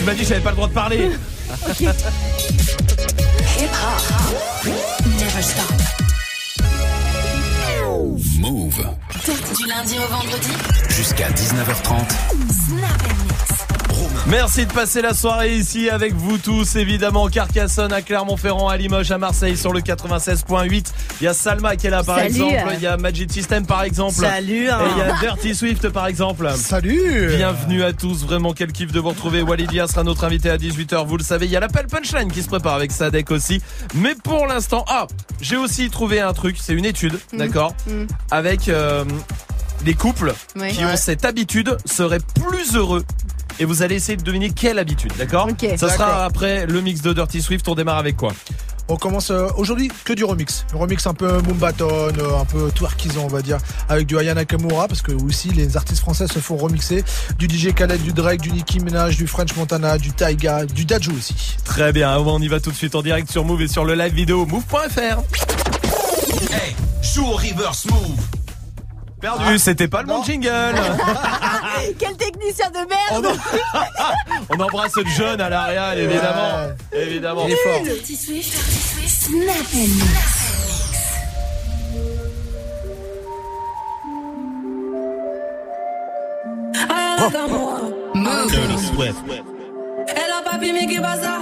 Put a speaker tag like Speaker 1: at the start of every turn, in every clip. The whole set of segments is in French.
Speaker 1: tu m'as dit que j'avais pas le droit de parler.
Speaker 2: Ok. Never stop.
Speaker 3: Move.
Speaker 2: Du lundi au vendredi.
Speaker 3: Jusqu'à 19h30.
Speaker 2: Snap.
Speaker 1: Merci de passer la soirée ici avec vous tous, évidemment. Carcassonne à Clermont-Ferrand, à Limoges, à Marseille sur le 96.8. Il y a Salma qui est là par
Speaker 4: Salut.
Speaker 1: exemple. Il y a Magic System par exemple.
Speaker 4: Salut, hein.
Speaker 1: Et il y a Dirty Swift par exemple.
Speaker 5: Salut
Speaker 1: Bienvenue à tous, vraiment quel kiff de vous retrouver. Walidia sera notre invité à 18h, vous le savez. Il y a l'appel punchline qui se prépare avec Sadek aussi. Mais pour l'instant, ah, j'ai aussi trouvé un truc, c'est une étude,
Speaker 4: Mm.
Speaker 1: d'accord Avec euh, les couples
Speaker 4: Oui.
Speaker 1: qui ont cette habitude seraient plus heureux. Et vous allez essayer de deviner quelle habitude, d'accord
Speaker 4: Ok.
Speaker 1: Ça sera après le mix de Dirty Swift. On démarre avec quoi
Speaker 5: On commence euh, aujourd'hui que du remix. Le remix un peu Moombaton, euh, un peu twerkisant on va dire, avec du Aya Nakamura parce que aussi les artistes français se font remixer, du DJ Khaled, du Drake, du Nicki Minaj, du French Montana, du Taiga, du Dajou aussi.
Speaker 1: Très bien, on y va tout de suite en direct sur Move et sur le live vidéo move.fr.
Speaker 6: Hey, joue au reverse move.
Speaker 1: Perdu, c'était pas le bon jingle.
Speaker 4: Quel technicien de
Speaker 1: On,
Speaker 4: merde
Speaker 1: en- on embrasse le jeune à l'arrière, évidemment. Évidemment.
Speaker 5: Il est fort.
Speaker 2: Dirty Swift. Dirty.
Speaker 6: Dirty Swift.
Speaker 7: Elle a pas mais qui bazar.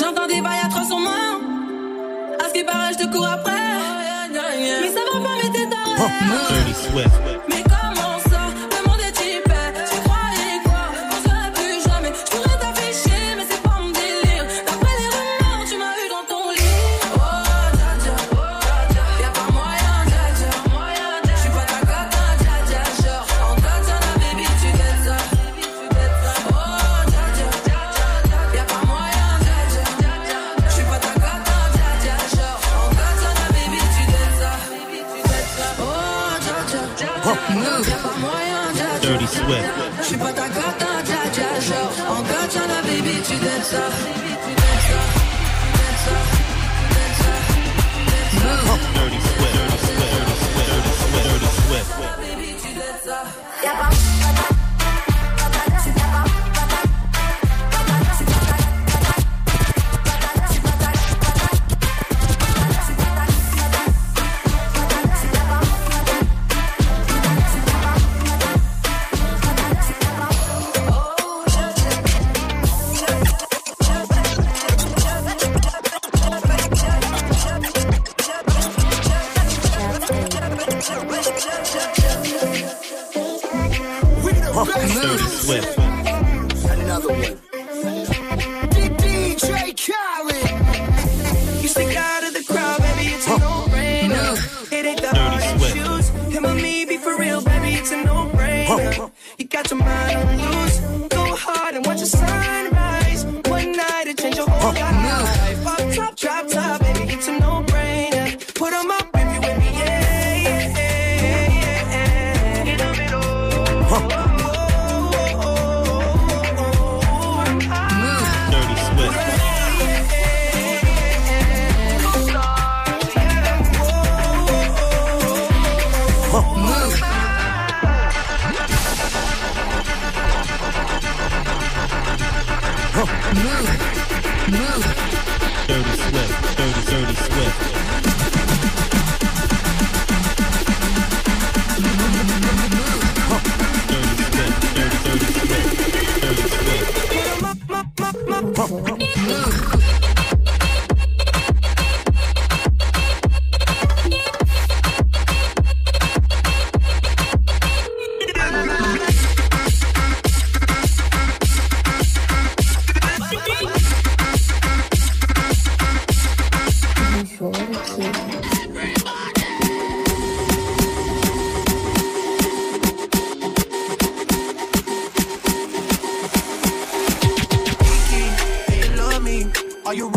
Speaker 7: J'entends des bails à 300 mains. À ce qui paraît, je te cours après. Mais ça va pas, mais t'es.
Speaker 6: Dirty Swift.
Speaker 7: Tu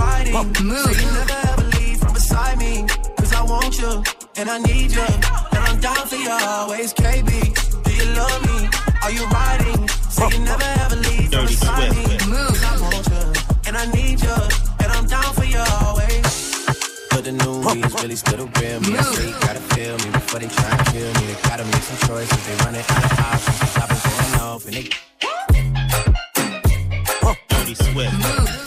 Speaker 8: hiding. So you never ever leave from beside me. Cause I want you, and I need you. And I'm down for you always, KB. Do you love me? Are you riding? So you never ever leave from beside me. Cause I want you, and I need you. And I'm down for you always.
Speaker 9: But the new me is really still a real me. I say gotta feel me before they try and kill me. They gotta make some choices. They running out of options. I've going off and they.
Speaker 10: Dirty Swift.
Speaker 11: Move.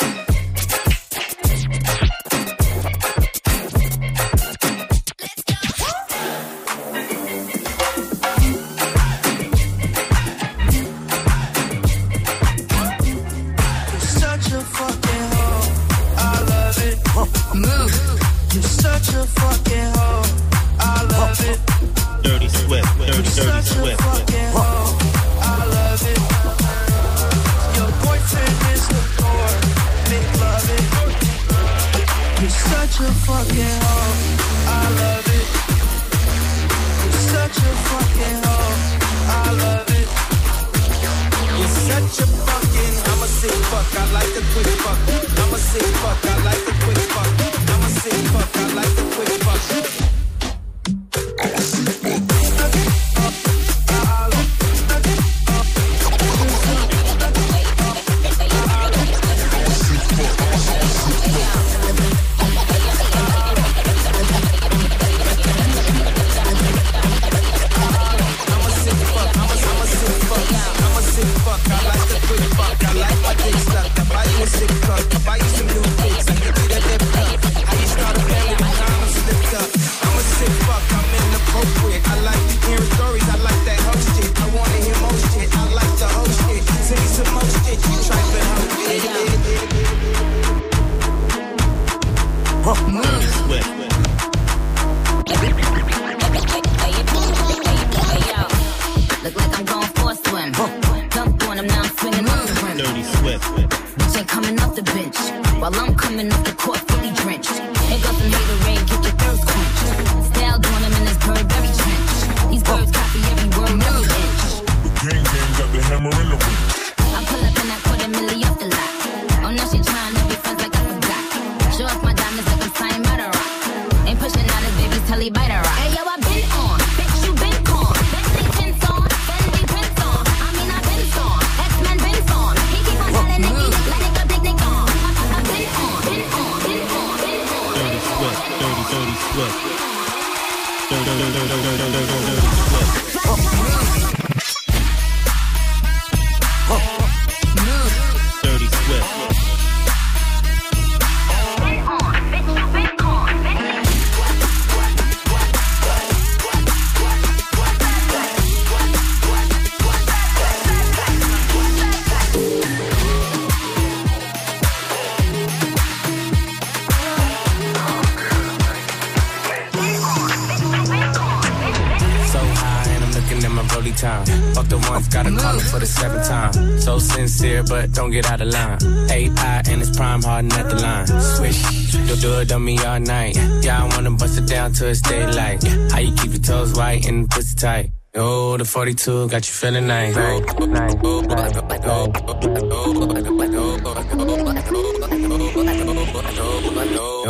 Speaker 11: sincere, but don't get out of line. AI and it's prime harden at the line. Swish, do do it on me all night. Yeah, I wanna bust it down to it's daylight. How you keep your toes white and pussy tight? Oh, the 42 got you feeling nice. nice,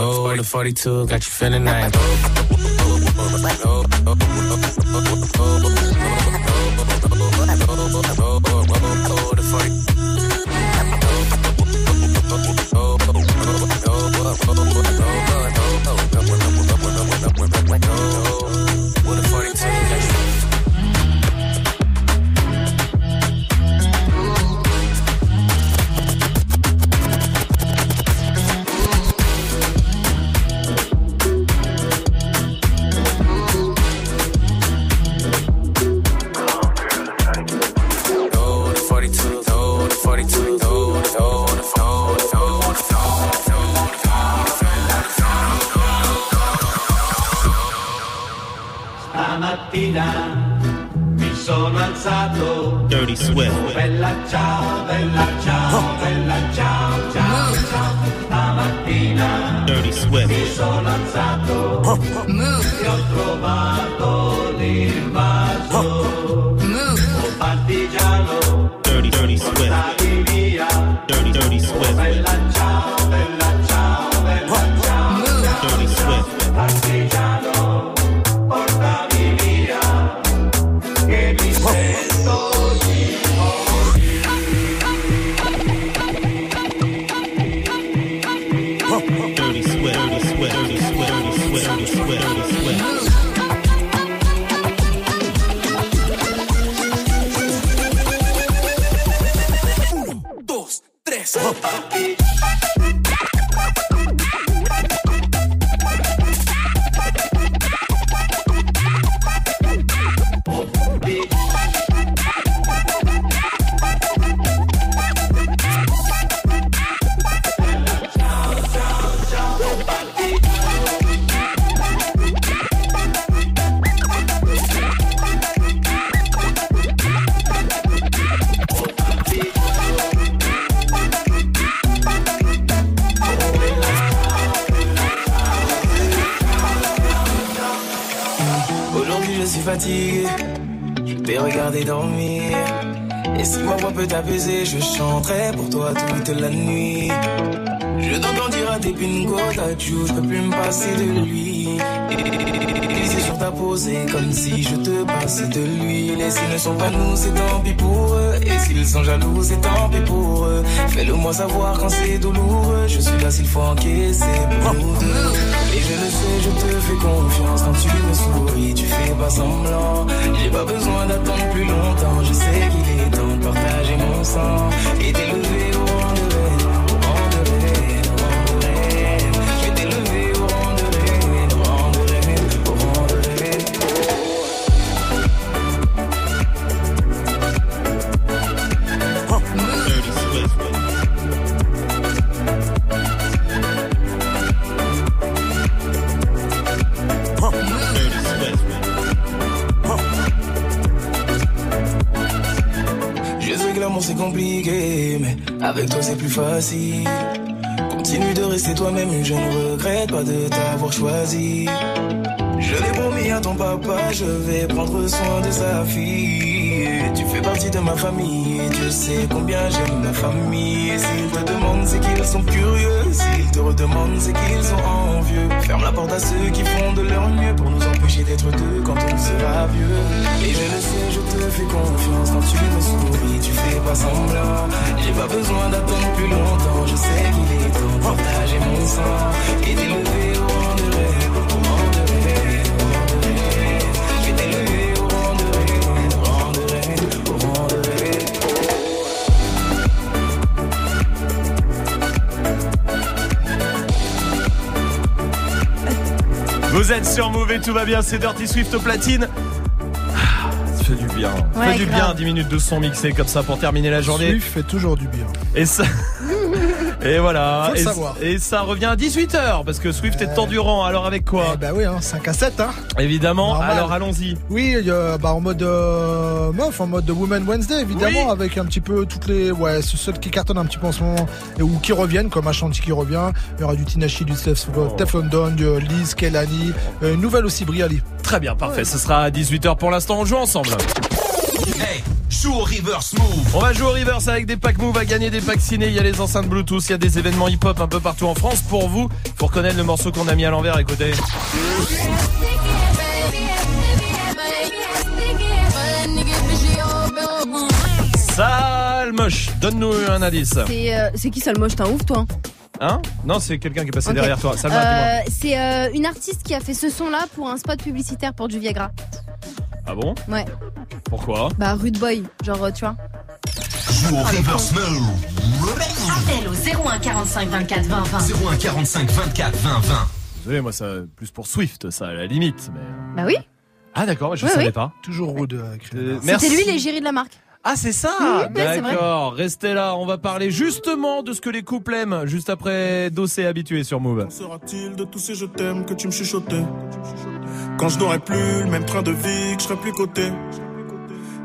Speaker 11: Oh, the 42 got you
Speaker 12: feeling
Speaker 10: nice. as.
Speaker 12: Bella ciao, bella ciao, oh. bella ciao, ciao, ciao. Stamattina
Speaker 10: Dirty Swift.
Speaker 12: mi sono alzato oh. e ho trovato l'invaso. Oh.
Speaker 10: Oh.
Speaker 12: Partigiano,
Speaker 10: Dirty, Dirty Swift.
Speaker 7: Je chanterai pour toi toute la nuit. Je à tes pingos, t'adjou, je peux plus me passer de lui. C'est sur ta c'est comme si je te passais de l'huile. Et s'ils ne sont pas nous, c'est tant pis pour eux. Et s'ils sont jaloux, c'est tant pis pour eux. Fais-le moi savoir quand c'est douloureux. Je suis là s'il faut encaisser pour nous deux. Et je le sais, je te fais confiance quand tu me souris, tu fais pas semblant. J'ai pas besoin d'attendre plus longtemps. Je sais qu'il est temps partager mon sang. Et avec toi c'est plus facile. Continue de rester toi-même, je ne regrette pas de t'avoir choisi. Je l'ai promis à ton papa, je vais prendre soin de sa fille. Tu fais partie de ma famille, et Dieu sait combien j'aime ma famille. S'ils te demandent, c'est qu'ils sont curieux. S'ils te redemandent, c'est qu'ils sont envieux. Ferme la porte à ceux qui font de leur mieux pour nous empêcher d'être deux quand on sera vieux. Et je le sais, je te fais confiance quand tu me souris, tu fais pas semblant. J'ai pas besoin d'attendre plus longtemps, je sais qu'il est temps de partager mon sang et d'élever au rang de rêve, au rang de rêve, au rang de. Je vais t'élever au rang de rêve, au rang de rêve, au rang de rêve.
Speaker 1: Vous êtes sur et tout va bien, c'est Dirty Swift au platine. Bien. Ça
Speaker 4: Ouais,
Speaker 1: fait du
Speaker 4: grave.
Speaker 1: bien, 10 minutes de son mixé comme ça pour terminer la journée.
Speaker 5: Swift fait toujours du bien.
Speaker 1: Et ça. Et voilà. Et,
Speaker 5: savoir.
Speaker 1: et ça revient à 18h parce que Swift est endurant. Alors avec quoi
Speaker 5: Eh bah oui, hein, 5 à 7, hein.
Speaker 1: Évidemment.
Speaker 5: Normal.
Speaker 1: Alors allons-y.
Speaker 5: Oui, euh, bah en mode euh, meuf, en mode Woman Wednesday, évidemment,
Speaker 1: Oui.
Speaker 5: avec un petit peu toutes les, ouais, ceux ceux qui cartonnent un petit peu en ce moment et ou qui reviennent, comme Ashanti qui revient. Il y aura du Tinashi, du Steph,
Speaker 1: Oh.
Speaker 5: Teflon Don, du Liz, Kelani, euh, une nouvelle aussi, Briali.
Speaker 1: Très bien, parfait. Ce sera à 18h pour l'instant. On joue ensemble.
Speaker 2: Hey, joue au reverse move.
Speaker 1: On va jouer au reverse avec des packs move à gagner des packs ciné. Il y a les enceintes Bluetooth, il y a des événements hip-hop un peu partout en France. Pour vous, pour connaître le morceau qu'on a mis à l'envers, écoutez. Sale moche. Donne-nous un indice.
Speaker 4: C'est euh, c'est qui ça le moche? T'es un ouf toi
Speaker 1: Hein? Non, c'est quelqu'un qui est passé
Speaker 4: Ok.
Speaker 1: derrière toi. Salma, dis-moi.
Speaker 4: Euh, C'est euh, une artiste qui a fait ce son là pour un spot publicitaire pour du Viagra.
Speaker 1: Ah bon?
Speaker 4: Ouais.
Speaker 1: Pourquoi
Speaker 4: Bah Rude Boy, genre euh, tu vois.
Speaker 2: Joue au reverse move.
Speaker 13: Appel au 01 45 24 20 20.
Speaker 2: 01 45 24 20 20.
Speaker 1: Désolé, moi, ça plus pour Swift, ça, à la limite. Mais...
Speaker 4: Bah oui.
Speaker 1: Ah d'accord, je
Speaker 4: Oui,
Speaker 1: savais
Speaker 4: oui.
Speaker 1: pas.
Speaker 5: Toujours rude. euh.
Speaker 1: Euh,
Speaker 4: C'était
Speaker 1: merci.
Speaker 4: lui l'égérie de la marque.
Speaker 1: Ah c'est ça
Speaker 4: Oui.
Speaker 1: D'accord, restez là, on va parler justement de ce que les couples aiment, juste après Dossé habitué sur Move.
Speaker 14: Qu'en sera-t-il de tous ces je t'aime que tu me chuchotais? Quand je n'aurai plus le même train de vie, que je serai plus coté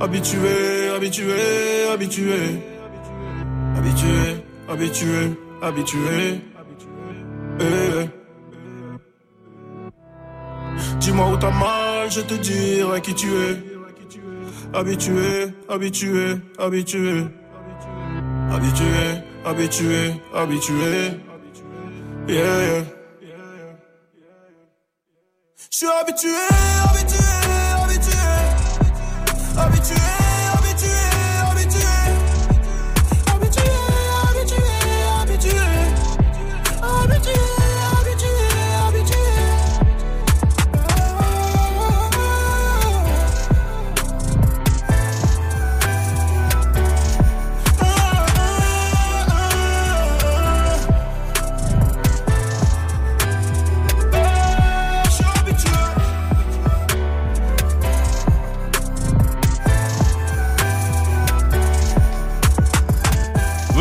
Speaker 14: habitué, habitué. Habitué, habitué, habitué. Eh, eh. Dis-moi où t'as mal, je te dirai qui tu es. Habitué, habitué, habitué. Habitué, habitué, habitué. Yeah. Je suis habitué, habitué, habitué. Habitué,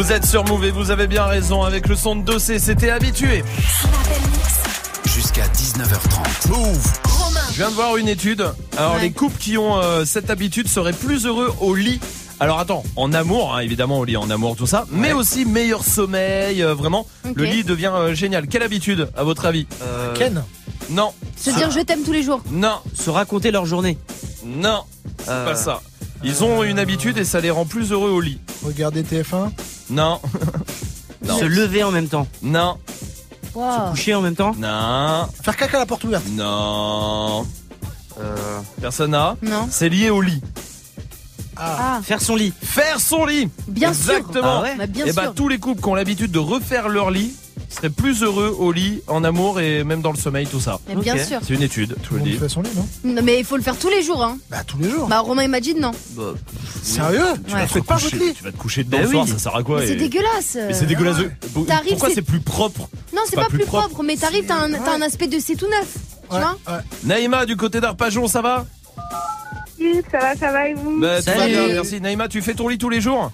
Speaker 1: Vous êtes sur Move et vous avez bien raison avec le son de dossier, c'était habitué.
Speaker 3: Jusqu'à 19h30. Move.
Speaker 1: Je viens de voir une étude. Alors les couples qui ont euh, cette habitude seraient plus heureux au lit. Alors attends, en amour, hein, évidemment au lit, en amour, tout ça, mais aussi meilleur sommeil, euh, vraiment, le lit devient euh, génial. Quelle habitude, à votre avis?
Speaker 5: Ken
Speaker 1: Non.
Speaker 4: Se dire je t'aime tous les jours.
Speaker 1: Non.
Speaker 15: Se raconter leur journée.
Speaker 1: Non, c'est
Speaker 15: Euh.
Speaker 1: pas ça. Ils ont une habitude et ça les rend plus heureux au lit.
Speaker 5: Regardez TF1.
Speaker 1: Non. Non.
Speaker 15: Se lever en même temps.
Speaker 1: Non.
Speaker 4: Wow.
Speaker 15: Coucher en même temps.
Speaker 1: Non.
Speaker 5: Faire caca à la porte ouverte.
Speaker 1: Non.
Speaker 15: Euh,
Speaker 1: Personne n'a
Speaker 4: Non.
Speaker 1: C'est lié au lit.
Speaker 4: Ah,
Speaker 15: faire son lit.
Speaker 1: Faire son lit
Speaker 4: bien sûr.
Speaker 1: Exactement.
Speaker 15: Ah ouais
Speaker 4: Bah, bien
Speaker 1: et bah
Speaker 4: sûr.
Speaker 1: tous les couples qui ont l'habitude de refaire leur lit seraient plus heureux au lit, en amour et même dans le sommeil, tout ça.
Speaker 4: Mais bien sûr.
Speaker 1: C'est une étude, vous le
Speaker 5: On
Speaker 1: dis.
Speaker 5: fait son lit, non
Speaker 4: Non, mais il faut le faire tous les jours. Hein.
Speaker 5: Bah tous les jours.
Speaker 4: Bah Romain et Majid, non.
Speaker 15: Bah,
Speaker 5: Sérieux Tu
Speaker 4: Ouais.
Speaker 5: ne faites pas votre lit
Speaker 1: Tu vas te coucher dedans
Speaker 15: Bah
Speaker 1: le soir,
Speaker 15: oui.
Speaker 1: ça sert à quoi
Speaker 4: Mais c'est dégueulasse.
Speaker 1: Mais c'est dégueulasse. Pour-
Speaker 4: T'arrives,
Speaker 1: Pourquoi
Speaker 4: c'est-
Speaker 1: c'est plus propre
Speaker 4: Non, c'est pas, plus propre, mais t'arrives, t'as un,
Speaker 5: Ouais.
Speaker 4: t'as un aspect de c'est tout neuf. Tu vois
Speaker 5: ouais.
Speaker 1: Naïma du côté d'Arpajon, ça va
Speaker 16: Oui, ça va, ça va et vous?
Speaker 1: Bah, tout va
Speaker 15: Salut.
Speaker 1: bien, merci. Naïma, tu fais ton lit tous les jours?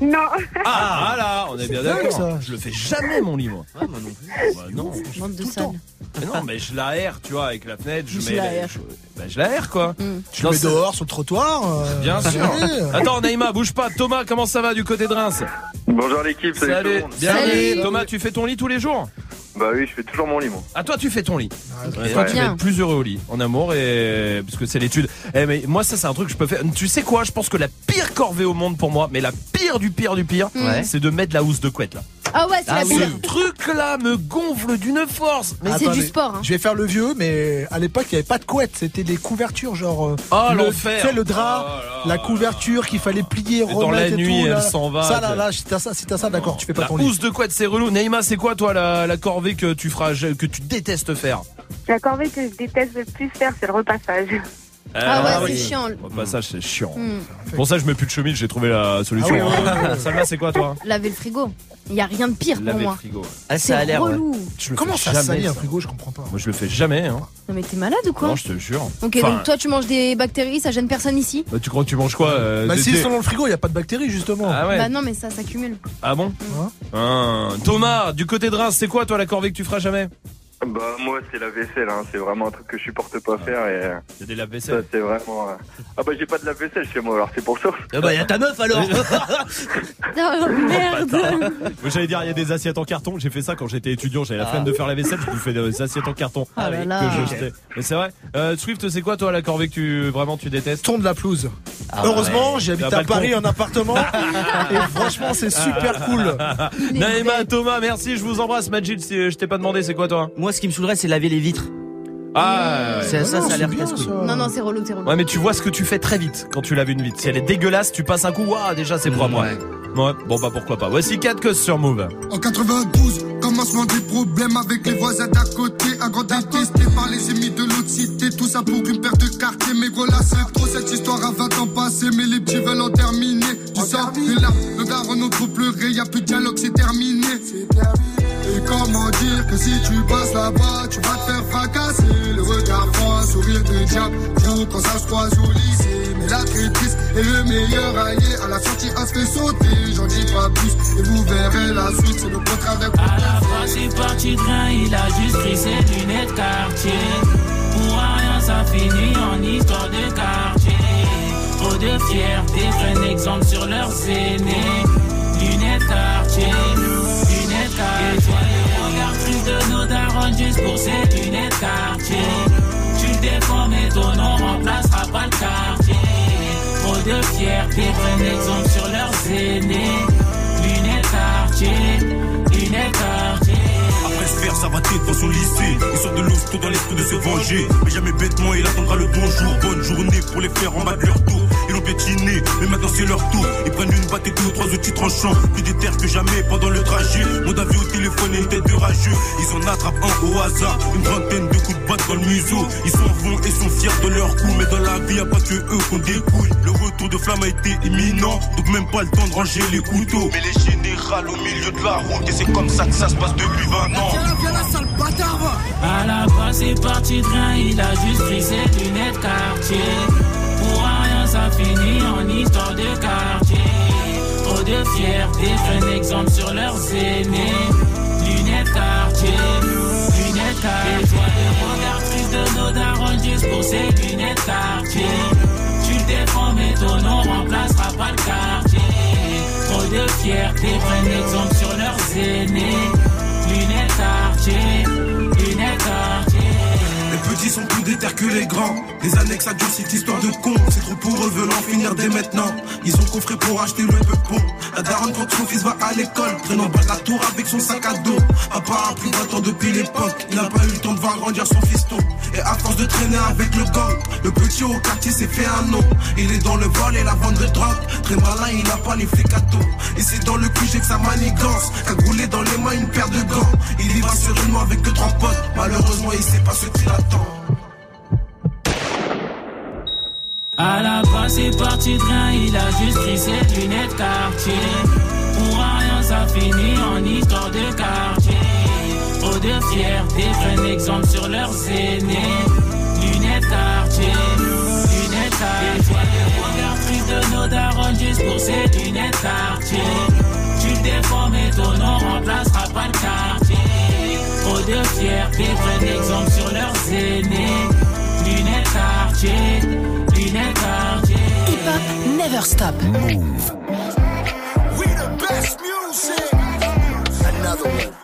Speaker 16: Non.
Speaker 1: Ah, voilà, on est bien d'accord.
Speaker 5: ça.
Speaker 1: Je le fais jamais mon lit, moi.
Speaker 15: ouais, moi non plus.
Speaker 1: Bah, non.
Speaker 4: De
Speaker 5: Tout le temps.
Speaker 1: Mais non, mais je l'aère, tu vois, avec la fenêtre, je
Speaker 4: Je
Speaker 1: mets. la-
Speaker 4: l'aère.
Speaker 1: Je, bah, je l'aère, quoi.
Speaker 4: Mm.
Speaker 5: Tu
Speaker 1: Non,
Speaker 5: le mets
Speaker 1: c'est-
Speaker 5: dehors sur le trottoir. euh,
Speaker 1: Bien sûr. Attends, Naïma, bouge pas. Thomas, comment ça va du côté de Reims?
Speaker 17: Bonjour l'équipe, salut, tout
Speaker 1: Salut.
Speaker 17: le monde.
Speaker 1: Bienvenue.
Speaker 4: Salut.
Speaker 1: Thomas, tu fais ton lit tous les jours?
Speaker 17: Bah oui, je fais toujours mon lit moi.
Speaker 1: Ah, toi, tu fais ton lit.
Speaker 5: Ouais,
Speaker 1: toi, tu vas être plus heureux au lit, en amour, et parce que c'est l'étude. Eh, mais moi, ça, c'est un truc que je peux faire. Tu sais quoi? Je pense que la pire corvée au monde pour moi, mais la pire du pire du pire, c'est de mettre la housse de couette là.
Speaker 4: Ah ouais, c'est
Speaker 1: Ah,
Speaker 4: la
Speaker 1: ce
Speaker 4: pire.
Speaker 1: truc-là me gonfle d'une force.
Speaker 4: Mais c'est du sport. Hein.
Speaker 5: Je vais faire le vieux, mais à l'époque, il n'y avait pas de couette. C'était des couvertures, genre. euh,
Speaker 1: Oh,
Speaker 5: le,
Speaker 1: l'enfer.
Speaker 5: tu sais, le drap,
Speaker 1: Oh là
Speaker 5: la
Speaker 1: là.
Speaker 5: couverture qu'il fallait plier,
Speaker 1: Et dans
Speaker 5: remettre
Speaker 1: la
Speaker 5: et
Speaker 1: nuit,
Speaker 5: tout,
Speaker 1: elle
Speaker 5: là.
Speaker 1: s'en va.
Speaker 5: Ça, là, là, si t'as ça, si t'as ça, d'accord, tu fais pas
Speaker 1: La
Speaker 5: ton lit.
Speaker 1: housse de couette, c'est relou. Neymar, c'est quoi, toi, la, la corvée que tu feras, que tu détestes faire?
Speaker 16: La corvée que je déteste le plus faire, c'est le repassage.
Speaker 4: Ah ouais,
Speaker 1: oui.
Speaker 4: c'est chiant.
Speaker 1: Au passage, c'est chiant.
Speaker 4: Hmm.
Speaker 1: Pour ça, je mets plus de chemise, j'ai trouvé la solution.
Speaker 5: Ah ouais, ouais, ouais.
Speaker 1: Salma, c'est quoi, toi?
Speaker 4: Laver le frigo. Il y a rien de pire pour
Speaker 1: Laver le
Speaker 4: moi.
Speaker 1: frigo.
Speaker 15: Ah, ça a
Speaker 4: C'est
Speaker 15: l'air. ouais.
Speaker 4: relou.
Speaker 1: Je le
Speaker 5: Comment
Speaker 1: fais
Speaker 5: ça
Speaker 1: jamais,
Speaker 5: salit un frigo Je comprends pas.
Speaker 1: Moi, je le fais jamais. Hein.
Speaker 4: Non mais t'es malade ou quoi?
Speaker 1: Non, je te jure.
Speaker 4: Ok,
Speaker 1: Enfin,
Speaker 4: donc toi tu manges des bactéries, ça gêne personne ici?
Speaker 1: bah, tu crois que tu manges quoi euh,
Speaker 5: Bah,
Speaker 1: des-
Speaker 5: s'ils
Speaker 1: des-
Speaker 5: sont dans le frigo, il n'y a pas de bactéries, justement.
Speaker 1: Ah ouais.
Speaker 4: Bah non mais ça s'accumule.
Speaker 1: Ah bon?
Speaker 5: Hein
Speaker 1: Ah. Thomas, du côté de Reims, c'est quoi, toi, la corvée que tu feras jamais?
Speaker 17: Bah moi c'est la vaisselle, hein. c'est vraiment un truc que je supporte pas faire et euh,
Speaker 1: C'est des
Speaker 17: ça
Speaker 1: lave-vaisselle.
Speaker 17: c'est vraiment... euh, Ah bah j'ai pas de la vaisselle chez moi alors c'est pour ça.
Speaker 15: Ah bah, y a ta meuf alors.
Speaker 4: Oh merde
Speaker 1: J'allais dire, il y a des assiettes en carton. J'ai fait ça quand j'étais étudiant. J'avais la flemme de faire la vaisselle. Je bouffais des assiettes en carton
Speaker 4: Ah
Speaker 1: que
Speaker 4: là.
Speaker 1: je jetais. Mais c'est vrai. Euh, Swift, c'est quoi, toi, la corvée que tu vraiment tu détestes?
Speaker 5: Ton de la pelouse.
Speaker 1: Ah
Speaker 5: Heureusement,
Speaker 1: ouais.
Speaker 5: j'habite à Paris en appartement. et franchement, c'est super cool.
Speaker 1: Naïma. Thomas, merci. Je vous embrasse. Majid, si je t'ai pas demandé, c'est quoi, toi?
Speaker 15: Moi, ce qui me saoulerait, c'est laver les vitres.
Speaker 1: Ah, ouais.
Speaker 15: C'est ça,
Speaker 5: non,
Speaker 15: ça a l'air
Speaker 5: c'est bien,
Speaker 15: casse-couille.
Speaker 5: ça.
Speaker 4: Non, non, c'est relou, c'est relou.
Speaker 1: Ouais, mais tu vois ce que tu fais très vite quand tu laves une vitre. Si elle est dégueulasse, tu passes un coup, waouh, déjà c'est propre.
Speaker 15: Ouais.
Speaker 1: Ouais, bon bah pourquoi pas. Voici 4 que sur Move.
Speaker 18: En 92, commencement des problèmes avec les voisins d'à côté. Un grand détesté par les ennemis de l'autre cité. Tout ça pour une paire de quartier. Mais gros, là, c'est trop cette histoire à 20 ans passé. Mais les petits veulent en terminer. Tu sors, et là, le gars on trop pleuré. Y a plus de dialogue, c'est terminé. Et comment dire que si tu passes là-bas, tu vas te faire fracasser. Le regard froid, un sourire de diable. Gros, quand ça se croise au lycée. Mais la traîtrise est le meilleur allié. À la sortie, on se fait sauter. J'en dis pas plus. Et vous verrez la suite, c'est le contraire d'un
Speaker 19: À la fois c'est parti de rien, il a juste pris ses lunettes quartier. Pour rien ça finit en histoire de quartier. Trop de fierté, prennent exemple sur leurs aînés. Lunettes quartier, lunettes quartier. Regarde plus de nos darons juste pour ces lunettes quartier? Tu le défends mais ton nom remplacera pas le quartier. Trop de fierté, prennent exemple sur leurs aînés. Lunettes quartier, lunettes quartier.
Speaker 20: Ça va tête dans son lycée. Il sort de l'hosto dans l'esprit de se venger. Mais jamais bêtement, il attendra le bonjour. Bonne journée pour les faire en bas de leur tour. Mais maintenant c'est leur tour. Ils prennent une batte et deux ou trois outils tranchants. Plus déter que jamais pendant le trajet. Mon avis au téléphone et une tête de rageux. Ils en attrapent un au hasard. Une trentaine de coups de batte dans le museau. Ils s'en vont et sont fiers de leur coup. Mais dans la vie, y a pas que eux qu'on découille. Le retour de flamme a été imminent. Donc même pas le temps de ranger les couteaux. Mais les générales au milieu de la route. Et c'est comme ça que ça se passe depuis 20 ans.
Speaker 19: À la base, c'est parti de rien, il a juste pris ses lunettes quartier. Pour ça finit en histoire de quartier. Trop de fierté, prennent exemple sur leurs aînés. Lunettes quartier, lunettes quartier. Regarde plus de nos darons juste pour ses lunettes quartier. Tu le défends, mais ton nom remplacera pas le quartier. Trop de fierté, prennent exemple sur leurs aînés. Lunettes quartier,
Speaker 20: petits sont plus déter que les grands. Les annexes à cette histoire de con. C'est trop pour eux, veulent en finir dès maintenant. Ils ont coffré pour acheter le peupon. La daronne quand son fils va à l'école, traînant bas de la tour avec son sac à dos. Papa a pris 20 ans depuis l'époque. Il n'a pas eu le temps de voir grandir son fiston. Et à force de traîner avec le gang, le petit au quartier s'est fait un nom. Il est dans le vol et la vente de drogue. Très malin, il a pas les flics à dos. Et c'est dans le QG que sa manigance. Cagoulé dans les mains, une paire de gants. Il y va sereinement avec deux, trois potes. Malheureusement, il sait pas ce qu'il attend.
Speaker 19: À la base, c'est parti rien, il a juste pris ses lunettes quartier. Pour rien, ça finit en histoire de quartier. Trop de fierté, prennent exemple sur leurs aînés. Lunettes quartier, lunettes quartier. Regarde plus de nos darons juste pour ses lunettes quartier. Tu le défends, mais ton nom remplacera pas le quartier. Trop de fierté, prennent exemple sur leurs aînés. Lunettes quartier, lunettes quartier.
Speaker 21: Hip Hop Never Stop.
Speaker 3: Move.
Speaker 18: We the best music. Another one.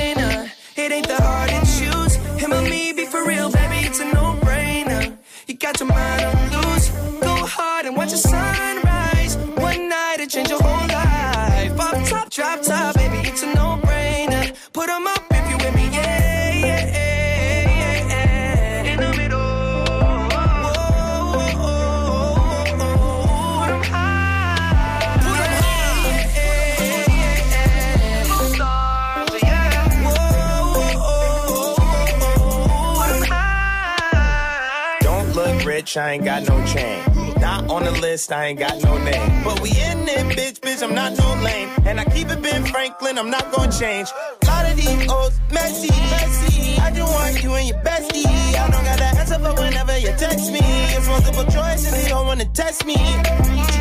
Speaker 22: watch,
Speaker 23: I ain't got no chain. Not on the list, I ain't got no name. But we in it, bitch, bitch, I'm not no lame. And I keep it Ben Franklin, I'm not gonna change. A Lot of these old messy, messy. I just want you and your bestie. I don't got the answer for whenever you text me. It's multiple choice and they don't wanna test me.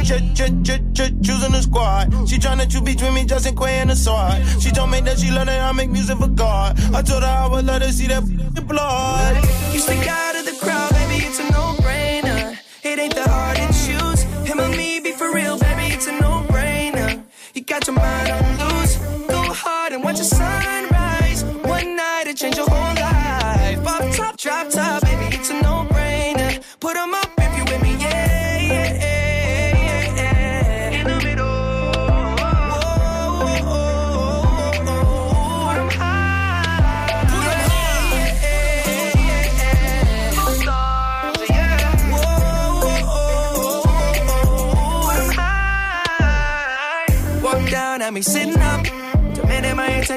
Speaker 23: Ch ch ch ch choosing the squad. She tryna choose between me, Justin Quay and the sword. She told me that she love that I make music for God. I told her I would love to see that blood.
Speaker 22: You stick out of the crowd, baby, it's a no-brainer. It ain't that hard to choose. Him or me, be for real, baby, it's a no-brainer. You got your mind on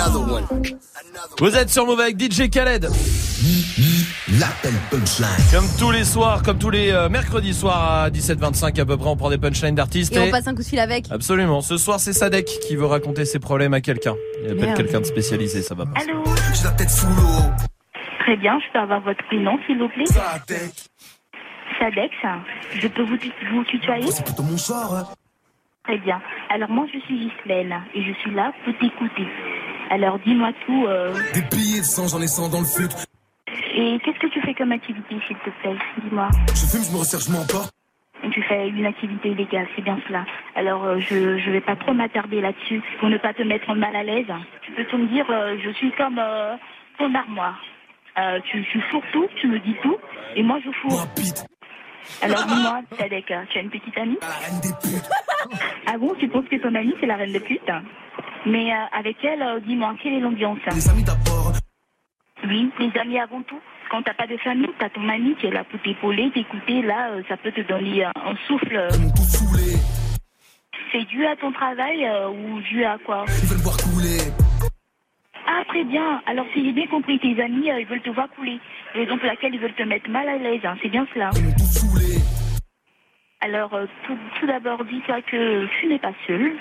Speaker 3: Another one.
Speaker 1: Vous êtes sur Move avec DJ Khaled.
Speaker 2: L'appel punchline.
Speaker 1: Comme tous les soirs, comme tous les euh, mercredis soirs à 17h25 à peu près, on prend des punchlines d'artistes.
Speaker 4: Et on passe un coup de fil avec.
Speaker 1: Absolument. Ce soir, c'est Sadek qui veut raconter ses problèmes à quelqu'un. Il appelle
Speaker 4: Merde.
Speaker 1: quelqu'un de spécialisé, ça va pas.
Speaker 16: Allô
Speaker 18: J'ai la tête sous l'eau.
Speaker 16: Très bien, je peux avoir votre prénom, s'il vous plaît
Speaker 18: Sadek.
Speaker 16: Sadex. Je peux vous, tu- vous tutoyer
Speaker 18: C'est plutôt mon sort. hein.
Speaker 16: Très bien. Alors moi, je suis Ghislaine et je suis là pour t'écouter. Alors dis-moi tout. euh,
Speaker 18: Des billets de sang, j'en ai 100 dans le fut.
Speaker 16: et qu'est-ce que tu fais comme activité, s'il te plaît? Dis-moi.
Speaker 18: Je fume, je me resserre, je m'emporte.
Speaker 16: Tu fais une activité illégale, c'est bien cela. Alors euh, je je vais pas trop m'attarder là-dessus pour ne pas te mettre mal à l'aise. Tu peux tout me dire, euh, je suis comme euh, ton armoire. Euh, tu, tu fourres tout, tu me dis tout, et moi je fourre. Alors dis-moi, Sadek, tu as une petite amie Ah bon, tu penses que ton amie c'est la reine de pute Mais euh, avec elle, euh, dis-moi, quelle est l'ambiance
Speaker 18: Les amis d'abord.
Speaker 16: Oui, les amis avant tout. Quand t'as pas de famille, t'as ton ami qui est là pour t'épauler, t'écouter, là, euh, ça peut te donner euh, un souffle. C'est dû à ton travail ou dû à quoi
Speaker 18: Ils veulent voir couler.
Speaker 16: Ah, très bien. Alors, si j'ai bien compris, tes amis, euh, ils veulent te voir couler. Raison pour laquelle ils veulent te mettre mal à l'aise, hein. c'est bien cela. Alors, euh, tout, tout d'abord, dis-toi que tu n'es pas seul.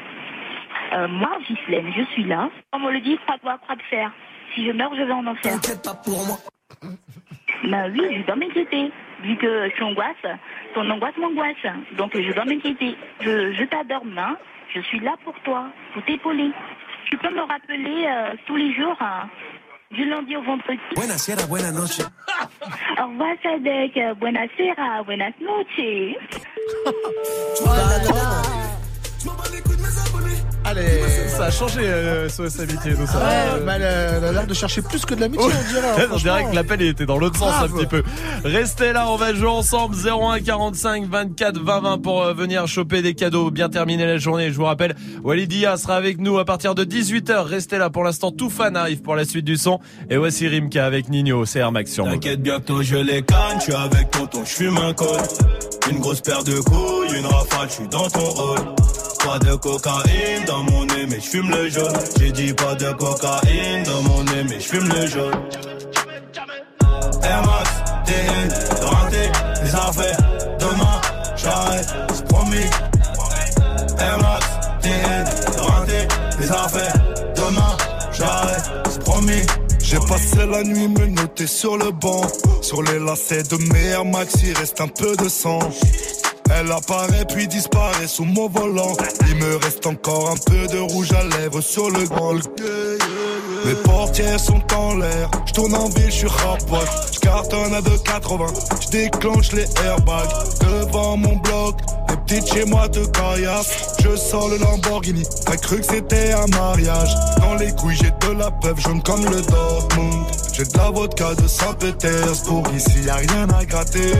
Speaker 16: Euh, moi, Ghislaine, je suis là. Comme on le dit, crois-toi, crois de fer. Si je meurs, je vais en enfer.
Speaker 18: T'inquiète pas pour moi.
Speaker 16: Ben oui, je dois m'inquiéter. Vu que tu angoisses, ton angoisse m'angoisse. Donc je dois m'inquiéter. Je, je t'adore, hein. Je suis là pour toi, pour t'épauler. Tu peux me rappeler euh, tous les jours, hein, du lundi au vendredi.
Speaker 18: Buenasera, buena noche.
Speaker 16: Au revoir, Sadek. Buenasera, buenas noches.
Speaker 5: Allez,
Speaker 1: Ça a changé euh, SOS Amitié, tout ça.
Speaker 5: Ouais, bah, elle a elle a l'air de chercher plus que de l'amitié, on dirait. hein,
Speaker 1: on dirait que l'appel il était dans l'autre sens un petit peu. Restez là, on va jouer ensemble 01 45 24 20 20 pour euh, venir choper des cadeaux. Bien terminer la journée. Je vous rappelle, Walidia sera avec nous à partir de 18h. Restez là pour l'instant. Tout fan arrive pour la suite du son. Et voici Rimka avec Nino. C'est Air Max sur.
Speaker 24: T'inquiète, bientôt je les canne, tu avec tonton, je fume un col. Une grosse paire de couilles, une rafale, je suis dans ton rôle. Pas de cocaïne dans mon nez, mais je fume le jaune. J'ai dit pas de cocaïne dans mon nez, mais je fume le jaune. Air Max, TN, raté les affaires. Demain, j'arrête, c'est promis. Air Max, TN, raté les affaires. Demain, j'arrête, c'est promis.
Speaker 25: J'ai passé la nuit me noter sur le banc. Sur les lacets de mes Max, il reste un peu de sang. Elle apparaît puis disparaît sous mon volant. Il me reste encore un peu de rouge à lèvres sur le grand. Mes portières sont en l'air. Je tourne en ville, je suis rapote. Je cartonne à 2,80. Je déclenche les airbags devant mon bloc. Les petites chez moi te caillassent. Je sors le Lamborghini. T'as cru que c'était un mariage. Dans les couilles, j'ai de la peuple jaune comme le Dortmund. J'ai de la vodka de Saint-Pétersbourg. Ici, y a rien à gratter.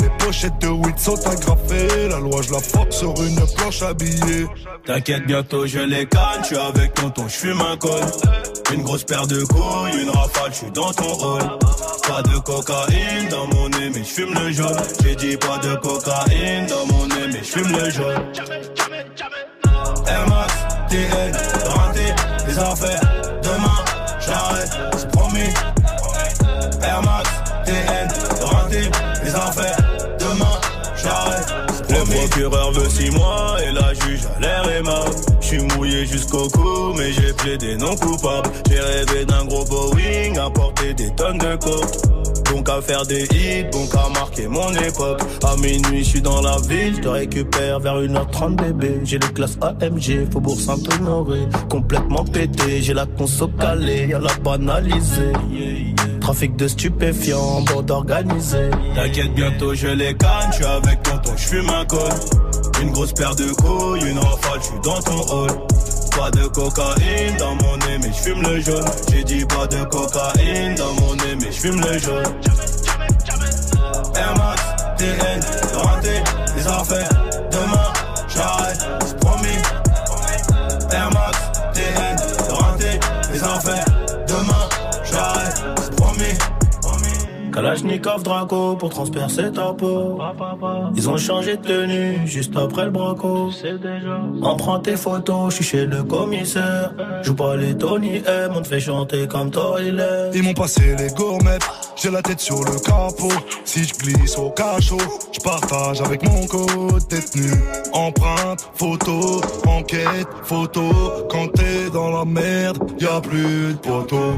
Speaker 25: Les pochettes de weed sont agrafées. La loi, je la force sur une planche habillée.
Speaker 24: T'inquiète, bientôt je les canne, suis avec tonton, je fume un col. Une grosse paire de couilles, une rafale, je suis dans ton rôle. Pas de cocaïne dans mon nez, mais je fume le jaune. J'ai dit pas de cocaïne dans mon nez, mais je fume le jaune. TN, raté, les affaires. Air Max, TN, raté, les affaires. Demain, j'arrête. Le procureur veut six mois et la juge a l'air aimable. Je suis mouillé jusqu'au cou, mais j'ai plaidé non coupable. J'ai rêvé d'un gros Boeing, à porter des tonnes de coke. Donc à faire des hits, donc à marquer mon époque. À minuit, je suis dans la ville, je te récupère vers 1h30 bébé. J'ai les classes AMG, Faubourg Saint-Honoré. Complètement pété, j'ai la conso calée, y'a la banalisée. Trafic de stupéfiants, bande organisée. T'inquiète, bientôt je les canne, je avec tonton, je fume un col. Une grosse paire de couilles, une rafale, je suis dans ton hall. Pas de cocaïne dans mon nez, mais je fume le jaune. J'ai dit pas de cocaïne dans mon nez, mais je fume le jaune. Air Max, TN, raté, les affaires. Kalachnikov Draco pour transpercer ta peau. Ils ont changé de tenue juste après le braco. Prend tes photos, je suis chez le commissaire. Joue pas les Tony M, on te fait chanter comme Toilet.
Speaker 25: Ils m'ont passé les gourmettes, j'ai la tête sur le capot. Si je glisse au cachot, je partage avec mon code détenu. Empreinte, photo, enquête, photo. Quand t'es dans la merde, y a plus de poteau.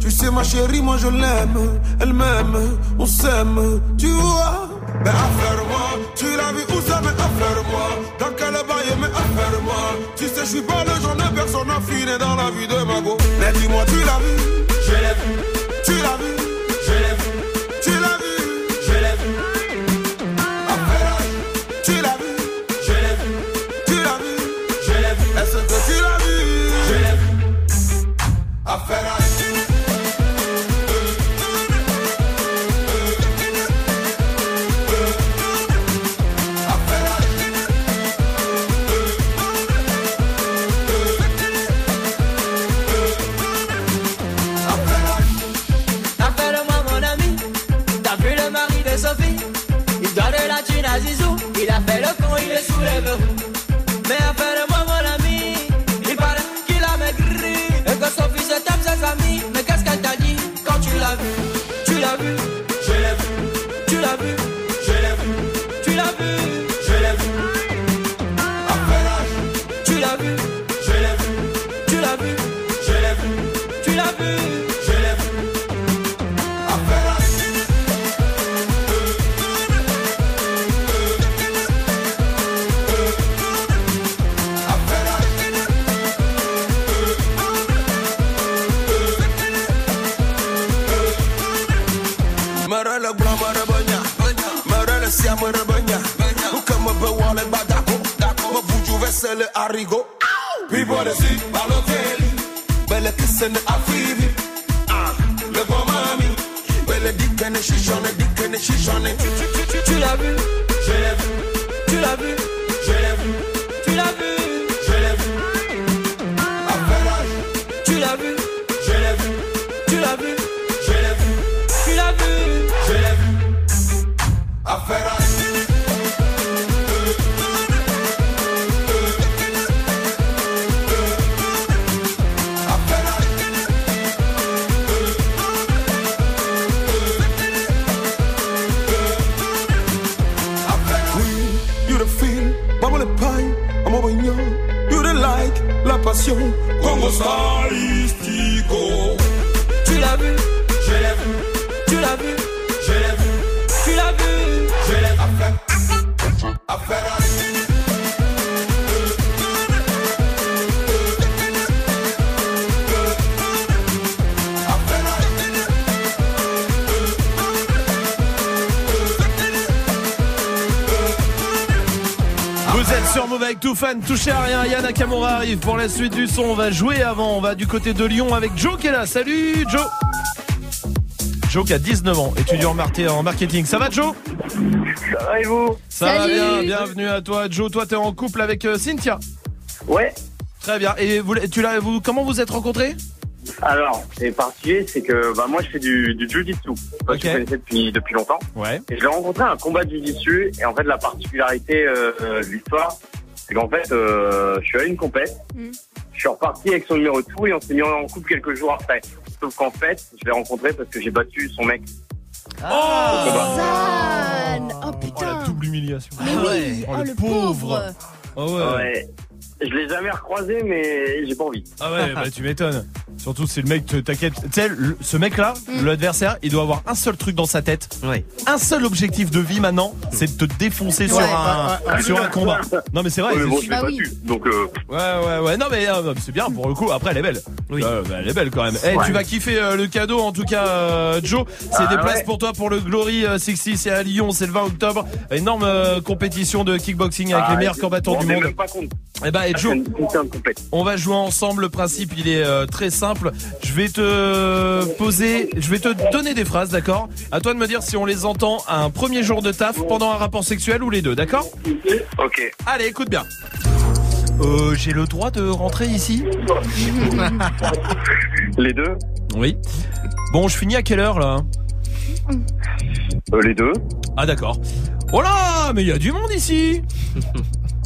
Speaker 26: Tu sais, ma chérie, moi je l'aime. Elle m'aime, on s'aime, tu vois? Mais affaire-moi, tu l'as vu où ça, mais affaire-moi. Dans quel bail, mais affaire-moi. Tu sais, je suis pas le genre de personne affinée dans la vie de ma go. Mais dis-moi,
Speaker 6: tu l'as vu?
Speaker 1: Suite du son. On va jouer avant. On va du côté de Lyon avec Joe qui est là. Salut Joe. Joe qui a 19 ans, étudiant en marté- en marketing. Ça va Joe?
Speaker 17: Ça va et vous?
Speaker 1: Ça va bien, bienvenue à toi Joe. Toi t'es en couple avec euh, Cynthia?
Speaker 17: Ouais.
Speaker 1: Très bien. Et vous, tu l'as, vous, comment vous êtes rencontrés?
Speaker 17: Alors, c'est particulier, c'est que bah, moi je fais du, du jiu-jitsu. Moi,
Speaker 1: Ok.
Speaker 17: Je connaissais depuis, depuis longtemps.
Speaker 1: Ouais.
Speaker 17: Et je l'ai rencontré à un combat de jiu-jitsu. Et en fait, la particularité euh, euh, de l'histoire, c'est qu'en fait, euh, je suis allé à une compète. Je suis reparti avec son numéro de tout et on s'est mis en couple quelques jours après. Sauf qu'en fait, je l'ai rencontré parce que j'ai battu son mec.
Speaker 4: Zan Oh putain
Speaker 1: Double humiliation.
Speaker 4: Mais oui
Speaker 1: Oh,
Speaker 4: Oh
Speaker 1: le
Speaker 4: le pauvre
Speaker 1: Oh ouais.
Speaker 17: Ouais. Je l'ai jamais recroisé, mais j'ai pas envie.
Speaker 1: Ah ouais, bah tu m'étonnes. Surtout si le mec te t'inquiète. Tu sais, le- ce mec-là,
Speaker 4: Mm.
Speaker 1: l'adversaire, il doit avoir un seul truc dans sa tête. Un seul objectif de vie maintenant, c'est de te défoncer sur
Speaker 17: Ouais,
Speaker 1: un
Speaker 17: ouais, ouais.
Speaker 1: sur un combat. Non mais c'est vrai.
Speaker 17: Ouais, mais
Speaker 1: c'est-
Speaker 17: bon, je l'ai battu. Donc, euh,
Speaker 1: Ouais ouais ouais. Non mais euh, c'est bien pour le coup. Après elle est belle. Oui. elle est belle quand même. Eh, tu vas kiffer euh, le cadeau en tout cas, euh, Joe. C'est
Speaker 17: Ah
Speaker 1: des places
Speaker 17: ouais.
Speaker 1: pour toi pour le Glory euh, 60. C'est à Lyon. C'est le 20 octobre. Énorme euh, compétition de kickboxing avec
Speaker 17: Ah,
Speaker 1: les meilleurs
Speaker 17: je
Speaker 1: combattants du monde.
Speaker 17: même pas compte.
Speaker 1: Eh ben, et
Speaker 17: Ah,
Speaker 1: Joe,
Speaker 17: une putain de compète.
Speaker 1: on va jouer ensemble. Le principe, il est euh, très simple. Je vais te poser, je vais te donner des phrases, d'accord? À toi de me dire si on les entend à un premier jour de taf, pendant un rapport sexuel ou les deux, d'accord?
Speaker 17: Ok.
Speaker 1: Allez, écoute bien. Euh, j'ai le droit de rentrer ici?
Speaker 17: Les deux
Speaker 1: Oui. Bon, je finis à quelle heure là?
Speaker 17: Euh, Les deux
Speaker 1: Ah d'accord. Oh là, mais il y a du monde ici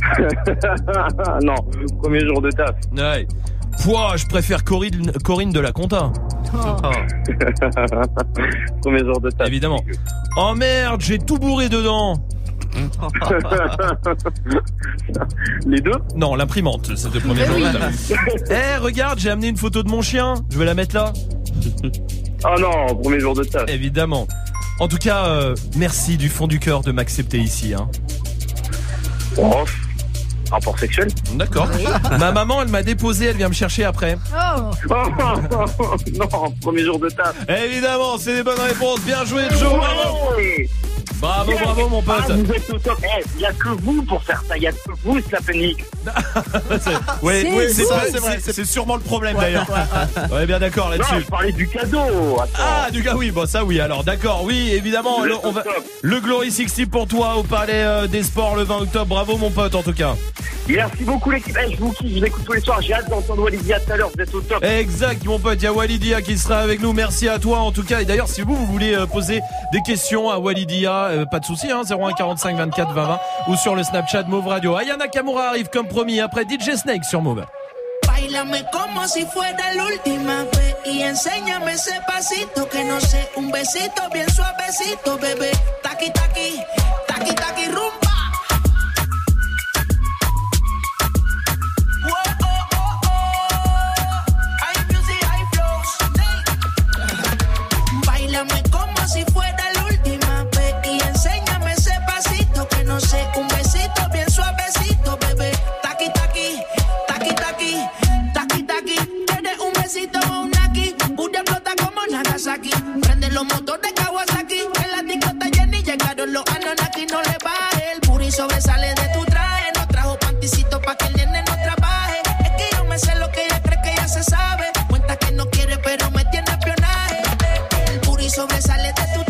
Speaker 17: non, premier jour de taf.
Speaker 1: Ouais. Pouah, je préfère Corinne, Corinne de la Conta.
Speaker 17: premier jour de taf.
Speaker 1: Évidemment. Oh merde, j'ai tout bourré dedans.
Speaker 17: Les deux?
Speaker 1: Non, l'imprimante, c'était le premier jour
Speaker 17: oui.
Speaker 1: de taf. Eh, regarde, j'ai amené une photo de mon chien. Je vais la mettre là.
Speaker 17: Oh non, premier jour de taf.
Speaker 1: Évidemment. En tout cas, euh, merci du fond du cœur de m'accepter ici. Hein.
Speaker 17: Oh, rapport sexuel
Speaker 1: D'accord. Ma maman, elle m'a déposé, elle vient me chercher après.
Speaker 4: Oh
Speaker 17: non, premier jour de taf.
Speaker 1: Évidemment, c'est des bonnes réponses. Bien joué, Joe. Bravo, bravo, mon pote.
Speaker 17: Ah, vous êtes au top. Eh, il y a que vous pour faire ça. Il y a que vous, Slapenix.
Speaker 1: Oui,
Speaker 17: C'est
Speaker 1: oui, c'est
Speaker 17: ça, c'est vrai,
Speaker 1: c'est- sûrement le problème
Speaker 17: Ouais,
Speaker 1: d'ailleurs.
Speaker 17: ouais,
Speaker 1: On est bien d'accord
Speaker 17: Non,
Speaker 1: là-dessus.
Speaker 17: je parlais du cadeau. Attends.
Speaker 1: Ah, du gars, oui, bon, ça, oui, alors, d'accord, oui, évidemment, le, on va, le Glory 60 pour toi au Palais euh, des Sports le 20 octobre. Bravo, mon pote, en tout cas.
Speaker 17: Merci beaucoup, l'équipe. Eh, je vous kiffe, je l'écoute tous les soirs. J'ai hâte d'entendre Walidia tout à l'heure. Vous êtes au top.
Speaker 1: Exact, mon pote, il y a Walidia qui sera avec nous. Merci à toi, en tout cas. Et d'ailleurs, si vous, vous voulez euh, poser des questions à Walidia, euh, pas de souci, hein, 01 45 24 20 20 ou sur le Snapchat Move Radio. Ayana Kamura arrive comme promis après DJ Snake sur Move.
Speaker 27: Bailame como si fuera la última vez y enséñame ese pasito que no sé, un besito bien suavecito, bebé. Taqui taqui, taqui taqui rumba. Un besito bien suavecito, bebé. Taqui taqui, taqui taqui, taqui taqui. Tienes un besito o un aquí, Booty explota como Nagasaki. Prende los motores Kawasaki, en la disco está llena y llegaron los Anunnaki. No le baje, el puri sobresale de tu traje. No trajo panticito pa' que el nene no trabaje. Es que yo me sé lo que ella cree que ya se sabe. Cuenta que no quiere, pero me tiene espionaje. El puri sobresale de tu traje.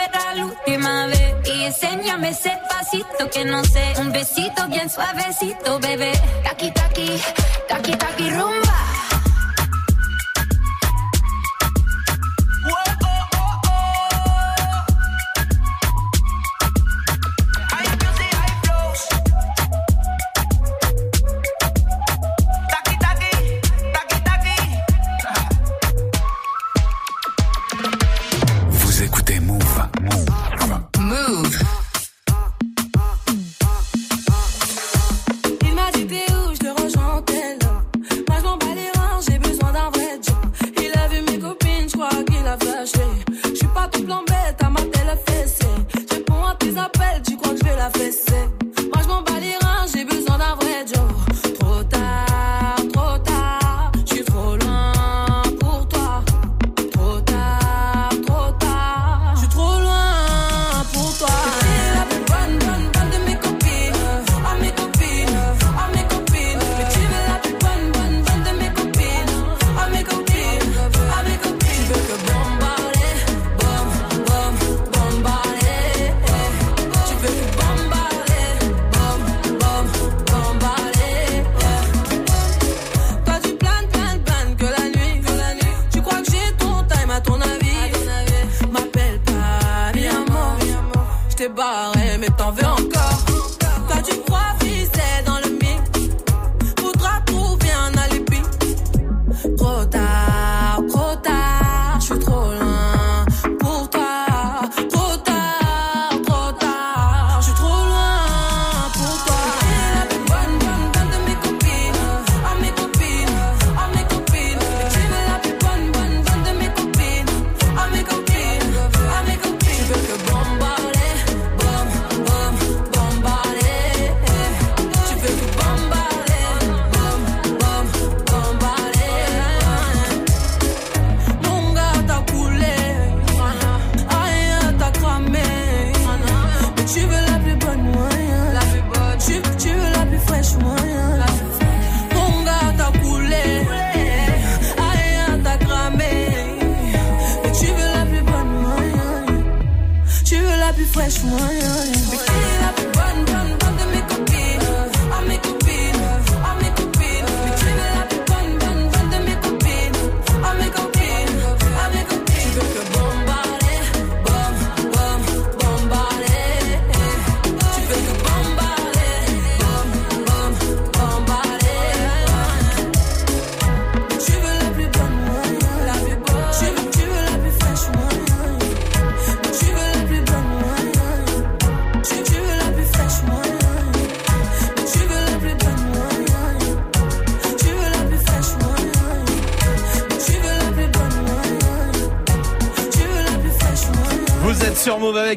Speaker 6: enséñame ese pasito que no sé, un besito bien suavecito, bebé. Taki taki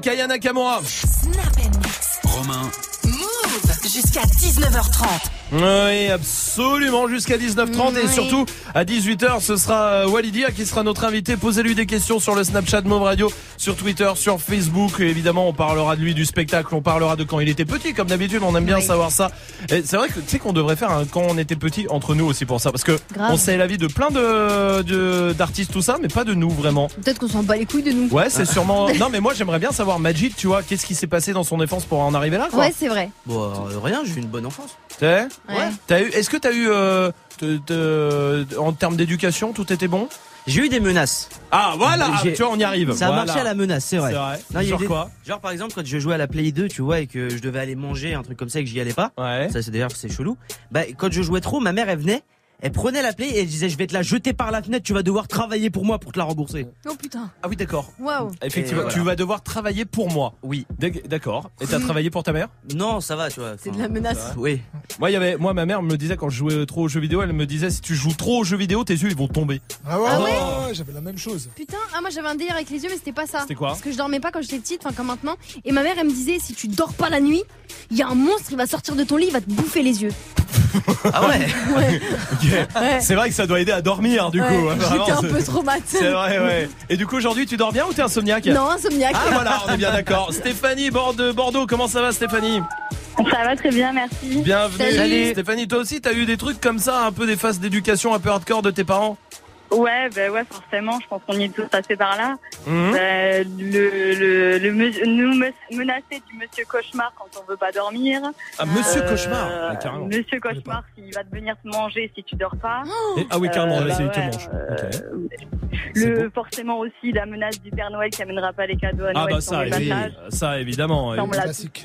Speaker 1: sur Move avec Aya Nakamura.
Speaker 3: Romain,
Speaker 6: Move jusqu'à 19h30.
Speaker 1: Oui, absolument, jusqu'à 19h30 et surtout à 18h, ce sera euh, Walidia qui sera notre invité. Posez-lui des questions sur le Snapchat Move Radio, sur Twitter, sur Facebook. Et évidemment, on parlera de lui, du spectacle, on parlera de quand il était petit, comme d'habitude, on aime bien savoir ça. C'est vrai que tu sais qu'on devrait faire un quand on était petit entre nous aussi pour ça, parce que
Speaker 4: Grave.
Speaker 1: on sait la vie de plein de de- d'artistes tout ça, mais pas de nous vraiment.
Speaker 4: Peut-être qu'on s'en bat les couilles de nous.
Speaker 1: Ouais, c'est sûrement. Non, mais moi j'aimerais bien savoir Magic, tu vois, qu'est-ce qui s'est passé dans son enfance pour en arriver là, quoi?
Speaker 4: Ouais, c'est vrai.
Speaker 15: Bon, euh, rien, j'ai eu une bonne enfance.
Speaker 1: T'sais
Speaker 4: Ouais.
Speaker 1: T'as eu Est-ce que t'as eu euh, te- te- en termes d'éducation, tout était bon?
Speaker 15: J'ai eu des menaces.
Speaker 1: Ah voilà, tu vois, on y arrive.
Speaker 15: Ça a
Speaker 1: Voilà.
Speaker 15: marché à la menace, c'est vrai.
Speaker 1: Vrai.
Speaker 15: Non,
Speaker 1: Genre
Speaker 15: des-
Speaker 1: quoi
Speaker 15: Genre par exemple quand je jouais à la Play 2, tu vois, et que je devais aller manger un truc comme ça et que j'y allais pas.
Speaker 1: Ouais.
Speaker 15: Ça c'est d'ailleurs c'est chelou. Bah quand je jouais trop, ma mère elle venait, elle prenait la Play et elle disait je vais te la jeter par la fenêtre, tu vas devoir travailler pour moi pour te la rembourser.
Speaker 4: Oh putain.
Speaker 1: Ah oui, d'accord.
Speaker 4: Waouh.
Speaker 1: Effectivement, tu vas devoir travailler pour moi.
Speaker 15: Oui.
Speaker 1: D'ac- D'accord. Et t'as travaillé pour ta mère?
Speaker 15: Non, ça va, tu vois.
Speaker 4: C'est de la menace.
Speaker 15: Oui.
Speaker 1: Moi, il y avait, moi, ma mère me disait quand je jouais trop aux jeux vidéo, elle me disait si tu joues trop aux jeux vidéo, tes yeux ils vont tomber.
Speaker 5: Ah ouais,
Speaker 4: Ah
Speaker 5: ouais, j'avais la même chose.
Speaker 4: Putain, ah moi j'avais un délire avec les yeux mais c'était pas ça.
Speaker 1: C'était quoi
Speaker 4: Parce que je dormais pas quand j'étais petite, enfin comme maintenant. Et ma mère elle me disait si tu dors pas la nuit, il y a un monstre qui va sortir de ton lit, il va te bouffer les yeux.
Speaker 15: Ah ouais.
Speaker 4: Ouais.
Speaker 1: Ok.
Speaker 4: Ouais.
Speaker 1: C'est vrai que ça doit aider à dormir, du
Speaker 4: Ouais,
Speaker 1: coup. hein, vraiment,
Speaker 4: J'étais un
Speaker 1: c'est-
Speaker 4: peu traumatisée.
Speaker 1: C'est vrai, ouais. Et du coup, aujourd'hui, tu dors bien ou t'es insomniaque
Speaker 4: Non, insomniaque.
Speaker 1: Ah voilà, on est bien d'accord. Stéphanie Bord- de Bordeaux, comment ça va Stéphanie?
Speaker 28: Ça va très bien, merci.
Speaker 1: Bienvenue.
Speaker 4: Salut.
Speaker 1: Stéphanie, toi aussi, t'as eu des trucs comme ça, un peu des phases d'éducation un peu hardcore de tes parents?
Speaker 28: Ouais, ben ouais, forcément, je pense qu'on y est tous passés par là.
Speaker 1: Mhm.
Speaker 28: Ben, le, le, le me- nous me- menacer du monsieur cauchemar quand on veut pas dormir.
Speaker 1: Ah, monsieur
Speaker 28: Euh,
Speaker 1: cauchemar ah, carrément.
Speaker 28: Monsieur cauchemar, s'il va te venir te manger si tu dors pas.
Speaker 1: Et- ah oui, carrément,
Speaker 28: Euh,
Speaker 1: là, c'est- il te
Speaker 28: ouais,
Speaker 1: mange.
Speaker 28: euh,
Speaker 1: Ok.
Speaker 28: Le, forcément aussi la menace du Père Noël qui amènera pas les cadeaux à
Speaker 1: Ah
Speaker 28: Noël
Speaker 1: bah
Speaker 28: sur
Speaker 1: ça, ça évidemment.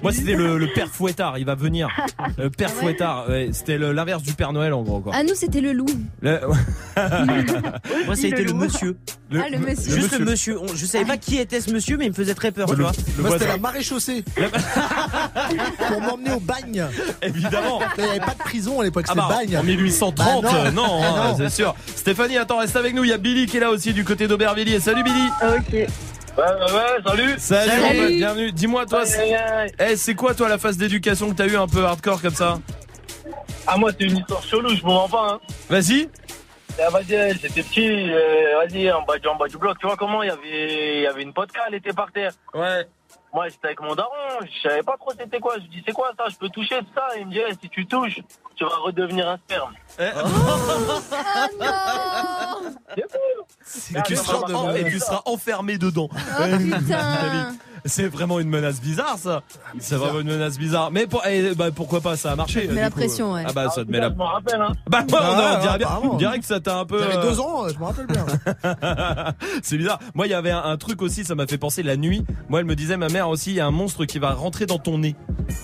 Speaker 1: Moi c'était le, le père fouettard, il va venir. Le père fouettard, ouais, c'était l'inverse du Père Noël en gros quoi.
Speaker 4: Ah nous c'était le loup.
Speaker 1: Le-
Speaker 15: Moi ça a été le monsieur.
Speaker 4: Ah, le monsieur.
Speaker 15: Juste le monsieur. On- je savais pas qui était ce monsieur, mais il me faisait très peur,
Speaker 1: Le-
Speaker 15: tu vois.
Speaker 1: le
Speaker 5: Moi, c'était la marée chaussée. Pour m'emmener au bagne.
Speaker 1: Évidemment.
Speaker 5: Il n'y avait pas de prison à l'époque,
Speaker 1: Ah
Speaker 5: c'était
Speaker 1: bah,
Speaker 5: bagne.
Speaker 1: en 1830,
Speaker 5: Bah non.
Speaker 1: euh, non,
Speaker 5: Ah
Speaker 1: hein,
Speaker 5: non.
Speaker 1: c'est sûr. Stéphanie, attends, reste avec nous. Il y a Billy qui est là aussi du côté d'Aubervilliers. Salut Billy.
Speaker 28: Ok.
Speaker 29: Ouais, ouais, ouais, salut.
Speaker 1: Salut, bienvenue. Dis-moi toi, c'est
Speaker 29: aïe.
Speaker 1: eh, c'est quoi toi la phase d'éducation que t'as eu un peu hardcore comme ça?
Speaker 29: Ah, moi, c'est une histoire chelou, je mens pas. Hein.
Speaker 1: Vas-y.
Speaker 29: Ah, vas-y, j'étais petit, euh, vas-y, en bas, du- en bas du bloc, tu vois comment il y avait, il y avait une vodka, elle était par terre.
Speaker 1: Ouais.
Speaker 29: Moi, j'étais avec mon daron, je savais pas trop c'était quoi. Je lui dis, c'est quoi ça? Je peux toucher tout ça? Il me dit, eh, si tu touches, tu vas redevenir un sperme.
Speaker 4: Non
Speaker 1: Et tu,
Speaker 29: Ah, non,
Speaker 1: et tu seras enfermé dedans.
Speaker 4: Oh putain
Speaker 1: C'est vraiment une menace bizarre ça. C'est vraiment une menace bizarre. Mais pour- eh, bah, pourquoi pas ça a marché.
Speaker 4: met
Speaker 1: du
Speaker 4: la
Speaker 1: coup.
Speaker 4: pression, ouais.
Speaker 1: Ah bah ça te
Speaker 29: Ah,
Speaker 1: met la.
Speaker 29: Je m'en rappelle, hein.
Speaker 1: Bah ouais, on,
Speaker 5: Ah,
Speaker 1: on dirait, bien-
Speaker 5: apparemment.
Speaker 1: on dirait que ça t'a un peu.
Speaker 5: J'avais
Speaker 1: euh,
Speaker 5: deux ans, je me rappelle bien.
Speaker 1: c'est bizarre. Moi, il y avait un, un truc aussi, ça m'a fait penser la nuit. Moi, elle me disait, ma mère aussi, il y a un monstre qui va rentrer dans ton nez.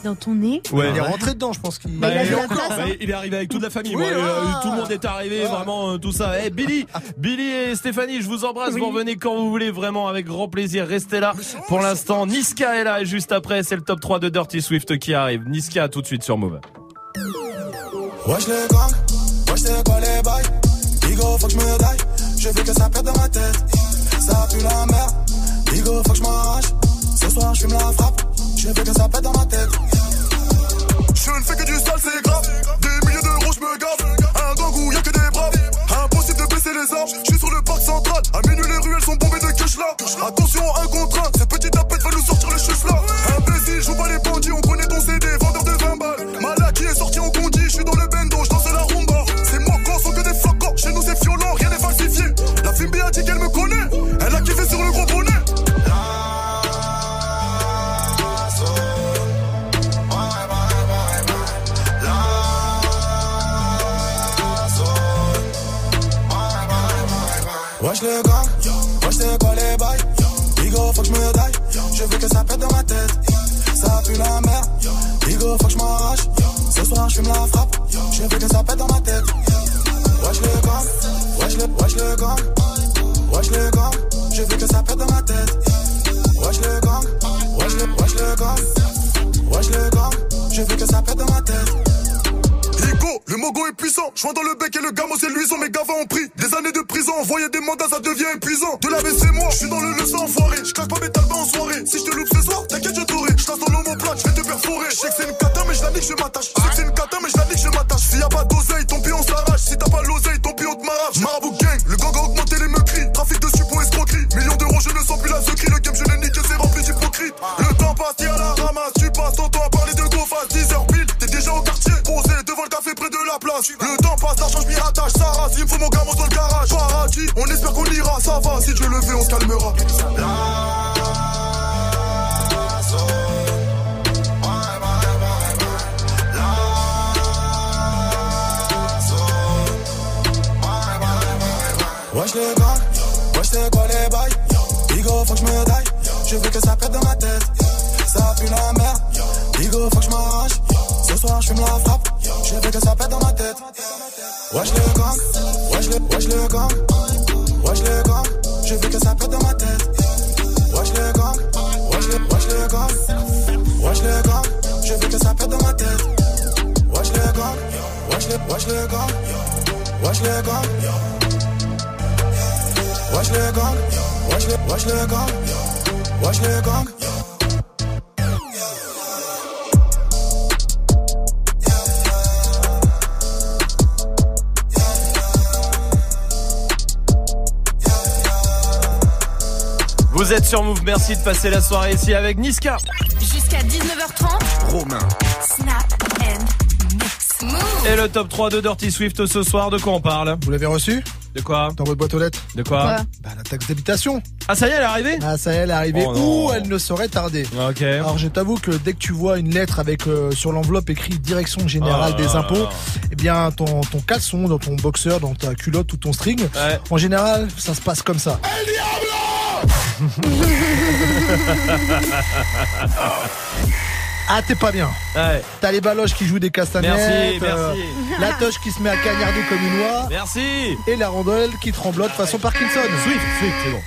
Speaker 4: Dans ton nez?
Speaker 1: Ouais.
Speaker 5: Il est rentré dedans, je pense qu'il.
Speaker 4: Bah, il a la
Speaker 1: encore,
Speaker 4: place,
Speaker 1: bah,
Speaker 4: hein.
Speaker 1: il est arrivé avec toute la famille.
Speaker 5: Oui,
Speaker 1: moi, euh,
Speaker 5: ah.
Speaker 1: tout le monde est arrivé, vraiment euh, tout ça. Eh Billy, Billy et Stéphanie, je vous embrasse. Vous revenez quand vous voulez, vraiment avec grand plaisir. Restez là. Pour l'instant, Niska est là et juste après, c'est le top 3 de Dirty Swift qui arrive. Niska tout de suite sur Move.
Speaker 30: Wesh les gangs, wesh c'est quoi les bails. Bigo faut que je me daille, je veux que ça pète dans ma tête. Ça pue la merde, Bigo faut que je m'arrache. Ce soir je fume la frappe, je veux que ça pète dans ma tête. Je ne fais que du sale c'est grave, des milliers d'euros je me gave. Un gang où y'a que des braves, impossible de baisser les armes À minuit les ruelles sont bombées de cash là. Attention un contre un, ces petits tapettes va nous sortir les cheveux là. Imbécile, joue pas les bandits, on connaît ton CD, vendeur de 20 balles. Malak qui est sorti en condi, je suis dans le bendo, je danse la rumba. C'est moi quand sont que des flocons, chez nous c'est violent, rien n'est falsifié. La fille a dit qu'elle me connaît, Wesh le gang, wesh c'est quoi les bails. Bigo faut que je me daille, je veux que ça pète dans ma tête. Ça pue la merde, Bigo faut que je m'arrache. Ce soir je fume la frappe, je veux que ça pète dans ma tête. Wesh le gang, wesh le, wesh le gang Wesh le gang, je veux que ça pète dans ma tête. Wesh le gang, wesh le, wesh le gang Wesh le gang, je veux que ça pète dans ma tête le mogo est puissant, je dans le bec et le gamo c'est lui mes gavins ont pris Des années de prison, envoyer des mandats ça devient épuisant. De la c'est moi, je suis dans le leçon enfoiré Je claque pas mes talbans en soirée. Si je te loupe ce soir, t'inquiète je t'aurai. Je dans l'homoplate, je vais te perforer Je sais que c'est une cata mais je la nique, je m'attache. Je sais que c'est une cata mais je la nique, je m'attache.
Speaker 31: Si y'a pas d'oseille, ton pied on s'arrache. Si t'as pas l'oseille, ton pied on te m'arrache Marabout gang, le gang a augmenté les
Speaker 30: meurtris Trafic de suppos escroquerie. Millions d'euros je ne sens plus la secrie Le game je l'ai niqué c'est rempli d'hypocrite Le temps passe, à la ramasse. Tu passes ton Le temps passe, l'argent je m'y rattache. Sarah, il me faut mon gamin dans le garage. Paradis, on espère qu'on ira, ça va. Si Dieu le veut, on se calmera. Wesh les gars, wesh c'est quoi les bails Bigo faut que je me taille, je veux que ça pète dans gang.
Speaker 1: Vous êtes sur Move, merci de passer la soirée ici avec Niska.
Speaker 4: Jusqu'à 19h30.
Speaker 1: Romain.
Speaker 4: Snap and mix. Move.
Speaker 1: Et le top 3 de Dirty Swift ce soir, de quoi on parle?
Speaker 5: Vous l'avez reçu?
Speaker 1: De quoi?
Speaker 5: Dans votre boîte aux lettres?
Speaker 1: De quoi?
Speaker 23: Quoi?
Speaker 5: Bah la taxe d'habitation.
Speaker 1: Ah ça y est, elle est arrivée
Speaker 5: Ah ça y est, elle est arrivée
Speaker 1: Oh
Speaker 5: où elle ne saurait tarder.
Speaker 1: Ok.
Speaker 5: Alors je t'avoue que dès que tu vois une lettre avec euh, sur l'enveloppe écrit Direction Générale
Speaker 1: Ah
Speaker 5: des Impôts, eh bien ton, ton caleçon, dans ton boxeur, dans ta culotte ou ton string,
Speaker 1: Ouais.
Speaker 5: en général ça se passe comme ça. Ah t'es pas bien.
Speaker 1: Ouais.
Speaker 5: T'as les baloches qui jouent des castagnettes,
Speaker 1: Merci, merci.
Speaker 5: la toche qui se met à cagnarder comme une oie,
Speaker 1: Merci.
Speaker 5: et la rondelle qui tremblote façon Parkinson.
Speaker 1: Swift, Swift, c'est bon.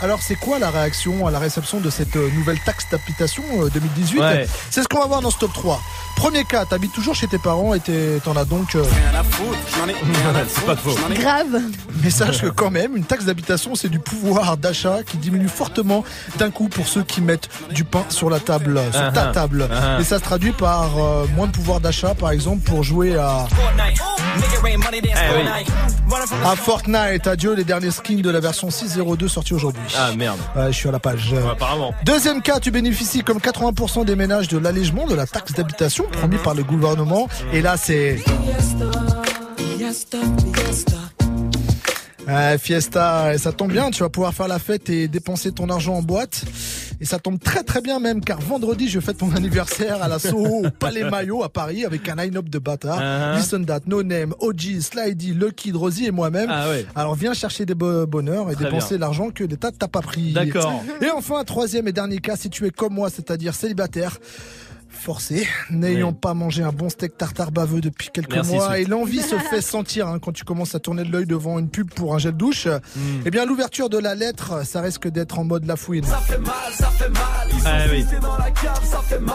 Speaker 5: Alors c'est quoi la réaction à la réception de cette euh, nouvelle taxe d'habitation euh, 2018
Speaker 1: Ouais.
Speaker 5: C'est ce qu'on va voir dans ce top 3. Premier cas, t'habites toujours chez tes parents et t'en as donc... euh,
Speaker 1: c'est pas faux.
Speaker 23: Grave.
Speaker 5: mais sache que quand même, une taxe d'habitation, c'est du pouvoir d'achat qui diminue fortement d'un coup pour ceux qui mettent du pain sur la table, sur
Speaker 1: Ah
Speaker 5: ta
Speaker 1: ah.
Speaker 5: table.
Speaker 1: Ah.
Speaker 5: Et ça se traduit par euh, moins de pouvoir d'achat, par exemple, pour jouer à,
Speaker 1: Eh
Speaker 5: à Fortnite. Adieu les derniers skins de la version 6.02 sortie aujourd'hui.
Speaker 1: Ah merde.
Speaker 5: Ouais, je suis à la page.
Speaker 1: Ouais, apparemment.
Speaker 5: Deuxième cas, tu bénéficies comme 80% des ménages de l'allègement de la taxe d'habitation promis par le gouvernement. Et là, c'est euh, Fiesta. Et ça tombe bien, tu vas pouvoir faire la fête et dépenser ton argent en boîte. Et ça tombe très très bien même, car vendredi, je fête mon anniversaire à la Soho au Palais Maillot à Paris avec un line-up de bâtards.
Speaker 1: Uh-huh.
Speaker 5: Listen That, No Name, OG, Slidey, Lucky, Drosy et moi-même.
Speaker 1: Ah ouais.
Speaker 5: Alors viens chercher des bo- bonheurs et
Speaker 1: Très
Speaker 5: dépenser l'argent que l'État t'a pas pris.
Speaker 1: D'accord.
Speaker 5: Et enfin, troisième et dernier cas, si tu es comme moi, c'est-à-dire célibataire, forcé, n'ayant
Speaker 1: Oui.
Speaker 5: pas mangé un bon steak tartare baveux depuis quelques
Speaker 1: Merci,
Speaker 5: mois, et l'envie se fait sentir hein, quand tu commences à tourner de l'œil devant une pub pour un gel douche.
Speaker 1: Hmm.
Speaker 5: Eh bien, l'ouverture de la lettre, ça risque d'être en mode la fouine.
Speaker 1: Ah oui.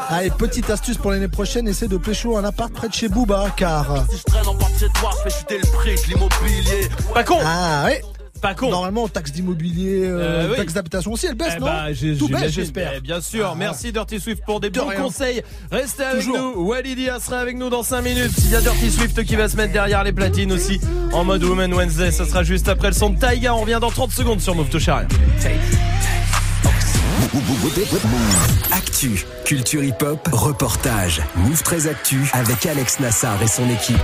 Speaker 5: Ah, et petite astuce pour l'année prochaine, essaie de pécho un appart près de chez Booba, car...
Speaker 32: Si je traîne en bas de chez toi, je fais chuter le prix de l'immobilier.
Speaker 1: Pas con.
Speaker 5: Ah ouais
Speaker 1: Pas con.
Speaker 5: Normalement, taxe d'immobilier, euh,
Speaker 1: Euh, oui.
Speaker 5: taxe d'habitation aussi, elle baisse,
Speaker 1: Eh
Speaker 5: non
Speaker 1: bah,
Speaker 5: Tout baisse, j'espère.
Speaker 1: Eh Bien sûr.
Speaker 5: Ah.
Speaker 1: Merci Dirty Swift pour des
Speaker 5: De
Speaker 1: bons
Speaker 5: rien.
Speaker 1: conseils. Restez avec
Speaker 5: Toujours.
Speaker 1: nous. Walidia sera avec nous dans 5 minutes. Il y a Dirty Swift qui va se mettre derrière les platines aussi en mode Woman Wednesday. Ça sera juste après le son de Taiga. On revient dans 30 secondes sur Move rien.
Speaker 3: Actu, culture hip-hop, reportage. Move 13 Actu avec Alex Nassar et son équipe.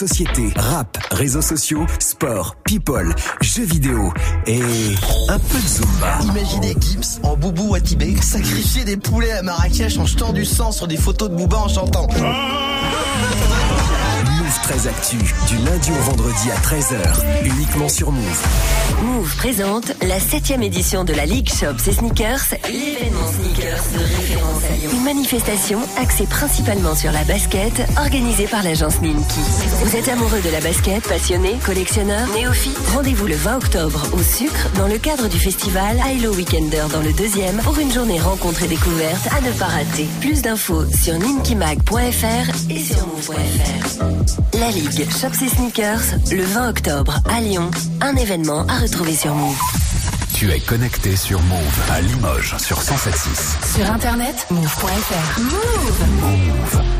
Speaker 3: Société, rap, réseaux sociaux, sport, people, jeux vidéo et un peu de Zumba.
Speaker 33: Imaginez Gibbs en boubou à Tibet sacrifier des poulets à Marrakech en jetant du sang sur des photos de Booba en chantant.
Speaker 3: Move 13 Actu, du lundi au vendredi à 13h, uniquement sur Move.
Speaker 34: Move présente la 7 édition de la League Shops et Sneakers, l'événement sneakers de référence à. Une manifestation axée principalement sur la basket, organisée par l'agence Ninki. Vous êtes amoureux de la basket, passionné, collectionneur, néophyte Rendez-vous le 20 octobre au Sucre dans le cadre du festival Hilo Weekender dans le deuxième pour une journée rencontre et découverte à ne pas rater. Plus d'infos sur ninkimag.fr et sur move.fr. La Ligue Shops et Sneakers, le 20 octobre à Lyon, un événement à retrouver sur Move.
Speaker 3: Tu es connecté sur Move à Limoges sur 107.6.
Speaker 4: Sur internet, move.fr. Move.
Speaker 3: Move.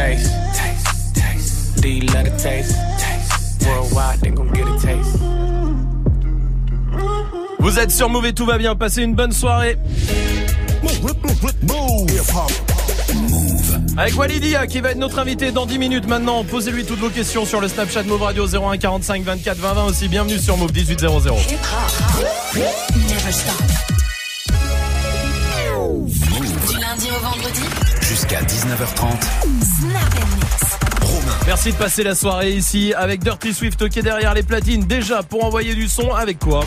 Speaker 10: taste. taste. taste. Love the taste? taste. Worldwide, they gon' get a taste.
Speaker 1: Vous êtes sur Move et tout va bien. Passez une bonne soirée. Avec Walidia qui va être notre invité dans 10 minutes maintenant. Posez-lui toutes vos questions sur le Snapchat Move Radio 01 45 24 20 20 aussi. Bienvenue sur Move 1800.
Speaker 35: Never stop. Du lundi au vendredi,
Speaker 3: Jusqu'à 19h30.
Speaker 35: Snap Mix.
Speaker 1: Merci de passer la soirée ici avec Dirty Swift qui est derrière les platines. Déjà pour envoyer du son avec quoi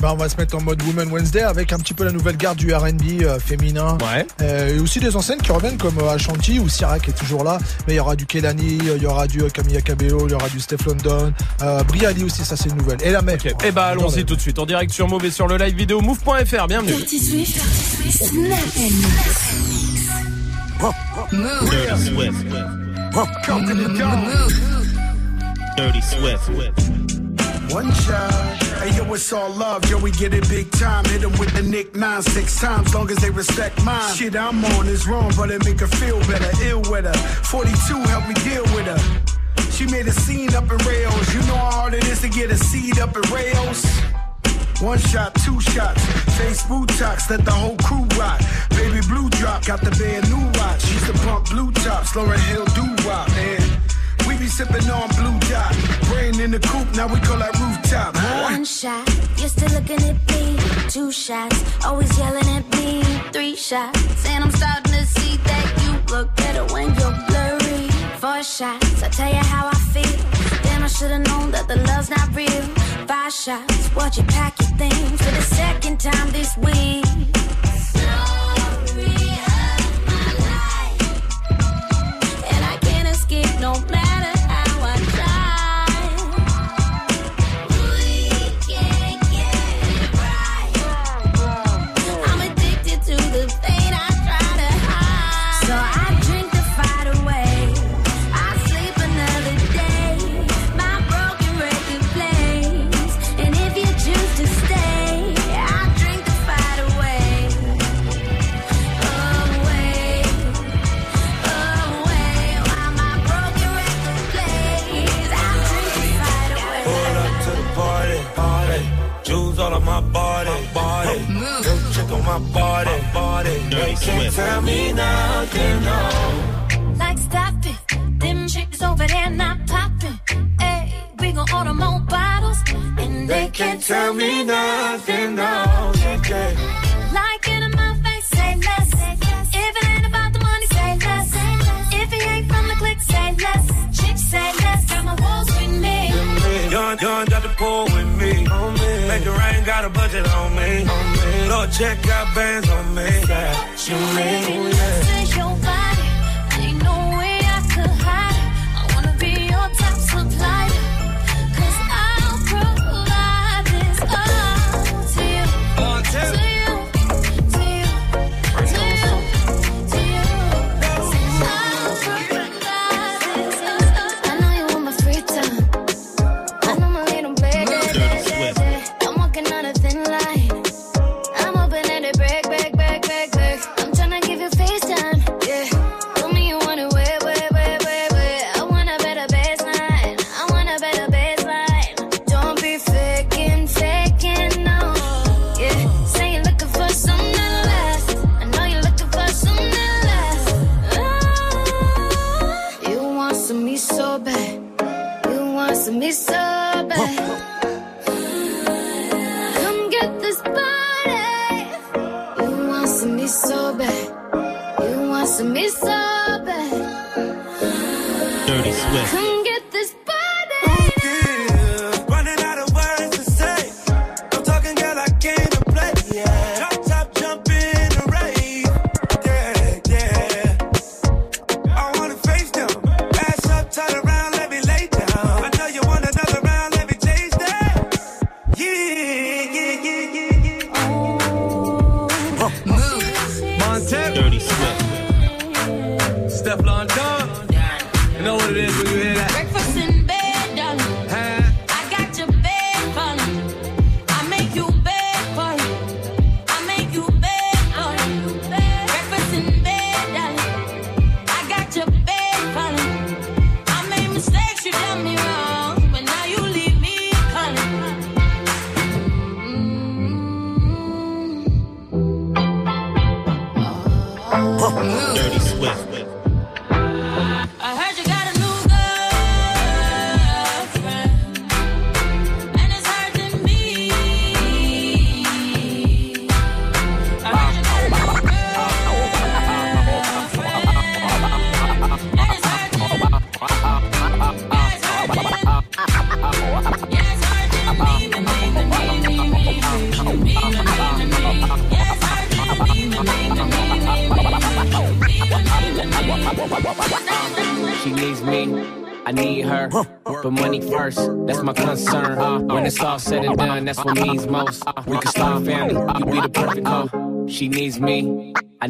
Speaker 5: Bah, on va se mettre en mode Woman Wednesday avec un petit peu la nouvelle garde du R&B euh, féminin.
Speaker 1: Ouais.
Speaker 5: Euh, et aussi des enseignes qui reviennent comme euh, Ashanti ou Sierra qui est toujours là. Mais il y aura du Kelani, il y aura du euh, Camilla Cabello, il y aura du Steph London, euh, Briali aussi, ça c'est une nouvelle. Et la même.
Speaker 1: Eh bah allons-y tout de suite en direct sur Move et sur le live vidéo move.fr. Bienvenue.
Speaker 35: Dirty Swift, Dirty Swift, Snap Mix. Move.
Speaker 24: Dirty Swift. Dirty Swift.
Speaker 36: One shot. Hey, yo, it's all love. Yo, we get it big time. Hit them with the Nick 9 six times. Long as they respect mine. Shit, I'm on is wrong, but it make her feel better. Ill with her. 42 help me deal with her. She made a scene up in rails. You know how hard it is to get a seed up in rails. One shot, two shots. Face Botox, let the whole crew rock. Baby blue drop, got the band new to pump blue tops, Lauren Hill do wop, and we be sipping on blue dot. Rain in the coop, now we call that rooftop. Huh?
Speaker 6: One shot, you're still looking at me. Two shots, always yelling at me. Three shots, and I'm starting to see that you look better when you're blurry. Four shots, I tell you how I feel. Then I should've known that the love's not real. Five shots, watch you pack your things for the second time this week. no matter. bought it,
Speaker 26: bought it. They can't tell me nothing, no.
Speaker 6: Like stop it, them chicks over there not popping. Hey, we gon' order more bottles, and they, they can't tell me nothing, no.
Speaker 26: Yeah. Make it rain, got a budget on me. Lord, check out bands on me. You mean,
Speaker 6: oh, your body? Ain't no way I could hide. I wanna be your top supplier.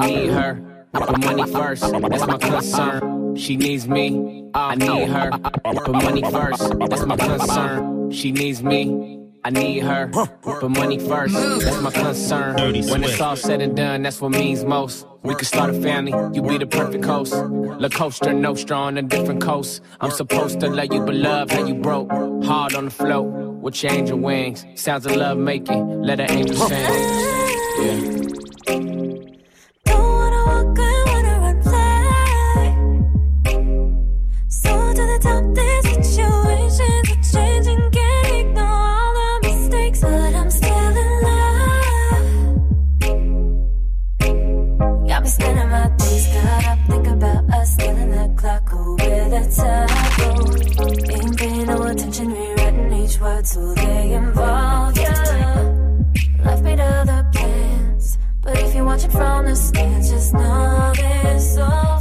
Speaker 9: need her. But money first, that's my concern. She needs me, I need her. But money first, that's my concern. She needs me, I need her. But money first, that's my concern. When it's all said and done, that's what means most. We could start a family, you be the perfect host. La Costa Nostra on a different coast. I'm supposed to love you, but love how you broke. Hard on the float, with your angel wings. Sounds of love making, let an angel sing. Yeah.
Speaker 6: unacceptable. paying no attention, rewritten each word so they involve you. Made plans, but if you from the stands, just know this all.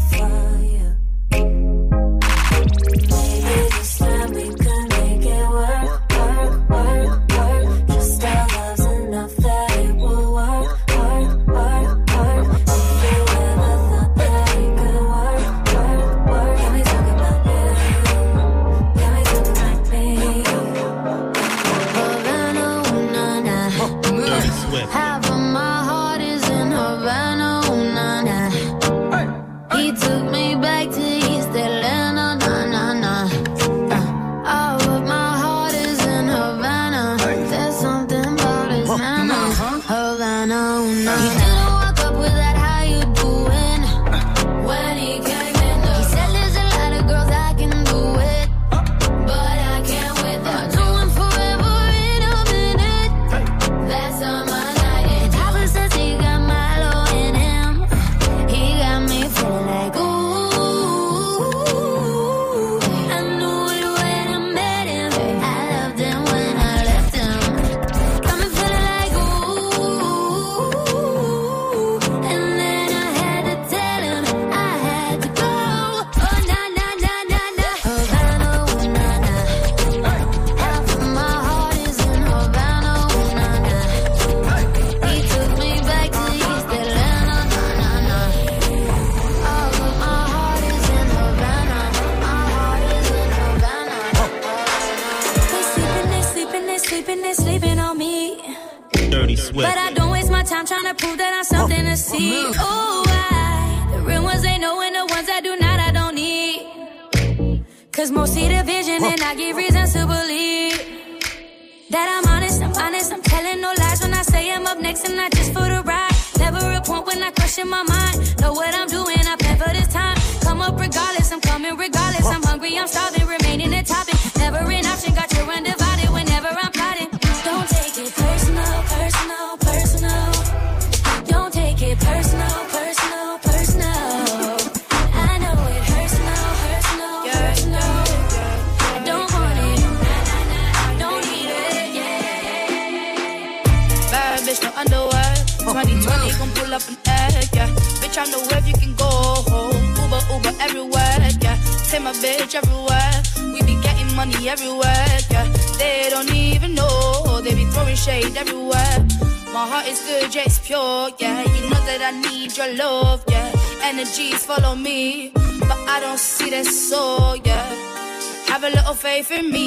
Speaker 6: me.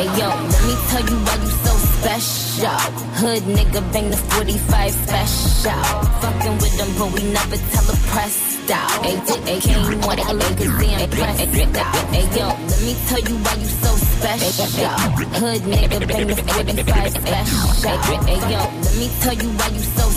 Speaker 11: Hey yo, let me tell you why you so special. Hood nigga bang the 45 special. Fucking with them, but we never tell a press out. Hey, hey, came what I like cause they out. Hey yo, let me tell you why you so special. Hood nigga bang the 45 special. Hey yo, let me tell you why you so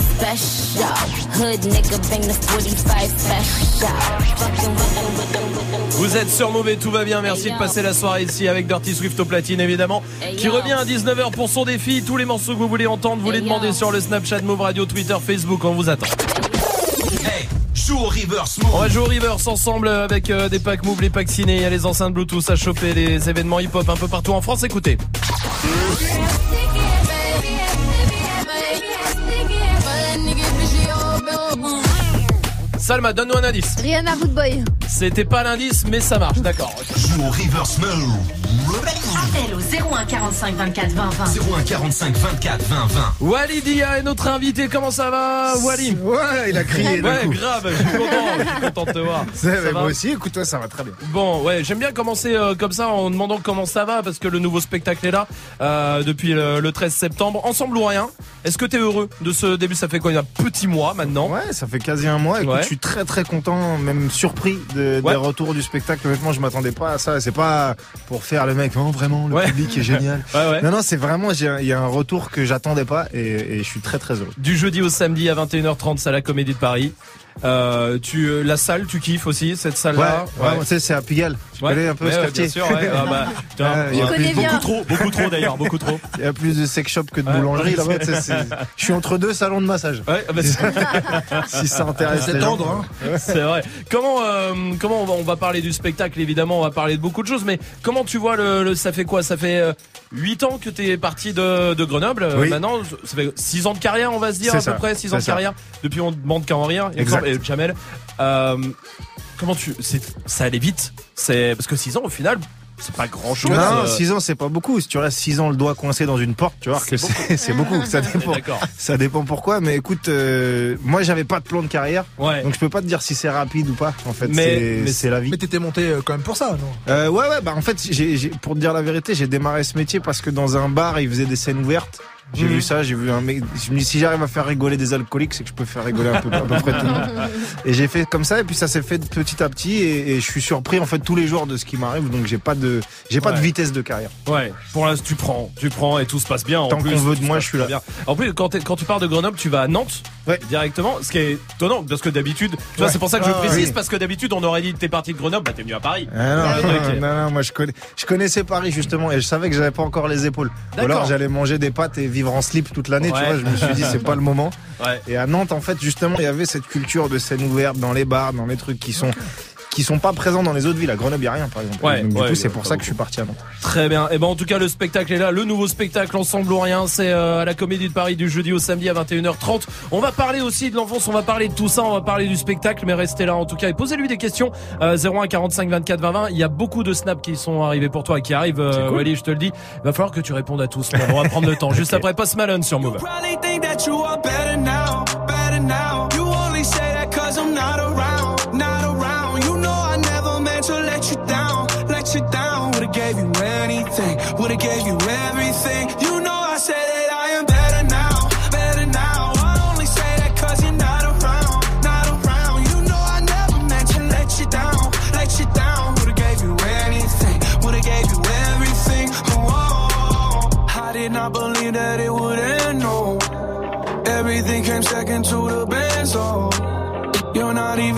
Speaker 1: Vous êtes sur Mauvais, tout va bien. Merci de passer la soirée ici avec Dirty Swift au platine, évidemment, qui revient à 19h pour son défi. Tous les morceaux que vous voulez entendre, vous les demandez sur le Snapchat Move Radio, Twitter, Facebook. On vous attend.
Speaker 2: Hey, joue au reverse move.
Speaker 1: On va jouer au reverse ensemble avec euh, des packs move, les packs ciné, il y a les enceintes Bluetooth à choper, les événements hip-hop un peu partout en France. Écoutez. Salma, donne-nous un indice.
Speaker 4: Rihanna Rude Boy.
Speaker 1: C'était pas l'indice, mais ça marche, d'accord.
Speaker 3: Joue au reverse
Speaker 35: Appel au 01 45 24 20 20.
Speaker 3: 01 45 24 20 20.
Speaker 1: Walidia est notre invité, comment ça va Wally?
Speaker 37: Ouais, il a crié d'un
Speaker 1: Ouais,
Speaker 37: coup.
Speaker 1: grave, je suis content, je suis content de te voir. Ça va
Speaker 37: moi aussi, écoute, toi, ça va très bien.
Speaker 1: Bon, ouais, j'aime bien commencer euh, comme ça en demandant comment ça va parce que le nouveau spectacle est là euh, depuis le, le 13 septembre. Ensemble ou rien Est-ce que t'es heureux de ce début? Ça fait quoi Il y a un petit mois maintenant?
Speaker 37: Ouais, ça fait quasi un mois. Écoute,
Speaker 1: Ouais.
Speaker 37: je suis très très content, même surpris de, des retours du spectacle. Honnêtement, je m'attendais pas à ça. C'est pas pour faire le mec, non, vraiment, le public est génial.
Speaker 1: Ouais, ouais.
Speaker 37: Non, non, c'est vraiment, il y a un retour que j'attendais pas et, et je suis très très heureux.
Speaker 1: Du jeudi au samedi à 21h30, c'est à la Comédie de Paris. Euh, tu, euh, la salle, tu kiffes aussi cette salle-là
Speaker 37: Ouais, ouais, tu sais, c'est à Pigalle. Tu
Speaker 1: Ouais.
Speaker 37: connais un peu
Speaker 1: Ouais,
Speaker 37: ce
Speaker 1: ouais,
Speaker 37: quartier
Speaker 1: bien sûr, ouais. Ah bah,
Speaker 37: Ouais, il y a
Speaker 1: ouais.
Speaker 37: plus-
Speaker 1: beaucoup trop, beaucoup trop d'ailleurs, beaucoup trop.
Speaker 37: Il y a plus de sex shop que de
Speaker 1: Ouais.
Speaker 37: boulangerie là-bas. tu sais, c'est- Je suis entre deux salons de massage.
Speaker 1: Ouais, ah bah, c'est-
Speaker 37: si ça intéresse
Speaker 1: C'est tendre, hein. C'est vrai. Comment euh, comment on va, on va parler du spectacle évidemment, on va parler de beaucoup de choses mais comment tu vois le, le- ça fait quoi? Ça fait 8 ans que tu es parti de, de Grenoble.
Speaker 37: Oui.
Speaker 1: maintenant ça fait 6 ans de carrière on va se dire à
Speaker 37: ça,
Speaker 1: peu près 6 ans de
Speaker 37: ça.
Speaker 1: carrière. Depuis on demande qu'à en rire. Semble, et Jamel euh, comment tu ça allait vite. C'est parce que 6 ans au final c'est pas grand chose
Speaker 37: Non, 6 ans, c'est pas beaucoup. Si tu restes 6 ans le doigt coincé dans une porte, tu vois que c'est beaucoup. Ça dépend. Ça dépend pourquoi. Mais écoute, euh, moi, j'avais pas de plan de carrière. Donc, je peux pas te dire si c'est rapide ou pas. En fait,
Speaker 5: Mais-
Speaker 37: c'est- la vie.
Speaker 5: Mais t'étais monté euh, quand même pour ça, non?
Speaker 37: Euh, ouais, ouais, bah en fait, j'ai, j'ai- pour te dire la vérité, j'ai démarré ce métier parce que dans un bar, ils faisaient des scènes ouvertes. J'ai vu ça, j'ai vu un mec. Je me dis, si j'arrive à faire rigoler des alcooliques, c'est que je peux faire rigoler un peu, à peu près tout le monde. Et j'ai fait comme ça, et puis ça s'est fait petit à petit, et, et je suis surpris en fait tous les jours de ce qui m'arrive, donc j'ai pas de, j'ai pas
Speaker 1: Ouais.
Speaker 37: de vitesse de carrière.
Speaker 1: Ouais, pour l'instant tu prends, tu prends et tout se passe bien. En
Speaker 37: Tant
Speaker 1: plus,
Speaker 37: qu'on veut de moi, je suis là.
Speaker 1: bien. En plus, quand tu pars de Grenoble, tu vas à Nantes directement, ce qui est étonnant parce que d'habitude, tu vois,
Speaker 37: Ouais.
Speaker 1: c'est pour ça que je
Speaker 37: Ah,
Speaker 1: précise
Speaker 37: oui.
Speaker 1: parce que d'habitude on aurait dit que t'es parti de Grenoble, bah t'es venu à Paris.
Speaker 37: Ah non, non, non, non, moi je, connais, je connaissais Paris justement et je savais que j'avais pas encore les épaules. Ou alors j'allais manger des pâtes et vivre en slip toute l'année,
Speaker 1: Ouais.
Speaker 37: tu vois. Je me suis dit c'est pas le moment.
Speaker 1: Ouais.
Speaker 37: Et à Nantes en fait justement il y avait cette culture de scène ouverte dans les bars, dans les trucs qui sont qui sont pas présents dans les autres villes. À Grenoble il y a rien par exemple.
Speaker 1: Ouais,
Speaker 37: Donc, du
Speaker 1: ouais,
Speaker 37: coup c'est pour ça que je suis parti à Nantes.
Speaker 1: Très bien. Et ben en tout cas le spectacle est là, le nouveau spectacle Ensemble ou rien, c'est euh, à la Comédie de Paris du jeudi au samedi à 21h30. On va parler aussi de l'enfance, on va parler de tout ça, on va parler du spectacle, mais restez là en tout cas et posez-lui des questions. Euh, 01 45 24 20 20. Il y a beaucoup de snaps qui sont arrivés pour toi et qui arrivent. Euh,
Speaker 37: cool.
Speaker 1: Wally, je te le dis. Il va falloir que tu répondes à tous. On va prendre le temps. Juste après Post Malone sur Move.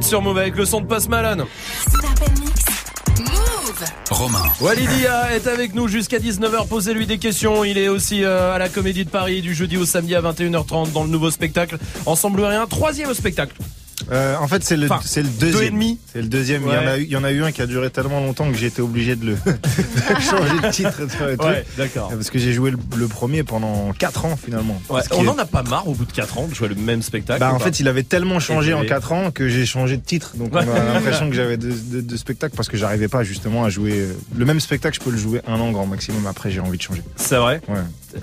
Speaker 1: sur Move avec le son de Passe Malone.
Speaker 3: Romain.
Speaker 1: Walidia est avec nous jusqu'à 19h. Posez-lui des questions. Il est aussi euh, à la Comédie de Paris du jeudi au samedi à 21h30 dans le nouveau spectacle. Ensemble ou rien. Troisième spectacle
Speaker 37: euh, en fait, c'est le,
Speaker 1: Enfin,
Speaker 37: c'est le
Speaker 1: deux
Speaker 37: deuxième.
Speaker 1: et demi.
Speaker 37: C'est le deuxième. Il, y en a eu, il y en a eu un qui a duré tellement longtemps que j'ai été obligé de le changer de titre.
Speaker 1: Ouais, d'accord.
Speaker 37: Parce que j'ai joué le, le premier pendant 4 ans finalement.
Speaker 1: Ouais, on
Speaker 37: est-
Speaker 1: en a pas marre au bout de 4 ans de jouer le même spectacle.
Speaker 37: Bah, en fait, il avait tellement changé en
Speaker 1: télé.
Speaker 37: 4 ans que j'ai changé de titre. Donc, on a l'impression que j'avais deux de, de spectacles parce que j'arrivais pas justement à jouer. euh, Le même spectacle, je peux le jouer un an grand maximum. Après, j'ai envie de changer.
Speaker 1: C'est vrai?
Speaker 37: Ouais.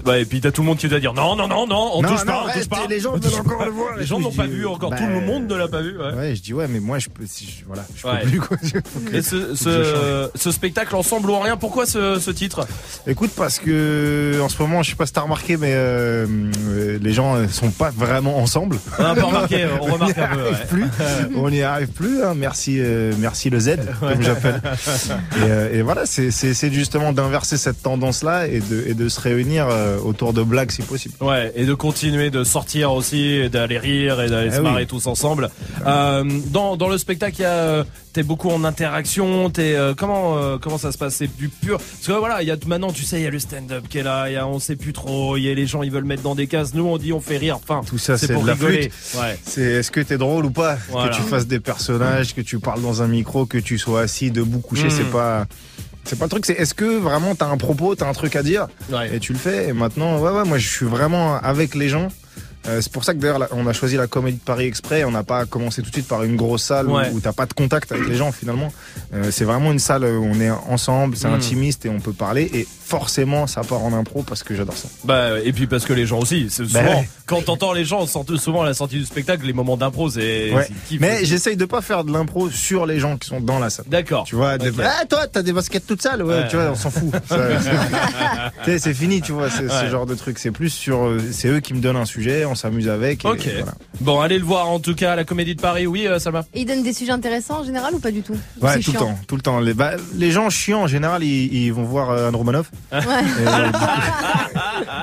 Speaker 1: Bah, et puis t'as tout le monde qui doit dire non, non, non, non, on
Speaker 37: Non,
Speaker 1: touche
Speaker 37: non,
Speaker 1: pas, on touche pas.
Speaker 37: les gens veulent encore
Speaker 1: pas.
Speaker 37: le voir.
Speaker 1: Les gens n'ont pas vu encore,
Speaker 37: bah,
Speaker 1: tout le monde ne l'a pas vu. ouais.
Speaker 37: Ouais, je dis ouais, mais moi, je peux, si voilà, je peux
Speaker 1: Ouais.
Speaker 37: plus quoi.
Speaker 1: Et ce, ce, ce spectacle ensemble ou rien, pourquoi ce, ce titre?
Speaker 37: Écoute, parce que en ce moment, je sais pas si t'as remarqué, mais euh, euh, les gens euh, sont pas vraiment ensemble.
Speaker 1: On a pas remarqué, on remarque un peu, ouais.
Speaker 37: plus. On n'y arrive plus. hein. Merci, euh, merci le Z, comme j'appelle. Et, euh, et voilà, c'est justement d'inverser cette tendance-là et de, et de se réunir autour de blagues si possible.
Speaker 1: Ouais, et de continuer de sortir aussi, d'aller rire et d'aller
Speaker 37: Eh
Speaker 1: se marrer
Speaker 37: oui.
Speaker 1: tous ensemble. Euh, dans, dans le spectacle, il y a, euh, t'es beaucoup en interaction, t'es, euh, comment, euh, comment ça se passe? C'est du pur? Parce que voilà, il y a maintenant, tu sais, il y a le stand-up qui est là, y a, on sait plus trop, il y a les gens, ils veulent mettre dans des cases. Nous, on dit, on fait rire. Enfin,
Speaker 37: Tout ça, c'est
Speaker 1: pour
Speaker 37: de la
Speaker 1: rigoler.
Speaker 37: flûte.
Speaker 1: Ouais.
Speaker 37: C'est est-ce que t'es drôle ou pas?
Speaker 1: Voilà.
Speaker 37: Que tu fasses des personnages, que tu parles dans un micro, que tu sois assis, debout, couché,
Speaker 1: Mm.
Speaker 37: c'est pas. C'est pas le truc, c'est est-ce que vraiment t'as un propos, t'as un truc à dire
Speaker 1: Ouais.
Speaker 37: et tu le fais. Et maintenant, ouais, ouais, moi je suis vraiment avec les gens. Euh, c'est pour ça que d'ailleurs on a choisi la Comédie de Paris exprès. On n'a pas commencé tout de suite par une grosse salle
Speaker 1: Ouais.
Speaker 37: où, où t'as pas de contact avec les gens finalement. Euh, c'est vraiment une salle où on est ensemble, c'est
Speaker 1: Mm.
Speaker 37: intimiste et on peut parler. Et forcément, ça part en impro parce que j'adore ça.
Speaker 1: Bah, et puis parce que les gens aussi,
Speaker 37: Bah
Speaker 1: souvent,
Speaker 37: ouais.
Speaker 1: quand t'entends les gens, souvent à la sortie du spectacle, les moments d'impro, c'est,
Speaker 37: Ouais. Mais j'essaye de pas faire de l'impro sur les gens qui sont dans la salle.
Speaker 1: D'accord.
Speaker 37: Tu vois, des-
Speaker 1: Ok.
Speaker 37: ah toi t'as des baskets toutes sales, ouais, tu vois, on s'en fout. C'est- fini, tu vois, ce genre de truc. C'est plus sur, euh, c'est eux qui me donnent un sujet, on s'amuse avec. et
Speaker 1: Ok.
Speaker 37: voilà.
Speaker 1: Bon, allez le voir en tout cas à la Comédie de Paris. Oui, euh, Salma.
Speaker 4: Et il donne des sujets intéressants en général ou pas du tout? Ou
Speaker 37: Ouais, tout le temps, tout le temps. Les, bah, les gens chiants en général, ils, ils vont voir euh, Anne Romanoff.
Speaker 4: Ouais.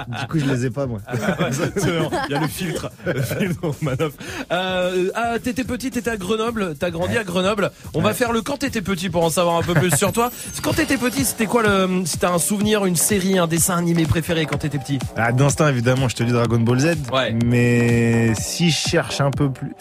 Speaker 37: Du, coup, je les ai pas moi.
Speaker 1: C'est bon, Il y a le filtre. Le filtre. Euh, ah, t'étais petit, t'étais à Grenoble, t'as grandi à Grenoble. On va faire le quand t'étais petit pour en savoir un peu plus sur toi. Quand t'étais petit, c'était quoi le, si t'as un souvenir, une série, un dessin animé préféré quand t'étais petit?
Speaker 37: Ah, D'instinct, évidemment, je te dis Dragon Ball Z.
Speaker 1: Ouais.
Speaker 37: Mais si je cherche un peu plus.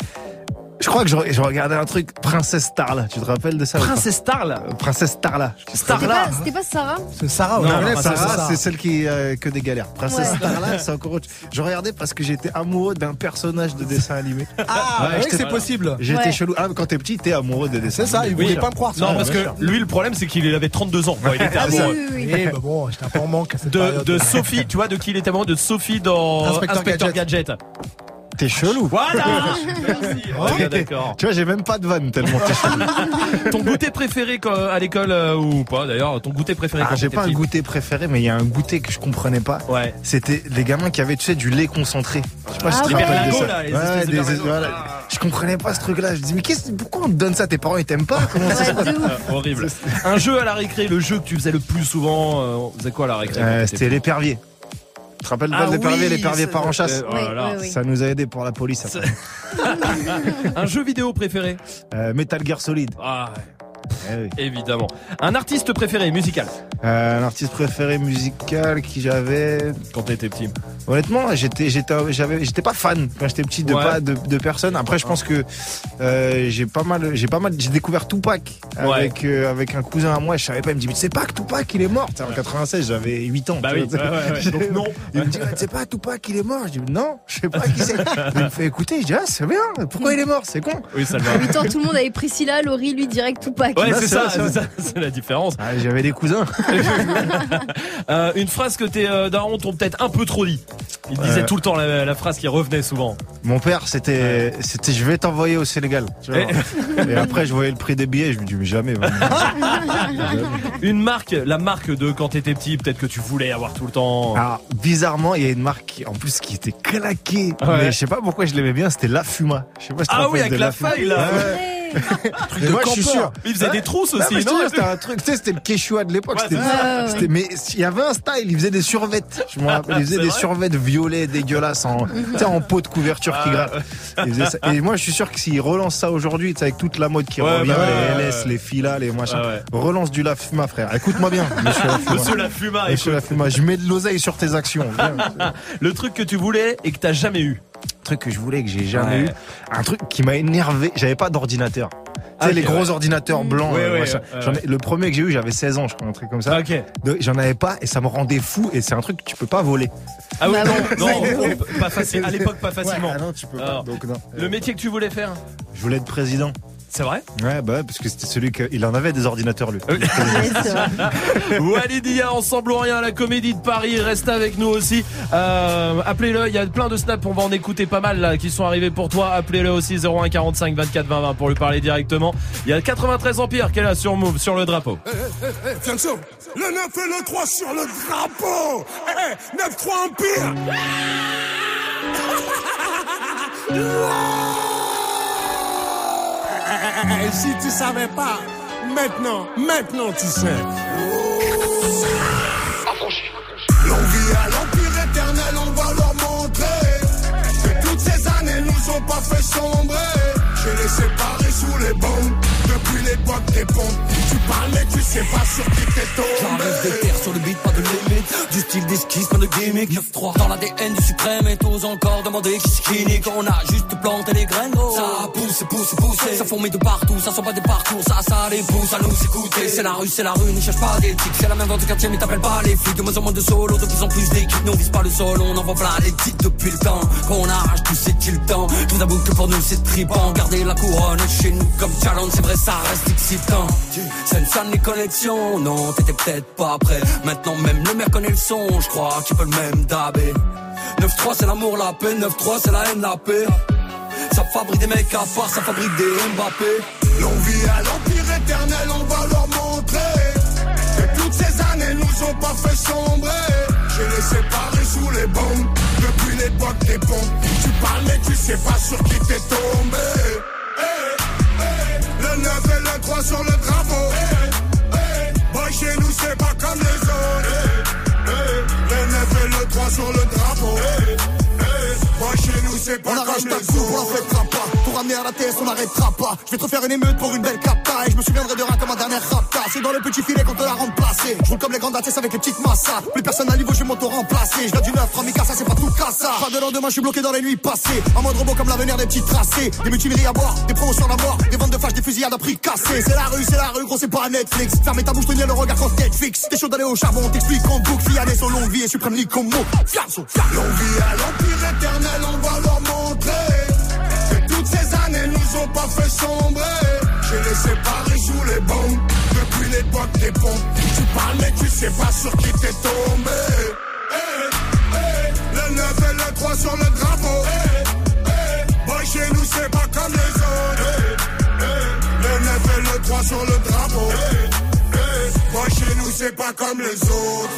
Speaker 37: Je crois que je, je regardais un truc, Princesse Starla. Tu te rappelles de ça
Speaker 1: Princesse Starla
Speaker 37: Euh, Princesse Starla.
Speaker 4: C'était pas, c'était pas Sarah
Speaker 5: C'est Sarah,
Speaker 37: Non,
Speaker 5: ouais.
Speaker 37: mais
Speaker 5: Princesse
Speaker 37: Sarah,
Speaker 5: Sarah.
Speaker 37: c'est celle qui euh, que des galères. Princesse
Speaker 4: Ouais.
Speaker 37: Starla, c'est encore autre. Je regardais parce que j'étais amoureux d'un personnage de dessin animé.
Speaker 5: Ah,
Speaker 37: Ouais,
Speaker 5: c'est possible.
Speaker 37: J'étais
Speaker 4: Ouais.
Speaker 37: chelou. Ah, quand t'es petit, t'es amoureux des dessins.
Speaker 5: C'est ça, il voulait pas me croire.
Speaker 1: Non, parce que lui, le problème, c'est qu'il avait 32 ans. il était
Speaker 5: Ah,
Speaker 1: amoureux.
Speaker 4: oui, oui,
Speaker 5: Eh, bah bon, j'étais un peu en manque à cette
Speaker 1: De, de Sophie, tu vois, de qui il était amoureux De Sophie dans
Speaker 5: Inspecteur
Speaker 1: Inspecteur,
Speaker 5: Gadget.
Speaker 37: T'es chelou.
Speaker 1: Voilà Merci. D'accord.
Speaker 37: Tu vois, j'ai même pas de vanne tellement t'es chelou.
Speaker 1: Ton goûter préféré à l'école euh, ou pas d'ailleurs Ton goûter préféré
Speaker 37: Ah, j'ai pas un goûter préféré, mais il y a un goûter que je comprenais pas.
Speaker 1: Ouais.
Speaker 37: C'était les gamins qui avaient, tu sais, du lait concentré. Je sais pas si
Speaker 4: Ah
Speaker 37: tu te
Speaker 4: ouais.
Speaker 37: voilà. Je comprenais pas ce truc-là. Je dis, mais pourquoi on te donne ça? Tes parents, ils t'aiment pas? Comment ça
Speaker 1: horrible. Un jeu à la récré, le jeu que tu faisais le plus souvent, euh, on faisait quoi à la récré
Speaker 37: Euh, C'était l'épervier. Tu te rappelles pas
Speaker 1: Ah
Speaker 37: de l'épervier,
Speaker 1: oui,
Speaker 37: l'épervier part en chasse
Speaker 1: oh.
Speaker 4: Oui, oui.
Speaker 37: Ça nous a aidé pour la police.
Speaker 1: Un jeu vidéo préféré
Speaker 37: Euh, Metal Gear Solid.
Speaker 1: Ah,
Speaker 37: Eh oui.
Speaker 1: évidemment. Un artiste préféré musical
Speaker 37: Euh, un artiste préféré musical qui j'avais.
Speaker 1: quand t'étais petit.
Speaker 37: Honnêtement, j'étais, j'étais, j'avais, j'étais pas fan quand j'étais petit de
Speaker 1: Ouais.
Speaker 37: pas de, de personnes. Après, je pense que euh, j'ai pas mal, j'ai pas mal, j'ai découvert Tupac avec euh, avec un cousin à moi. Je savais pas. Il me dit, mais tu sais pas que Tupac il est mort. C'est en 96, j'avais 8 ans.
Speaker 1: Bah oui,
Speaker 37: vois.
Speaker 1: ouais, ouais, ouais. Donc non.
Speaker 37: Il me dit, tu sais pas Tupac il est mort. Je dis, non, je sais pas qui c'est. Il me fait écouter. Je dis, ah c'est bien. Pourquoi il est mort? C'est con.
Speaker 1: Oui, ça
Speaker 4: À 8 ans, tout le monde avait Priscilla, Laurie, lui direct Tupac.
Speaker 1: Ouais, c'est ça, c'est ça, c'est la différence.
Speaker 37: Ah, j'avais des cousins.
Speaker 1: Euh, une phrase que tes euh, darons t'ont peut-être un peu trop dit. Il disait
Speaker 37: Euh.
Speaker 1: tout le temps la, la phrase qui revenait souvent.
Speaker 37: Mon père, c'était, c'était, je vais t'envoyer au Sénégal. Tu vois. Et après, je voyais le prix des billets. Je me dis, mais jamais. vraiment.
Speaker 1: Une marque, la marque de quand t'étais petit, peut-être que tu voulais avoir tout le temps.
Speaker 37: Alors, bizarrement, il y a une marque qui- en plus qui était claquée.
Speaker 1: Ouais.
Speaker 37: Mais je sais pas pourquoi je l'aimais bien, c'était La Fuma. Je sais pas si tu te
Speaker 1: Ah oui,
Speaker 37: rappelles
Speaker 1: avec
Speaker 37: de
Speaker 1: la
Speaker 37: Fuma.
Speaker 1: faille, là.
Speaker 37: Ouais.
Speaker 4: Ouais.
Speaker 37: Mais moi, je suis sûr.
Speaker 1: Mais il faisait des trousses aussi, non
Speaker 37: C'était un truc, tu sais, c'était le Quechua de l'époque.
Speaker 1: Ouais,
Speaker 37: c'était- mais il y avait un style, il faisait des survêtes. Je me rappelle, il faisait des
Speaker 1: vrai
Speaker 37: survêtes violets dégueulasses en, en peau de couverture qui gratte. Faisait. Et moi, je suis sûr que s'il relance ça aujourd'hui, tu sais, avec toute la mode qui
Speaker 1: Ouais,
Speaker 37: revient,
Speaker 1: bah
Speaker 37: les
Speaker 1: ouais,
Speaker 37: LS,
Speaker 1: ouais.
Speaker 37: les filas, les machins,
Speaker 1: Ouais, ouais.
Speaker 37: relance du Lafuma, frère. Écoute-moi bien, monsieur Lafuma.
Speaker 1: Monsieur Lafuma,
Speaker 37: Monsieur
Speaker 1: écoute.
Speaker 37: Lafuma, je mets de l'oseille sur tes actions. Viens.
Speaker 1: Le truc que tu voulais et que t'as jamais eu.
Speaker 37: Truc que je voulais et que j'ai jamais
Speaker 1: Ouais.
Speaker 37: eu. Un truc qui m'a énervé. J'avais pas d'ordinateur. Tu sais,
Speaker 1: Ok,
Speaker 37: les gros
Speaker 1: ouais.
Speaker 37: ordinateurs blancs.
Speaker 1: Ouais,
Speaker 37: euh, ai- le premier que j'ai eu, j'avais 16 ans, je crois, un truc comme ça. Donc, J'en avais pas et ça me rendait fou. Et c'est un truc que tu peux pas voler.
Speaker 1: Ah oui,
Speaker 37: Bah
Speaker 1: non, non, on- pas facile. À l'époque, pas facilement.
Speaker 37: Ouais, ah non, tu peux pas.
Speaker 1: Alors,
Speaker 37: Donc, non.
Speaker 1: Le métier que tu voulais faire
Speaker 37: Je voulais être président.
Speaker 1: C'est vrai
Speaker 37: Ouais, bah ouais, parce que c'était celui que. Il en avait des ordinateurs, lui.
Speaker 1: Walidia, ensemble ou rien à la Comédie de Paris, reste avec nous aussi. Euh, appelez-le, il y a plein de snaps, on va en écouter pas mal là qui sont arrivés pour toi. Appelez-le aussi 01 45 24 20 20 pour lui parler directement. Il y a 93 Empire qui est là sur Move, sur le drapeau.
Speaker 33: Eh, eh, eh, Fianso, le 9 et le 3 sur le drapeau Eh, eh, 9-3 Empire Eh, eh, Si tu savais pas, maintenant, maintenant tu sais. L'envie à l'empire éternel, on va leur montrer que toutes ces années nous ont pas fait sombrer. Je les séparés sous les bombes, depuis l'époque des pompes. Tu parles mais tu sais pas sur qui t'es tombé.
Speaker 38: J'arrive des terres sur le beat, pas de limite. Du style d'esquisse, pas de gimmick. 9-3 dans l'ADN du suprême et t'oses encore demander qui skinny. Quand on a juste planté les graines, gros. Ça pousse, pousse, pousse. Ça fourmille de partout, ça sont pas des parcours. Ça, ça les pousse à nous écouter. C'est la rue, c'est la rue, n'y cherche pas d'éthique. C'est la même vente de quartier, mais t'appelles pas les flics. De moins en moins de solo, de plus en plus d'équipes. Nous on vise pas le sol, on envoie plein les titres depuis le temps. Quand on arrache tout, c'est-il le temps. Je vous avoue que pour nous c'est tripant. Garder la couronne chez nous comme challenge, c'est vrai, ça reste excitant. C'est une sonne les connexions, non, t'étais peut-être pas prêt. Maintenant même le maire connaît le son, je crois qu'il peut le même dabé. 9-3 c'est l'amour, la paix, 9-3 c'est la haine, la paix. Ça fabrique des mecs à part, ça fabrique des Mbappé.
Speaker 33: L'envie à l'empire éternel, on va leur montrer que toutes ces années nous ont pas fait sombrer. Je les séparés sous les bombes, depuis l'époque des pompes. Tu parles mais tu sais pas sur qui t'es tombé. Eh, eh, Le 9 et le 3 sur le drapeau. Eh, eh, Boy, chez nous c'est pas comme les autres. Eh, eh, Le 9 et le 3 sur le drapeau. Eh, eh, Boy, chez nous c'est pas
Speaker 39: On
Speaker 33: comme
Speaker 39: arrache ta
Speaker 33: les
Speaker 39: coupe, on la
Speaker 33: autres.
Speaker 39: pas. À la on n'arrêtera pas. Je vais te faire une émeute pour une belle capta. Et je me souviendrai de rien comme un dernier rapta. C'est dans le petit filet qu'on te l'a remplacé. Je roule comme les grandes ATS avec les petites massas. Plus personne à niveau, je vais m'auto-remplacer. Je viens du neuf, Ramika, ça c'est pas tout cassa. Pas de lendemain, je suis bloqué dans les nuits passées. En mode robot comme l'avenir des petits tracés. Des mutineries à boire, des promotions à mort. Des ventes de flash, des fusillades à prix cassés. C'est la rue, c'est la rue, gros, c'est pas Netflix. Fermez ta bouche, tenir le regard quand Netflix. T'es chaud d'aller au charbon, t'explique en boucle. Fiané, son longue vie et suprême comme mot. Fianso.
Speaker 33: L'envie à l'empire éternel, on va pas fait sombrer. Je les séparés sous les bombes, depuis l'époque des pompes. Tu parles mais tu sais pas sur qui t'es tombé. Eh, eh, Le 9 et le 3 sur le drapeau. Eh, eh, Boy, chez nous c'est pas comme les autres. Le 9 et le 3 sur le drapeau. Boy, chez nous c'est pas comme les autres.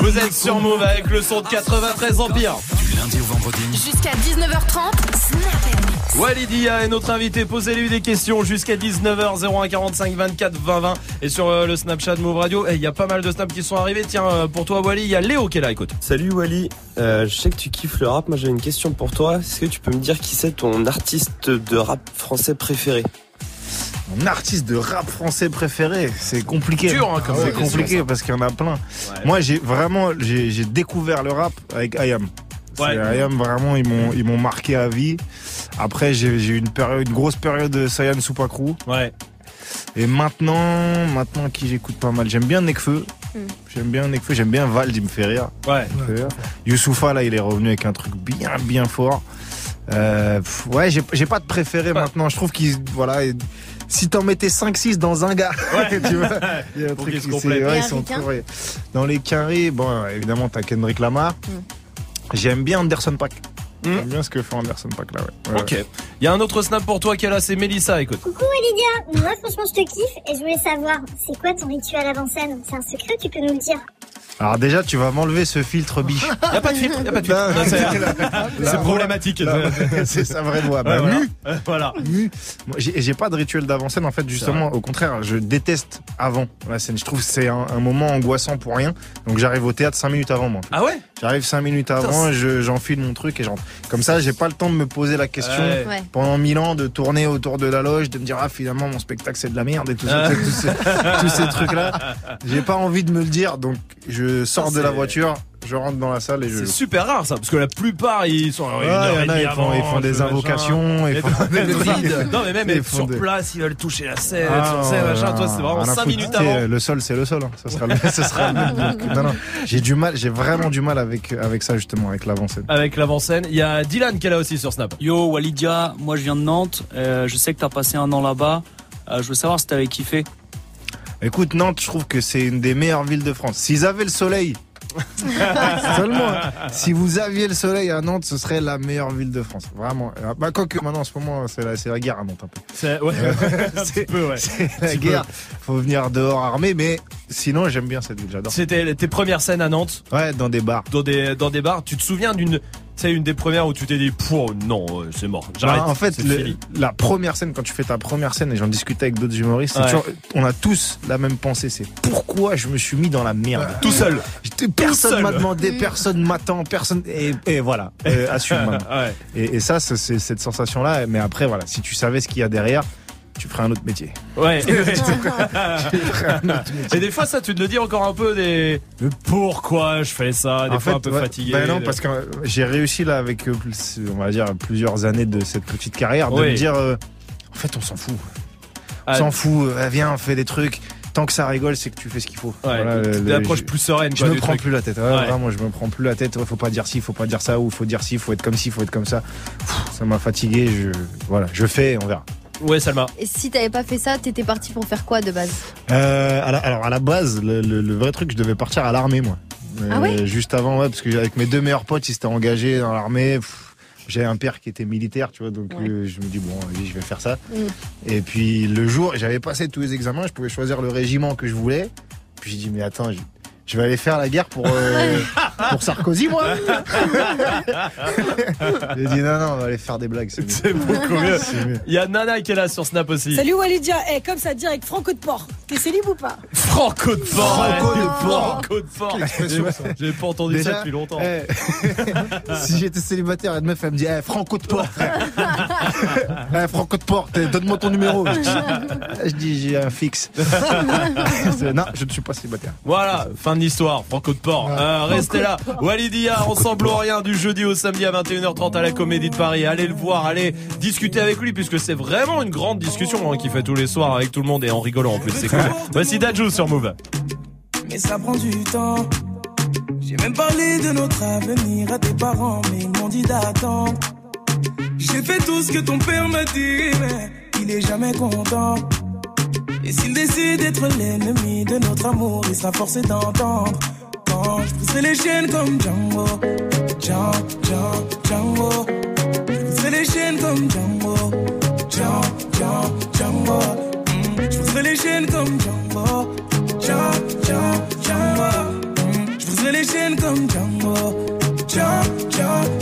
Speaker 1: Vous êtes sur Move avec le son de 93 Empire.
Speaker 3: Du lundi au vendredi.
Speaker 4: Jusqu'à 19h30, Snap
Speaker 1: Walidia est notre invité. Posez-lui des questions jusqu'à 19h 01 45 24 20 20 et sur euh, le Snapchat Move Radio. Et il y a pas mal de snaps qui sont arrivés. Tiens, euh, pour toi Wally, il y a Léo qui est là. Écoute.
Speaker 40: Salut Wally, Euh, je sais que tu kiffes le rap, moi j'ai une question pour toi. Est-ce que tu peux me dire qui c'est ton artiste de rap français préféré?
Speaker 37: Mon artiste de rap français préféré, c'est compliqué.
Speaker 1: Dur, hein,
Speaker 37: c'est
Speaker 1: question,
Speaker 37: compliqué
Speaker 1: ça.
Speaker 37: parce qu'il y en a plein. Moi, j'ai vraiment, j'ai j'ai découvert le rap avec IAM.
Speaker 1: Ouais.
Speaker 37: IAM, vraiment, ils m'ont, ils m'ont marqué à vie. Après, j'ai j'ai eu une période, une grosse période de Sayan Soupacrou.
Speaker 1: Ouais.
Speaker 37: Et maintenant, maintenant qui j'écoute pas mal. J'aime bien Nekfeu. J'aime bien Nekfeu. J'aime bien Vald, il me fait rire.
Speaker 1: Ouais.
Speaker 37: Fait rire. Youssoufa, là, il est revenu avec un truc bien, bien fort. Euh, pff, ouais, j'ai j'ai pas de préféré maintenant. Je trouve qu'ils, voilà, et si t'en mettais 5-6 dans un gars, tu vois, il y a un truc qui- ouais, ils sont ouais. Dans les carrés, bon, évidemment, t'as Kendrick Lamar. J'aime bien Anderson Pack. J'aime bien ce que fait Anderson Pack là, ouais. Ouais,
Speaker 1: Ok.
Speaker 37: ouais.
Speaker 1: Il y a un autre snap pour toi qui est là. C'est Mélissa. Écoute.
Speaker 41: Coucou Lydia, moi franchement je te kiffe et je voulais savoir, c'est quoi ton rituel avant scène C'est un secret, tu peux nous le dire?
Speaker 37: Alors déjà, tu vas m'enlever ce filtre biche.
Speaker 1: Y a pas de filtre, y a pas de filtre. C'est- problématique.
Speaker 37: C'est sa vraie voix. Bah,
Speaker 1: Ouais, voilà. Voilà.
Speaker 37: J'ai j'ai pas de rituel d'avant-scène en fait justement au contraire je déteste avant la scène je trouve que c'est un, un moment angoissant pour rien donc j'arrive au théâtre 5 minutes avant moi
Speaker 1: Ah ouais?
Speaker 37: J'arrive 5 minutes avant je- j'enfile mon truc et j'entre comme ça j'ai pas le temps de me poser la question
Speaker 1: Ouais.
Speaker 4: Ouais.
Speaker 37: pendant mille ans de tourner autour de la loge de me dire ah finalement mon spectacle c'est de la merde et tout ça
Speaker 1: Ah.
Speaker 37: tous ces, trucs là j'ai pas envie de me le dire donc je sors
Speaker 1: Ça,
Speaker 37: de la voiture je rentre dans la salle et je
Speaker 1: C'est super rare ça, parce que la plupart ils sont.
Speaker 37: Ouais, il y en a, ils font, ils font des invocations, ils font des.
Speaker 1: Non mais même
Speaker 37: Ils
Speaker 1: sur
Speaker 37: des-
Speaker 1: place, ils veulent toucher la scène,
Speaker 37: Ah,
Speaker 1: sur scène, machin.
Speaker 37: non,
Speaker 1: Toi c'est vraiment
Speaker 37: rien à
Speaker 1: 5
Speaker 37: foutre.
Speaker 1: minutes avant.
Speaker 37: Le sol, c'est le sol. hein. Ça sera le, ça sera le même. Donc, non, non. J'ai du mal, j'ai vraiment du mal avec, avec ça, justement, avec l'avant-scène.
Speaker 1: Avec l'avant-scène, il y a Dylan qui est là aussi sur Snap.
Speaker 40: Yo Walidia, moi je viens de Nantes, euh, je sais que t'as passé un an là-bas, Euh, je veux savoir si t'avais kiffé.
Speaker 37: Écoute, Nantes, je trouve que c'est une des meilleures villes de France. S'ils avaient le soleil, seulement, hein. si vous aviez le soleil à Nantes, ce serait la meilleure ville de France. Vraiment. Euh, Bah, quoique maintenant, en ce moment, c'est la, guerre à Nantes un peu.
Speaker 1: C'est ouais, peu ouais.
Speaker 37: C'est la guerre.
Speaker 1: peu.
Speaker 37: Faut venir dehors armé, mais sinon, j'aime bien cette ville, j'adore.
Speaker 1: C'était tes premières scènes à Nantes,
Speaker 37: Ouais, dans des bars.
Speaker 1: dans des dans des bars. Tu te souviens d'une, c'est une des premières où tu t'es dit, Pouh, non, euh, c'est mort. J'arrête.
Speaker 37: Bah, en fait, le- la première scène, quand tu fais ta première scène, et j'en discutais avec d'autres humoristes, c'est
Speaker 1: Ouais.
Speaker 37: toujours- on a tous la même pensée, c'est pourquoi je me suis mis dans la merde.
Speaker 1: Tout seul.
Speaker 37: Personne m'a demandé, personne m'attend, personne. Et, et voilà, euh, assume.
Speaker 1: Ouais.
Speaker 37: Et, et ça, c'est cette sensation-là. Mais après, voilà, si tu savais ce qu'il y a derrière, tu ferais un autre métier.
Speaker 1: Ouais.
Speaker 37: Tu ferais un autre métier.
Speaker 1: Et des fois, ça, tu te le dis encore un peu des. Mais pourquoi je fais ça? Des
Speaker 37: En
Speaker 1: fois,
Speaker 37: fait,
Speaker 1: un peu
Speaker 37: ouais,
Speaker 1: fatigué.
Speaker 37: bah non, parce que euh, j'ai réussi là avec, euh, plus- on va dire, plusieurs années de cette petite carrière, de
Speaker 1: Oui.
Speaker 37: me dire, euh, en fait, on s'en fout. On
Speaker 1: Ah.
Speaker 37: s'en fout. euh, viens, on fait des trucs. Tant que ça rigole, c'est que tu fais ce qu'il faut.
Speaker 1: Ouais,
Speaker 37: Voilà,
Speaker 1: plus sereine,
Speaker 37: Je me prends
Speaker 1: truc.
Speaker 37: plus la tête. Ouais,
Speaker 1: Ouais.
Speaker 37: Vraiment, je me prends plus la tête. Ouais, faut pas dire ci, faut pas dire ça, ou faut dire ci, faut être comme ci, faut être comme ça. Pff, ça m'a fatigué. Je, voilà, je fais, on verra.
Speaker 1: Ouais, Salma.
Speaker 4: Et si t'avais pas fait ça, t'étais parti pour faire quoi de base
Speaker 37: Euh, à la- alors à la base, le, le- le vrai truc, je devais partir à l'armée, moi.
Speaker 4: Ah ouais
Speaker 37: Juste avant, ouais, parce que avec mes deux meilleurs potes, ils s'étaient engagés dans l'armée. J'avais un père qui était militaire, tu vois, donc euh, je me dis bon, allez, je vais faire ça.
Speaker 4: Mm.
Speaker 37: Et puis le jour, j'avais passé tous les examens, je pouvais choisir le régiment que je voulais. Puis j'ai dit mais attends, je, vais aller faire la guerre pour euh, pour Sarkozy, moi. j'ai dit non non, on va aller faire des blagues.
Speaker 1: C'est beaucoup mieux. Il y a Nana qui est là sur Snap aussi.
Speaker 42: Salut Walidia, eh, comme ça direct, Franco de Port. T'es célib ou pas
Speaker 1: Franco de Port.
Speaker 37: Franco de Port.
Speaker 1: Franco de Port. J'ai pas entendu ça depuis longtemps.
Speaker 37: eh, si j'étais célibataire, une meuf, elle me dit eh, Franco de Port, frère. Eh, Franco de Port, eh, donne-moi ton numéro. Je dis, j'ai un fixe. Non, je ne suis pas célibataire.
Speaker 1: Voilà, fin de l'histoire, Franco de Port. Euh, restez là. Walidia, ensemble ou rien, du jeudi au samedi à 21h30 à la Comédie de Paris. Allez le voir, allez discuter avec lui, puisque c'est vraiment une grande discussion hein, qu'il fait tous les soirs avec tout le monde et en rigolant en plus. C'est cool. Voici Dajou sur Move.
Speaker 7: Mais ça prend du temps. J'ai même parlé de notre avenir à tes parents, mais ils m'ont dit d'attendre. J'ai fait tout ce que ton père m'a dit, mais il est jamais content. Et s'il décide d'être l'ennemi de notre amour, il sera forcé d'entendre. Quand je pousserai les chaînes comme Django, Django, Django, Django. Je pousserai les chaînes comme Django, Django, Django, Django. Mm. Je pousserai les chaînes comme Django, Django, Django, Django. Mm. Je pousserai les chaînes comme Django, Django, Django, Django.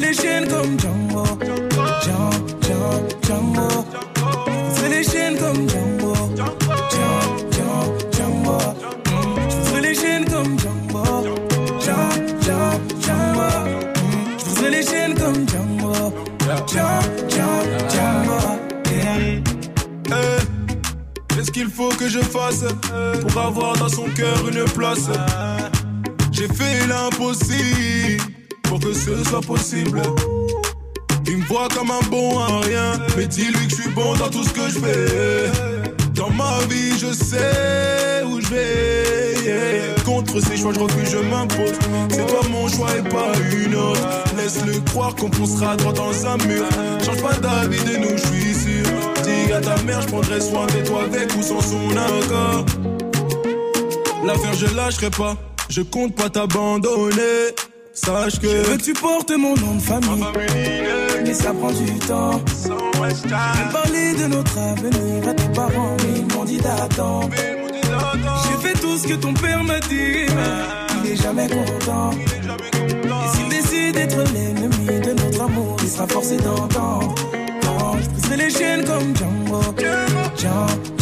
Speaker 7: les chaînes comme Django. Django, Django, les chaînes comme Django. Django, Django, Je les chaînes comme Django. Django, Django, Je les chaînes comme Django.
Speaker 14: Django, Django, Qu'est-ce qu'il faut que je fasse pour avoir dans son cœur une place? J'ai fait l'impossible pour que ce soit possible. Il me voit comme un bon à rien, mais dis-lui que je suis bon dans tout ce que je fais. Dans ma vie, je sais où je vais. Contre ces choix, je refuse, je m'impose. C'est toi mon choix et pas une autre. Laisse-le croire qu'on poussera droit dans un mur. Change pas d'avis de nous, je suis sûr. Dis à ta mère, je prendrai soin de toi avec ou sans son accord. L'affaire, je lâcherai pas. Je compte pas t'abandonner. Sache que.
Speaker 7: Je veux que tu portes mon nom de famille. Mais ça prend du temps. J'ai parlé de notre avenir à tes parents, mais ils m'ont dit d'attendre. J'ai fait tout ce que ton père m'a dit, mais il est jamais content. Et s'il décide d'être l'ennemi de notre amour, il sera forcé d'entendre. Je briserai les chaînes comme Django, Django.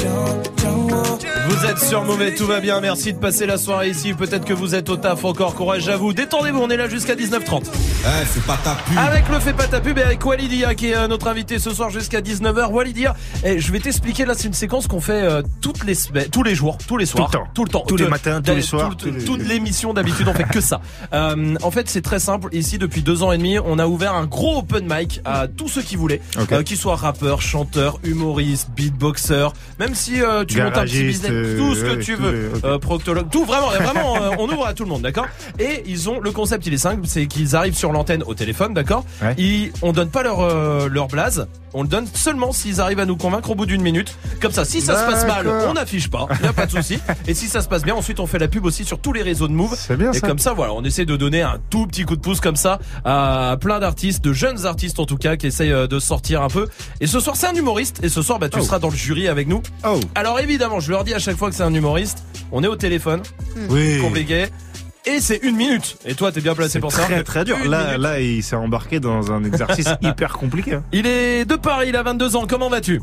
Speaker 1: Vous êtes sur mauvais, tout va bien. Merci de passer la soirée ici. Peut-être que vous êtes au taf encore. Courage à vous. Détendez-vous, on est là jusqu'à 19h30.
Speaker 14: Eh, c'est pas ta pub.
Speaker 1: Avec le fait pas ta pub et avec Walidia qui est euh, notre invité ce soir jusqu'à 19h. Walidia, eh, je vais t'expliquer là, c'est une séquence qu'on fait euh, toutes les semaines, tous les jours, tous les soirs,
Speaker 37: Tout le temps.
Speaker 1: tout le temps,
Speaker 37: Tous les
Speaker 1: Tout-
Speaker 37: matins, tous les soirs,
Speaker 1: tout-
Speaker 37: les-
Speaker 1: toute l'émission d'habitude on fait que ça. Euh, en fait, c'est très simple. Ici, depuis deux ans et demi, on a ouvert un gros open mic à tous ceux qui voulaient,
Speaker 37: Ok.
Speaker 1: euh, qu'ils soient rappeurs, chanteurs, humoristes, beatboxers, même si euh, tu montes un petit business, tout ce que
Speaker 37: euh,
Speaker 1: tu veux,
Speaker 37: les-.
Speaker 1: Euh, proctologue, tout vraiment, vraiment, euh, on ouvre à tout le monde, d'accord? Et ils ont le concept, il est simple, c'est qu'ils arrivent sur l'antenne au téléphone, d'accord?
Speaker 37: Ouais.
Speaker 1: Ils, on donne pas leur euh, leur blaze, on le donne seulement s'ils arrivent à nous convaincre au bout d'une minute. Comme ça, si ça se passe mal, on n'affiche pas, y a pas de souci. Et si ça se passe bien, ensuite on fait la pub aussi sur tous les réseaux de Move.
Speaker 37: C'est bien
Speaker 1: Et
Speaker 37: ça.
Speaker 1: comme ça, voilà, on essaie de donner un tout petit coup de pouce comme ça à plein d'artistes, de jeunes artistes en tout cas, qui essayent euh, de sortir un peu. Et ce soir, c'est un humoriste. Et ce soir, bah, tu
Speaker 37: Oh.
Speaker 1: seras dans le jury avec nous.
Speaker 37: Oh.
Speaker 1: Alors évidemment, je leur dis à chaque fois que c'est un humoriste. On est au téléphone,
Speaker 37: Oui.
Speaker 1: compliqué. Et c'est une minute. Et toi, t'es bien placé pour ça.
Speaker 37: très très dur.
Speaker 1: Une
Speaker 37: Là,
Speaker 1: minute.
Speaker 37: là, il s'est embarqué dans un exercice hyper compliqué. hein.
Speaker 1: Il est de Paris, il a 22 ans. Comment vas-tu?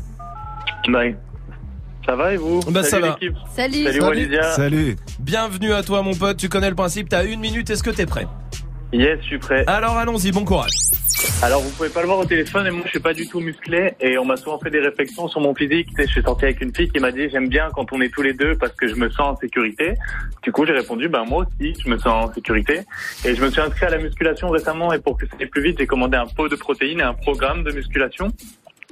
Speaker 43: Ça va et vous?
Speaker 1: Bah, ça
Speaker 43: Salut
Speaker 1: va.
Speaker 43: l'équipe.
Speaker 4: Salut.
Speaker 43: Salut Walidia.
Speaker 37: Salut.
Speaker 1: Bienvenue à toi, mon pote. Tu connais le principe. T'as une minute. Est-ce que t'es prêt?
Speaker 43: Yes, je suis prêt.
Speaker 1: Alors allons-y. Bon courage.
Speaker 43: Alors vous pouvez pas le voir au téléphone et moi je suis pas du tout musclé et on m'a souvent fait des réflexions sur mon physique. Tu sais, je suis sorti avec une fille qui m'a dit j'aime bien quand on est tous les deux parce que je me sens en sécurité. Du coup j'ai répondu ben moi aussi je me sens en sécurité et je me suis inscrit à la musculation récemment et pour que ça aille plus vite j'ai commandé un pot de protéines et un programme de musculation.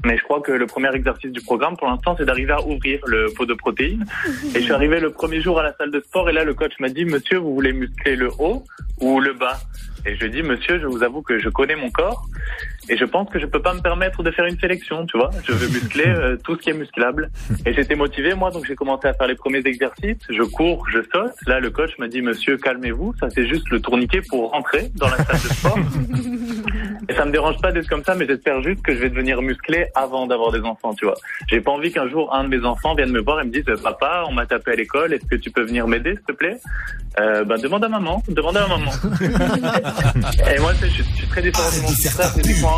Speaker 43: Mais je crois que le premier exercice du programme, pour l'instant, c'est d'arriver à ouvrir le pot de protéines. Et je suis arrivé le premier jour à la salle de sport et là, le coach m'a dit, monsieur, vous voulez muscler le haut ou le bas? Et je dit, monsieur, je vous avoue que je connais mon corps et je pense que je peux pas me permettre de faire une sélection, tu vois. Je veux muscler euh, tout ce qui est musclable. Et j'étais motivé, moi, donc j'ai commencé à faire les premiers exercices. Je cours, je saute. Là, le coach m'a dit, monsieur, calmez-vous. Ça, c'est juste le tourniquet pour rentrer dans la salle de sport. Et ça me dérange pas d'être comme ça, mais j'espère juste que je vais devenir musclé avant d'avoir des enfants, tu vois. J'ai pas envie qu'un jour un de mes enfants vienne me voir et me dise, papa, on m'a tapé à l'école, est-ce que tu peux venir m'aider, s'il te plaît? Euh, Ben demande à maman, demande à maman. et moi, je, suis très différent de mon frère, physiquement.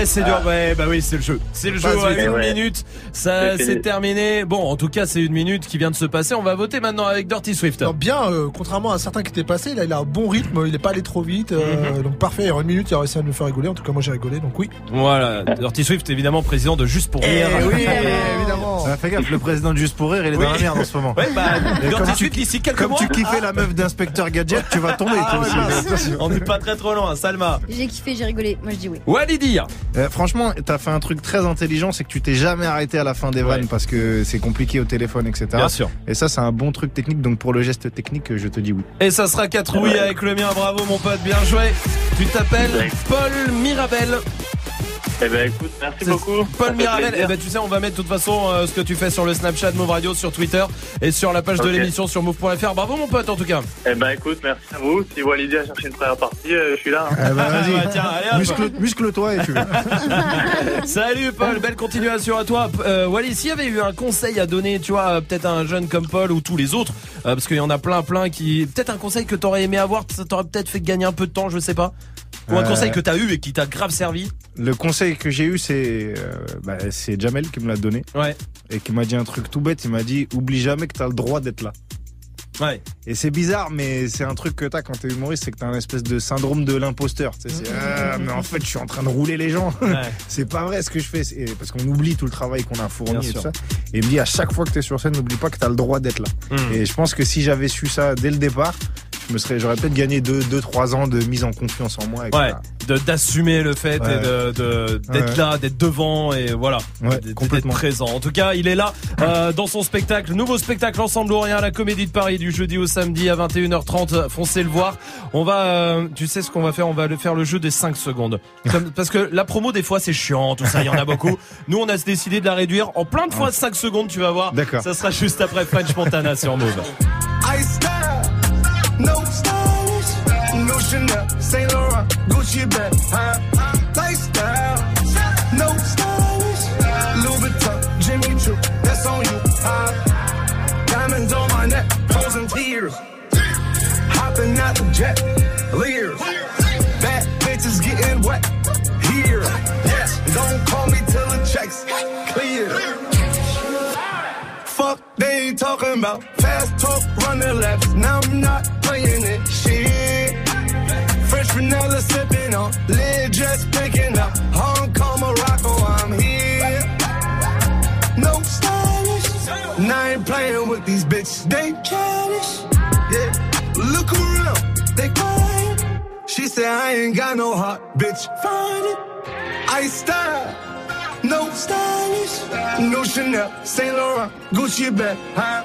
Speaker 1: Eh, c'est dur,
Speaker 43: Ah.
Speaker 1: ouais, bah oui, c'est le jeu. C'est le jeu à une
Speaker 43: Eh ouais.
Speaker 1: minute. Ça,
Speaker 43: C'est
Speaker 1: terminé. Bon, en tout cas, c'est une minute qui vient de se passer. On va voter maintenant avec Dirty Swift.
Speaker 5: Non, bien, euh, contrairement à certains qui étaient passés, là il a un bon rythme, il est pas allé trop vite, euh,
Speaker 1: Mhm.
Speaker 5: donc parfait. En une minute, il a réussi à nous faire rigoler. En tout cas, moi j'ai rigolé, donc oui.
Speaker 1: Voilà, Dirty Swift, évidemment, président de Juste pour Rire.
Speaker 5: Eh oui, évidemment.
Speaker 37: Ah, fais gaffe, le président de Juste pour Rire, il est
Speaker 1: Oui.
Speaker 37: dans la merde en ce moment.
Speaker 1: Ouais, bah, Dirty
Speaker 37: comme tu-
Speaker 1: Swift, d'ici quelques
Speaker 37: Comme
Speaker 1: mois.
Speaker 37: tu kiffais la meuf d'inspecteur Gadget, tu vas tomber
Speaker 1: Ah,
Speaker 37: toi
Speaker 1: ouais,
Speaker 37: aussi.
Speaker 1: mince.
Speaker 37: Attention.
Speaker 1: On n'est pas très trop loin, Salma.
Speaker 4: J'ai kiffé, j'ai rigolé. Moi je dis oui.
Speaker 1: Walidia.
Speaker 37: Euh, franchement, t'as fait un truc très intelligent, c'est que tu t'es jamais arrêté à la fin des vannes
Speaker 1: Ouais.
Speaker 37: parce que c'est compliqué au téléphone, etc.
Speaker 1: Bien sûr.
Speaker 37: Et ça, c'est un bon truc technique. Donc pour le geste technique, je te dis oui.
Speaker 1: Et ça sera 4 oui avec le mien. Bravo, mon pote. Bien joué. Tu t'appelles Paul Mirabel.
Speaker 43: Eh ben, écoute, merci beaucoup.
Speaker 1: Paul Mirabel, eh ben tu sais, on va mettre de toute façon euh, ce que tu fais sur le Snapchat Move Radio, sur Twitter et sur la page de l'émission sur move.fr. Bravo mon pote en tout cas.
Speaker 43: Eh ben, écoute, merci à vous. Si Walidia a cherché une première partie, euh, je suis là. hein.
Speaker 37: Eh ben, vas-y.
Speaker 1: bah, tiens, allez, hop.
Speaker 37: Muscle, muscle-toi et tu veux.
Speaker 1: Salut Paul, belle continuation à toi. Euh, Wally, s'il y avait eu un conseil à donner, tu vois, euh, peut-être à un jeune comme Paul ou tous les autres, euh, parce qu'il y en a plein, plein qui, peut-être un conseil que t'aurais aimé avoir, ça t'aurait peut-être fait gagner un peu de temps, je sais pas. Ou un
Speaker 37: Euh,
Speaker 1: conseil que t'as eu et qui t'a grave servi.
Speaker 37: Le conseil que j'ai eu, c'est euh, bah, c'est Jamel qui me l'a donné
Speaker 1: Ouais.
Speaker 37: et qui m'a dit un truc tout bête. Il m'a dit oublie jamais que t'as le droit d'être là.
Speaker 1: Ouais.
Speaker 37: Et c'est bizarre, mais c'est un truc que t'as quand t'es humoriste, c'est que t'as un espèce de syndrome de l'imposteur. Tu sais, c'est, ah, mais en fait, je suis en train de rouler les gens. c'est pas vrai ce que je fais. C'est- Parce qu'on oublie tout le travail qu'on a
Speaker 1: Bien
Speaker 37: fourni et
Speaker 1: sûr.
Speaker 37: tout ça. Et il me dit à chaque fois que t'es sur scène, n'oublie pas que t'as le droit d'être là.
Speaker 1: Mm.
Speaker 37: Et je pense que si j'avais su ça dès le départ, je me serais, j'aurais peut-être gagné 2-3 ans de mise en confiance en moi. etc.
Speaker 1: Ouais, de- d'assumer le fait
Speaker 37: Ouais.
Speaker 1: et de, de- d'être
Speaker 37: Ouais.
Speaker 1: là, d'être devant et voilà,
Speaker 37: Ouais,
Speaker 1: d'être
Speaker 37: complètement.
Speaker 1: présent. En tout cas, il est là euh, dans son spectacle, nouveau spectacle Ensemble ou rien, la Comédie de Paris du jeudi au samedi à 21h30. Foncez le voir. On va, euh, tu sais ce qu'on va faire? On va le faire le jeu des 5 secondes. Comme- parce que la promo des fois c'est chiant, tout ça, il y en a beaucoup. Nous, on a décidé de la réduire en plein de fois 5 secondes. Tu vas voir.
Speaker 37: D'accord.
Speaker 1: Ça sera juste après French Montana sur Move.
Speaker 26: Chanel, Saint Laurent, Gucci bag, huh? Lifestyle, no stylish, Louis Vuitton, Jimmy Choo, that's on you, huh? Diamonds on my neck, frozen tears, hopping out the jet, leers, bad bitches getting wet, here, yes, don't call me till the checks clear. Fuck, they ain't talking about fast talk, running laps. Now I'm not playing it. Shit. Vanilla sipping on, lid just picking up. Hong Kong, Morocco, I'm here. No stylish. Now I ain't playing with these bitches. They childish. Yeah. Look around, they quiet. She said I ain't got no heart, bitch. Find it. I style. No stylish, no Chanel, Saint Laurent, Gucci bag, huh?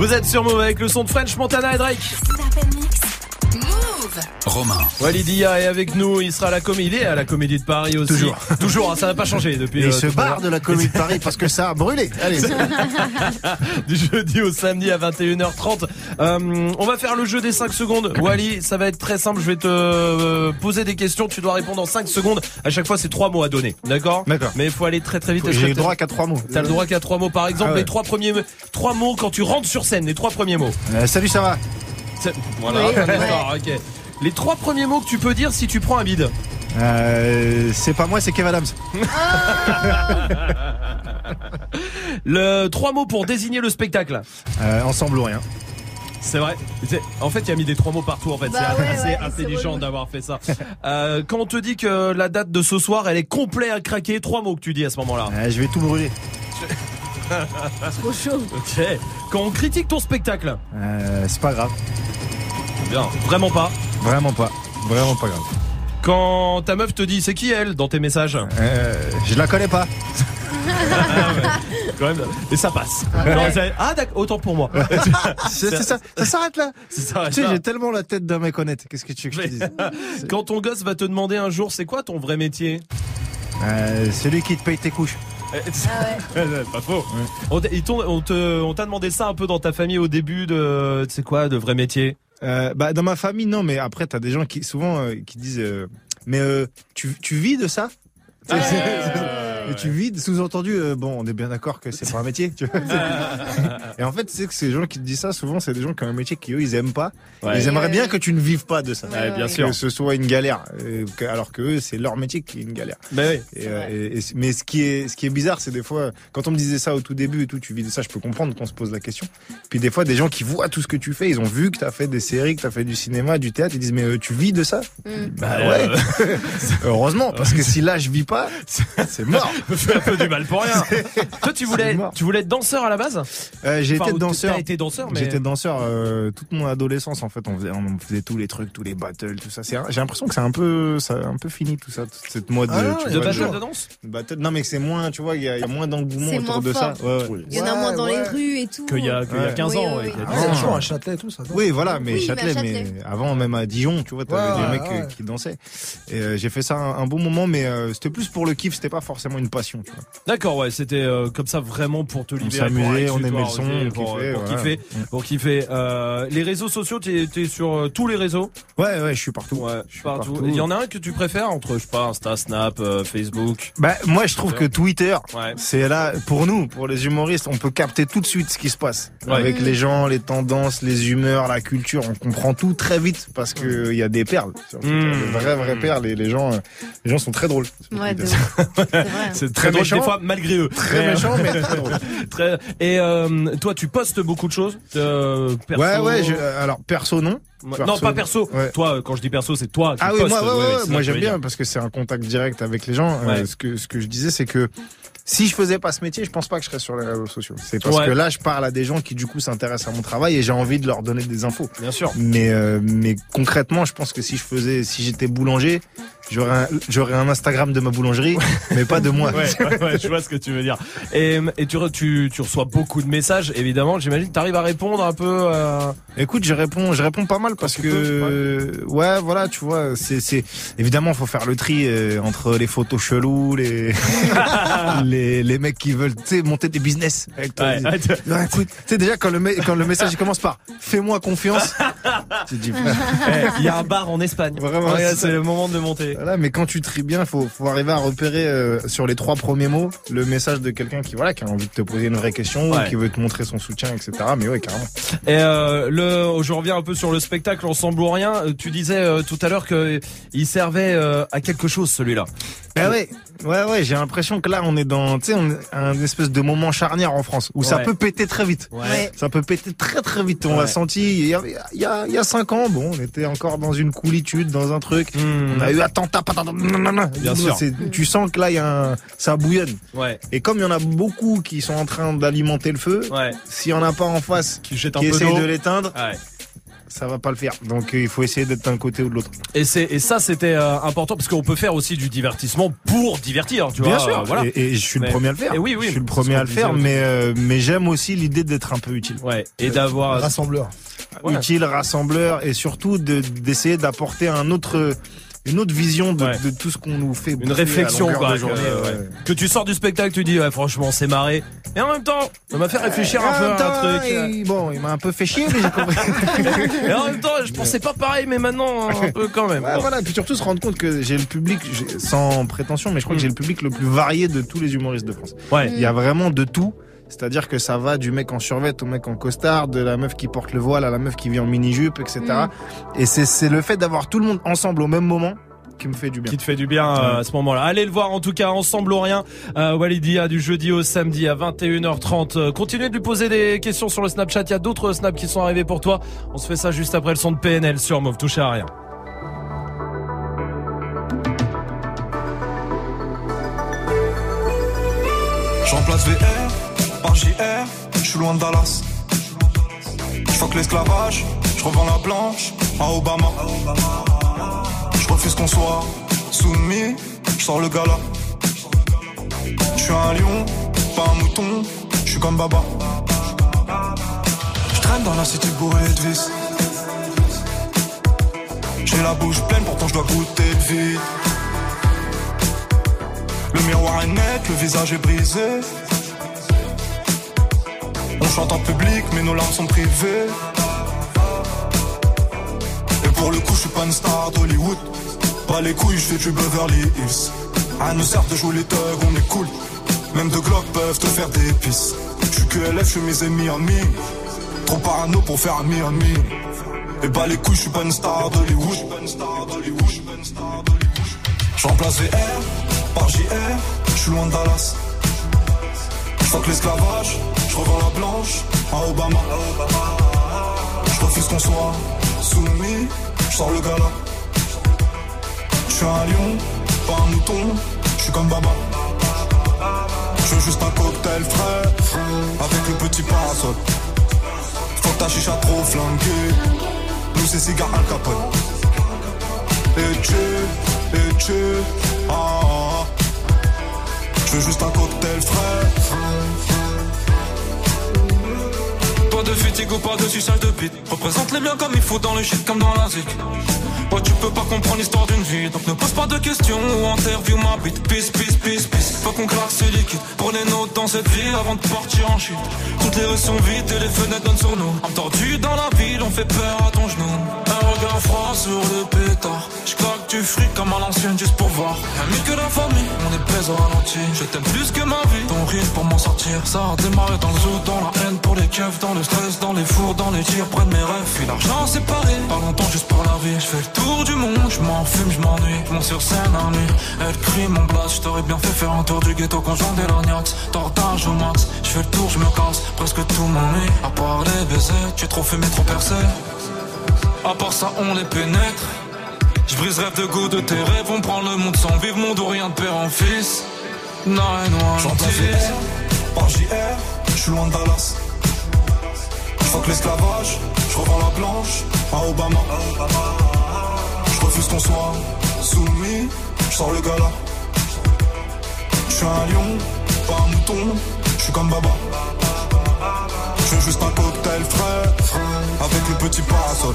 Speaker 1: Vous êtes sur Move avec le son de French Montana et Drake.
Speaker 44: Romain.
Speaker 1: Walidia est avec nous, il sera à la comédie, il est à la comédie de Paris aussi.
Speaker 37: Toujours.
Speaker 1: Toujours, hein, ça n'a pas changé depuis.
Speaker 37: Et il
Speaker 1: euh,
Speaker 37: se barre de la comédie de Paris parce que ça a brûlé. Allez.
Speaker 1: du jeudi au samedi à 21h30. Euh, on va faire le jeu des 5 secondes. Wally, ça va être très simple. Je vais te euh, poser des questions. Tu dois répondre en 5 secondes. À chaque fois, c'est trois mots à donner. D'accord?
Speaker 37: D'accord.
Speaker 1: Mais il faut aller très très vite.
Speaker 37: J'ai le droit qu'à trois mots.
Speaker 1: T'as le droit qu'à trois mots. Par exemple,
Speaker 37: Ah ouais.
Speaker 1: les trois premiers, trois mots quand tu rentres sur scène. Les trois premiers mots.
Speaker 37: Euh, salut, ça va?
Speaker 1: Voilà.
Speaker 37: Oui, ouais.
Speaker 1: D'accord, ok. Les trois premiers mots que tu peux dire si tu prends un bide.
Speaker 37: Euh, C'est pas moi, c'est Kev Adams.
Speaker 1: Le trois mots pour désigner le spectacle.
Speaker 37: Euh, ensemble ou rien.
Speaker 1: C'est vrai. C'est- En fait, il a mis des trois mots partout. En fait,
Speaker 37: Bah
Speaker 1: c'est
Speaker 37: ouais,
Speaker 1: assez
Speaker 37: ouais,
Speaker 1: intelligent d'avoir fait ça. Euh, quand on te dit que la date de ce soir, elle est complète à craquer, trois mots que tu dis à ce moment-là.
Speaker 37: Euh, je vais tout brûler.
Speaker 4: Trop chaud.
Speaker 1: Ok. Quand on critique ton spectacle.
Speaker 37: Euh, c'est pas grave.
Speaker 1: Bien. Vraiment pas.
Speaker 37: Vraiment pas. Vraiment pas grave.
Speaker 1: Quand ta meuf te dit c'est qui elle dans tes messages
Speaker 37: Euh, je la connais pas.
Speaker 1: Quand même. Et ça passe. Ah d'accord, autant pour moi.
Speaker 37: C'est ça, ça s'arrête là.
Speaker 1: Ça
Speaker 37: Tu sais, j'ai tellement la tête d'un mec honnête. Qu'est-ce que tu veux que je te dise
Speaker 1: Quand ton gosse va te demander un jour c'est quoi ton vrai métier
Speaker 37: euh, Celui qui te paye tes couches.
Speaker 1: pas faux. On, t'a- ils t'ont- on te- on t'a demandé ça un peu dans ta famille au début de, c'est quoi, de vrai métier
Speaker 37: Euh, bah, dans ma famille, non, mais après, t'as des gens qui, souvent, euh, qui disent, euh, mais tu, tu vis de ça? Tu Et tu vis, sous-entendu, euh, bon, on est bien d'accord que c'est pas un métier, tu vois. Et en fait, c'est que ces gens qui te disent ça, souvent, c'est des gens qui ont un métier qu'eux, ils aiment pas.
Speaker 1: Ouais.
Speaker 37: Ils aimeraient bien que tu ne vives pas de ça.
Speaker 1: Ouais, bien
Speaker 37: Que
Speaker 1: sûr.
Speaker 37: ce soit une galère. euh, que- alors que eux, c'est leur métier qui est une galère.
Speaker 1: Bah oui.
Speaker 37: Et, euh, et- et- mais ce qui est, ce qui est bizarre, c'est des fois, quand on me disait ça au tout début et tout, tu vis de ça, je peux comprendre qu'on se pose la question. Puis des fois, des gens qui voient tout ce que tu fais, ils ont vu que t'as fait des séries, que t'as fait du cinéma, du théâtre, ils disent, mais euh, tu vis de ça? Bah ouais. Heureusement, parce que si là, je vis pas, c'est mort.
Speaker 1: me fait un peu du mal pour rien. Toi, tu voulais, tu voulais être danseur à la base?
Speaker 37: Euh, j'ai
Speaker 1: Enfin,
Speaker 37: été danseur.
Speaker 1: Été danseur, mais.
Speaker 37: J'étais danseur euh, toute mon adolescence en fait. On faisait, on faisait tous les trucs, tous les battles, tout ça. C'est- J'ai l'impression que c'est un peu, ça a un peu fini tout ça, toute cette mode
Speaker 1: Ah
Speaker 37: tu
Speaker 1: de
Speaker 37: vois,
Speaker 1: battle
Speaker 37: genre-
Speaker 1: de danse?
Speaker 37: Battle- Non mais c'est moins, tu vois, il y, a il y a moins d'engouement autour
Speaker 4: moins
Speaker 37: de ça.
Speaker 4: fort.
Speaker 37: Ouais, ouais.
Speaker 4: Il y en a moins dans les rues et tout.
Speaker 1: Qu'il y a, qu'il y a
Speaker 37: Ouais.
Speaker 1: 15 ans.
Speaker 4: Oui,
Speaker 1: ouais,
Speaker 4: oui,
Speaker 1: qu'il y a
Speaker 4: oui.
Speaker 1: 10 ans.
Speaker 5: Ah, toujours à Châtelet et tout ça.
Speaker 37: Oui, voilà, mais Châtelet, mais avant même à Dijon, tu vois, t'avais des mecs euh, qui dansaient. J'ai fait ça un, bon moment, mais c'était plus pour le kiff, c'était pas forcément une passion, tu.
Speaker 1: D'accord, ouais, c'était euh, comme ça vraiment pour te libérer.
Speaker 37: s'amusait,
Speaker 1: pour aller
Speaker 37: on aimait le son,
Speaker 1: ok,
Speaker 37: on
Speaker 1: pour,
Speaker 37: kiffait,
Speaker 1: pour
Speaker 37: voilà.
Speaker 1: kiffer, pour kiffer. Euh, les réseaux sociaux, t'es es sur euh, tous les réseaux?
Speaker 37: Ouais, ouais, je suis partout.
Speaker 1: Ouais,
Speaker 37: Je suis
Speaker 1: partout.
Speaker 37: partout.
Speaker 1: Il y en a un que tu préfères entre, je sais pas, Insta, Snap, euh, Facebook?
Speaker 37: Bah, moi, je trouve que Twitter,
Speaker 1: Ouais.
Speaker 37: c'est là, pour nous, pour les humoristes, on peut capter tout de suite ce qui se passe.
Speaker 1: Ouais.
Speaker 37: Avec les gens, les tendances, les humeurs, la culture, on comprend tout très vite parce que il y a des perles. sur Twitter,
Speaker 1: Mm.
Speaker 37: Des vraies, vraies perles et les gens, euh, les gens sont très drôles. sur
Speaker 4: Ouais.
Speaker 1: C'est
Speaker 37: Très
Speaker 1: très drôle
Speaker 37: méchant.
Speaker 1: des fois malgré eux.
Speaker 37: Très
Speaker 1: Mais,
Speaker 37: méchant,
Speaker 1: euh,
Speaker 37: mais très drôle.
Speaker 1: très- Et euh, toi, tu postes beaucoup de choses. euh, perso-
Speaker 37: Ouais, ouais, je- alors, perso, non. Perso,
Speaker 1: non, pas perso.
Speaker 37: Ouais.
Speaker 1: Toi, euh, quand je dis perso, c'est toi. qui
Speaker 37: Ah oui,
Speaker 1: postes.
Speaker 37: moi, ouais,
Speaker 1: Ouais,
Speaker 37: j'aime bien parce que c'est un contact direct avec les gens. Euh, ce que ce que je disais, c'est que si je faisais pas ce métier, je pense pas que je serais sur les réseaux sociaux. C'est parce
Speaker 1: Ouais.
Speaker 37: que là, je parle à des gens qui du coup s'intéressent à mon travail et j'ai envie de leur donner des infos.
Speaker 1: Bien sûr.
Speaker 37: Mais euh, mais concrètement, je pense que si je faisais, si j'étais boulanger, j'aurais un, j'aurais un Instagram de ma boulangerie, mais pas de moi.
Speaker 1: Ouais, ouais, ouais, je vois ce que tu veux dire. Et, et tu, tu, tu reçois beaucoup de messages, évidemment. J'imagine que tu arrives à répondre un peu. euh,
Speaker 37: Écoute, je réponds, je réponds pas mal parce que
Speaker 1: peux,
Speaker 37: ouais. voilà, tu vois, c'est c'est évidemment faut faire le tri euh, entre les photos cheloues, les les les mecs qui veulent tu sais monter des business avec toi. Écoute, tu sais déjà quand le me- quand le message commence par fais-moi confiance.
Speaker 1: Eh, Il y a un bar en Espagne.
Speaker 37: Vraiment, c'est
Speaker 1: c'est le moment de monter.
Speaker 37: Voilà, mais quand tu tries bien, faut faut arriver à repérer euh, sur les trois premiers mots le message de quelqu'un qui voilà qui a envie de te poser une vraie question
Speaker 1: Ouais.
Speaker 37: ou qui veut te montrer son soutien, etc. Mais ouais, carrément.
Speaker 1: Et euh, le, je reviens un peu sur le spectacle Ensemble ou rien. Euh, Tu disais euh, tout à l'heure que il servait euh, à quelque chose celui-là.
Speaker 37: Ben ouais, ouais, ouais, j'ai l'impression que là, on est dans, tu sais, un espèce de moment charnière en France où ça peut péter très vite.
Speaker 1: Ouais.
Speaker 37: Ça peut péter très très vite. On
Speaker 1: Ouais.
Speaker 37: l'a senti il y, a, il y a il y a cinq ans. Bon, on était encore dans une coolitude, dans un truc. On a eu.
Speaker 1: Hmm. Bien sûr.
Speaker 37: Tu sens que là, il y a un, ça bouillonne.
Speaker 1: Ouais.
Speaker 37: Et comme il y en a beaucoup qui sont en train d'alimenter le feu,
Speaker 1: Ouais.
Speaker 37: s'il y en a pas en face
Speaker 1: Qui jette un
Speaker 37: qui
Speaker 1: peu
Speaker 37: essaye de l'éteindre,
Speaker 1: Ouais.
Speaker 37: ça va pas le faire. Donc euh, il faut essayer d'être d'un côté ou de l'autre.
Speaker 1: Et c'est et ça c'était euh, important parce qu'on peut faire aussi du divertissement pour divertir, tu
Speaker 37: Bien
Speaker 1: vois.
Speaker 37: sûr.
Speaker 1: euh, voilà.
Speaker 37: Et, et je suis
Speaker 1: Mais-
Speaker 37: le premier à le faire.
Speaker 1: Et oui, oui.
Speaker 37: Je suis le premier à le faire,
Speaker 1: disait
Speaker 37: mais euh, mais j'aime aussi l'idée d'être un peu utile.
Speaker 1: Ouais. Et d'avoir
Speaker 5: Rassembleur.
Speaker 1: Ouais.
Speaker 37: utile, rassembleur et surtout de- d'essayer d'apporter un autre, une autre vision de,
Speaker 1: Ouais.
Speaker 37: de tout ce qu'on nous fait.
Speaker 1: une
Speaker 37: à
Speaker 1: réflexion quoi.
Speaker 37: de
Speaker 1: Que,
Speaker 37: journée,
Speaker 1: ouais.
Speaker 37: ouais.
Speaker 1: Que tu sors du spectacle, tu dis ouais, franchement c'est marré. Et en même temps, ça m'a fait réfléchir un peu à un truc.
Speaker 37: il- bon, il m'a un peu fait chier, mais j'ai compris.
Speaker 1: Et en même temps, je pensais pas pareil, mais maintenant un peu quand même.
Speaker 37: Ouais,
Speaker 1: Bon.
Speaker 37: voilà, et puis surtout se rendre compte que j'ai le public, sans prétention, mais je crois que j'ai le public le plus varié de tous les humoristes de France.
Speaker 1: Ouais.
Speaker 37: Il y a vraiment de tout. C'est-à-dire que ça va du mec en survêt au mec en costard, de la meuf qui porte le voile à la meuf qui vit en mini-jupe, etc. Et c'est c'est le fait d'avoir tout le monde ensemble au même moment qui me fait du bien.
Speaker 1: qui te fait du bien euh, à ce moment-là. Allez le voir en tout cas ensemble ou rien. Euh, Walidia du jeudi au samedi à 21h30. Euh, continuez de lui poser des questions sur le Snapchat. Il y a d'autres snaps qui sont arrivés pour toi. On se fait ça juste après le son de PNL sur Move. Touchez à rien.
Speaker 26: Je remplace VR par JR, je suis loin de Dallas. Je l'esclavage, je revends la blanche à Obama. Je refuse qu'on soit soumis, je sors le gala. Je suis un lion, pas un mouton, je suis comme Baba. Je traîne dans la cité bourrée de vis. J'ai la bouche pleine, pourtant je dois goûter le vide. Le miroir est net, le visage est brisé. Chante en public, mais nos larmes sont privées.
Speaker 45: Pour le coup, je suis pas une star d'Hollywood. Pas les couilles, je fais du Beverly Hills. À nous sert de jouer les thugs, on est cool. Même deux Glock peuvent te faire des pisses. Je suis que LF, je mes ennemis en mi. Trop parano pour faire un mi Et bah les couilles, je suis pas une star d'Hollywood. Je remplace VR par JR, je suis loin de Dallas. Fuck l'esclavage, je revends la blanche à Obama. Je refuse qu'on soit soumis, je sors le gala. Je suis un lion, pas un mouton, je suis comme Baba. Je veux juste un cocktail frais, avec le petit parasol. Faut ta chicha trop flanquée, nous c'est cigare Al Capone. Et tu, et tu, ah, ah, ah. Veux juste un cocktail frais.
Speaker 46: Pas de fatigue ou pas de suçage de bite. Représente les biens comme il faut dans le shit comme dans la zik. Ouais, tu peux pas comprendre l'histoire d'une vie. Donc ne pose pas de questions ou interview ma bite. Peace, peace, peace, peace. Faut qu'on claque ce liquide. Les notes dans cette ville avant de partir en chute. Toutes les rues sont vides et les fenêtres donnent sur nous. Entendu dans la ville, on fait peur à ton genou. Un regard froid sur le pétard. Je claque du fric comme à l'ancienne juste pour voir. Ami que la famille, on est baise au ralenti. Je t'aime plus que ma vie. Ton rythme pour m'en sortir. Ça a démarré dans le zoo, dans la haine pour les keufs, dans le stress, dans les fours, dans les tirs, près de mes rêves. Puis l'argent séparé. Pas longtemps juste pour la vie. Je fais le tour du monde, je m'en fume, je m'ennuie. Je monte sur scène à nuit. Elle crie mon blast. Je t'aurais bien fait faire un tour du ghetto conjoint des lorgnax. Tortage au max. Je fais le tour, je me casse. Presque tout m'ennuie. À part les baisers, tu es trop fumé, trop percé. À part ça, on les pénètre. Je brise rêve de goût de tes rêves. On prend le monde sans vivre, monde ou rien de père en fils. Nine one
Speaker 45: J'en place VR par JR, je suis loin de Dallas. Je fuck l'esclavage, je revends la blanche à Obama. Je refuse qu'on soit soumis, je sors le gala. Je suis un lion, pas un mouton, je suis comme Baba. Je veux juste un cocktail frais, avec le petit parasol.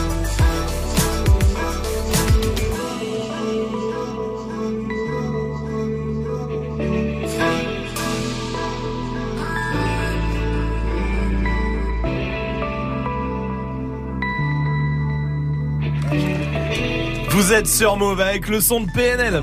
Speaker 1: Vous êtes sur Move avec le son de PNL.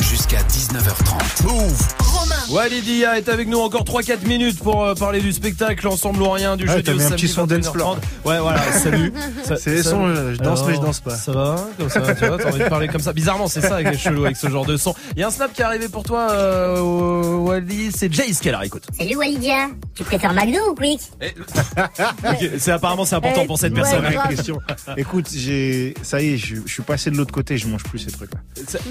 Speaker 3: Jusqu'à 19h30. Move.
Speaker 1: Walidia est avec nous encore 3-4 minutes pour euh, parler du spectacle Ensemble ou rien du
Speaker 37: Ah,
Speaker 1: jeudi
Speaker 37: t'as
Speaker 1: au
Speaker 37: mis un
Speaker 1: samedi
Speaker 37: petit son dance
Speaker 1: 21h30.
Speaker 37: floor.
Speaker 1: Ouais voilà, salut.
Speaker 37: C'est les sons, je danse, mais je danse pas.
Speaker 1: Ça va comme ça, tu vois, t'as envie de parler comme ça. Bizarrement, c'est ça est chelou avec ce genre de son. Il y a un snap qui est arrivé pour toi euh, Wally, c'est Jace qui a la écoute.
Speaker 11: Salut Walidia, tu préfères McDo ou Quick
Speaker 1: Ok, c'est apparemment c'est important pour cette
Speaker 11: Ouais,
Speaker 1: personne.
Speaker 11: grave.
Speaker 37: question. Écoute, j'ai, ça y est, je, je suis passé de l'autre côté, je mange plus ces trucs-là.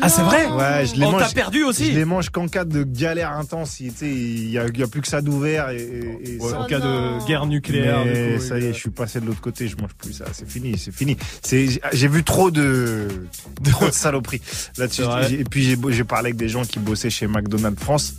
Speaker 1: Ah c'est vrai
Speaker 37: Ouais, je les
Speaker 1: On
Speaker 37: mange.
Speaker 1: t'a perdu aussi
Speaker 37: Je les mange qu'en cas de galère intense. Il tu sais, il y a, plus que ça d'ouvert et, et- et
Speaker 1: Ouais,
Speaker 37: ça-
Speaker 1: en cas de guerre nucléaire,
Speaker 37: Mais
Speaker 1: coup,
Speaker 37: ça y est, je suis passé de l'autre côté, je mange plus ça. C'est fini, c'est fini. C'est, j'ai- vu trop de, trop de saloperies là-dessus. Et puis j'ai, parlé avec des gens qui bossaient chez McDonald's France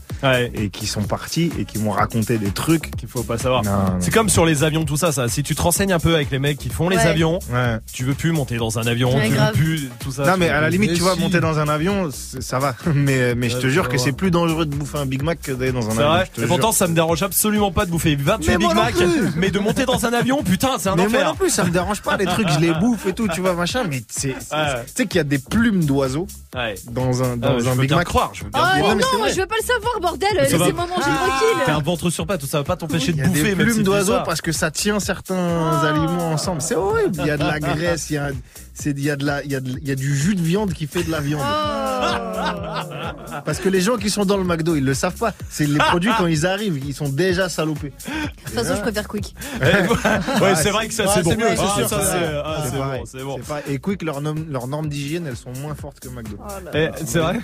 Speaker 37: et qui sont partis et qui m'ont raconté des trucs
Speaker 1: qu'il faut pas savoir. C'est comme sur les avions, tout ça, ça. Si tu te renseignes un peu avec les mecs qui font les avions,
Speaker 37: Ouais.
Speaker 1: tu veux plus monter dans un avion,
Speaker 37: Ouais,
Speaker 1: tu veux plus tout ça.
Speaker 37: Non mais à la limite tu vois
Speaker 1: si.
Speaker 37: monter dans un avion ça va mais mais je te jure que c'est plus dangereux de bouffer un Big Mac que d'aller dans un
Speaker 1: C'est
Speaker 37: avion
Speaker 1: vrai. Et pourtant,
Speaker 37: jure.
Speaker 1: ça me dérange absolument pas de bouffer 28
Speaker 37: Mais
Speaker 1: Big
Speaker 37: non
Speaker 1: Mac,
Speaker 37: plus.
Speaker 1: mais de monter dans un avion, putain, c'est un
Speaker 37: mais
Speaker 1: enfer.
Speaker 37: moi non plus ça me dérange pas les trucs je les bouffe et tout tu vois machin mais c'est c'est- tu sais qu'il y a des plumes d'oiseaux dans un dans
Speaker 1: Ah,
Speaker 37: un Big Mac
Speaker 1: croire, je veux bien
Speaker 4: Oh
Speaker 1: croire.
Speaker 4: non, je veux pas le savoir, bordel. Laissez-moi manger
Speaker 1: T'as
Speaker 4: tranquille.
Speaker 1: un ventre sur pattes, ça va pas t'empêcher de bouffer,
Speaker 37: des plumes d'oiseaux parce que ça tient certains aliments ensemble c'est horrible il y a de la graisse il y a il y a de la il y a de- y a du jus de viande qui fait de la viande parce que les gens qui sont dans le McDo ils le savent pas c'est les produits quand ils arrivent ils sont déjà salopés
Speaker 4: De toute façon, je préfère Quick.
Speaker 1: Ouais, c'est vrai que ça, c'est bon.
Speaker 37: mieux,
Speaker 1: Ah,
Speaker 37: c'est
Speaker 1: ah, bon.
Speaker 37: Et Quick, leurs normes, leurs normes d'hygiène, elles sont moins fortes que McDo.
Speaker 1: Eh, c'est vrai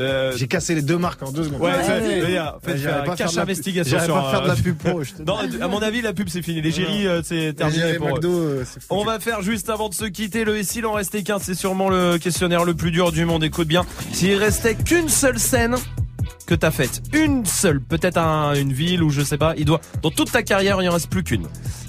Speaker 1: Euh,
Speaker 37: J'ai cassé les deux marques en deux secondes.
Speaker 1: Ouais,
Speaker 37: Ouais,
Speaker 1: cache investigation
Speaker 37: j'arrive pas à faire de la
Speaker 1: euh,
Speaker 37: pub pro.
Speaker 1: Non, à mon avis, la pub c'est fini. Les géris, euh, c'est terminé On va faire juste avant de se quitter le et s'il en restait qu'un, c'est sûrement le questionnaire le plus dur du monde. Écoute bien, s'il restait qu'une seule scène que t'as faite. Une seule, peut-être un- une ville ou je sais pas. Il doit, dans toute ta carrière, il en reste plus qu'une.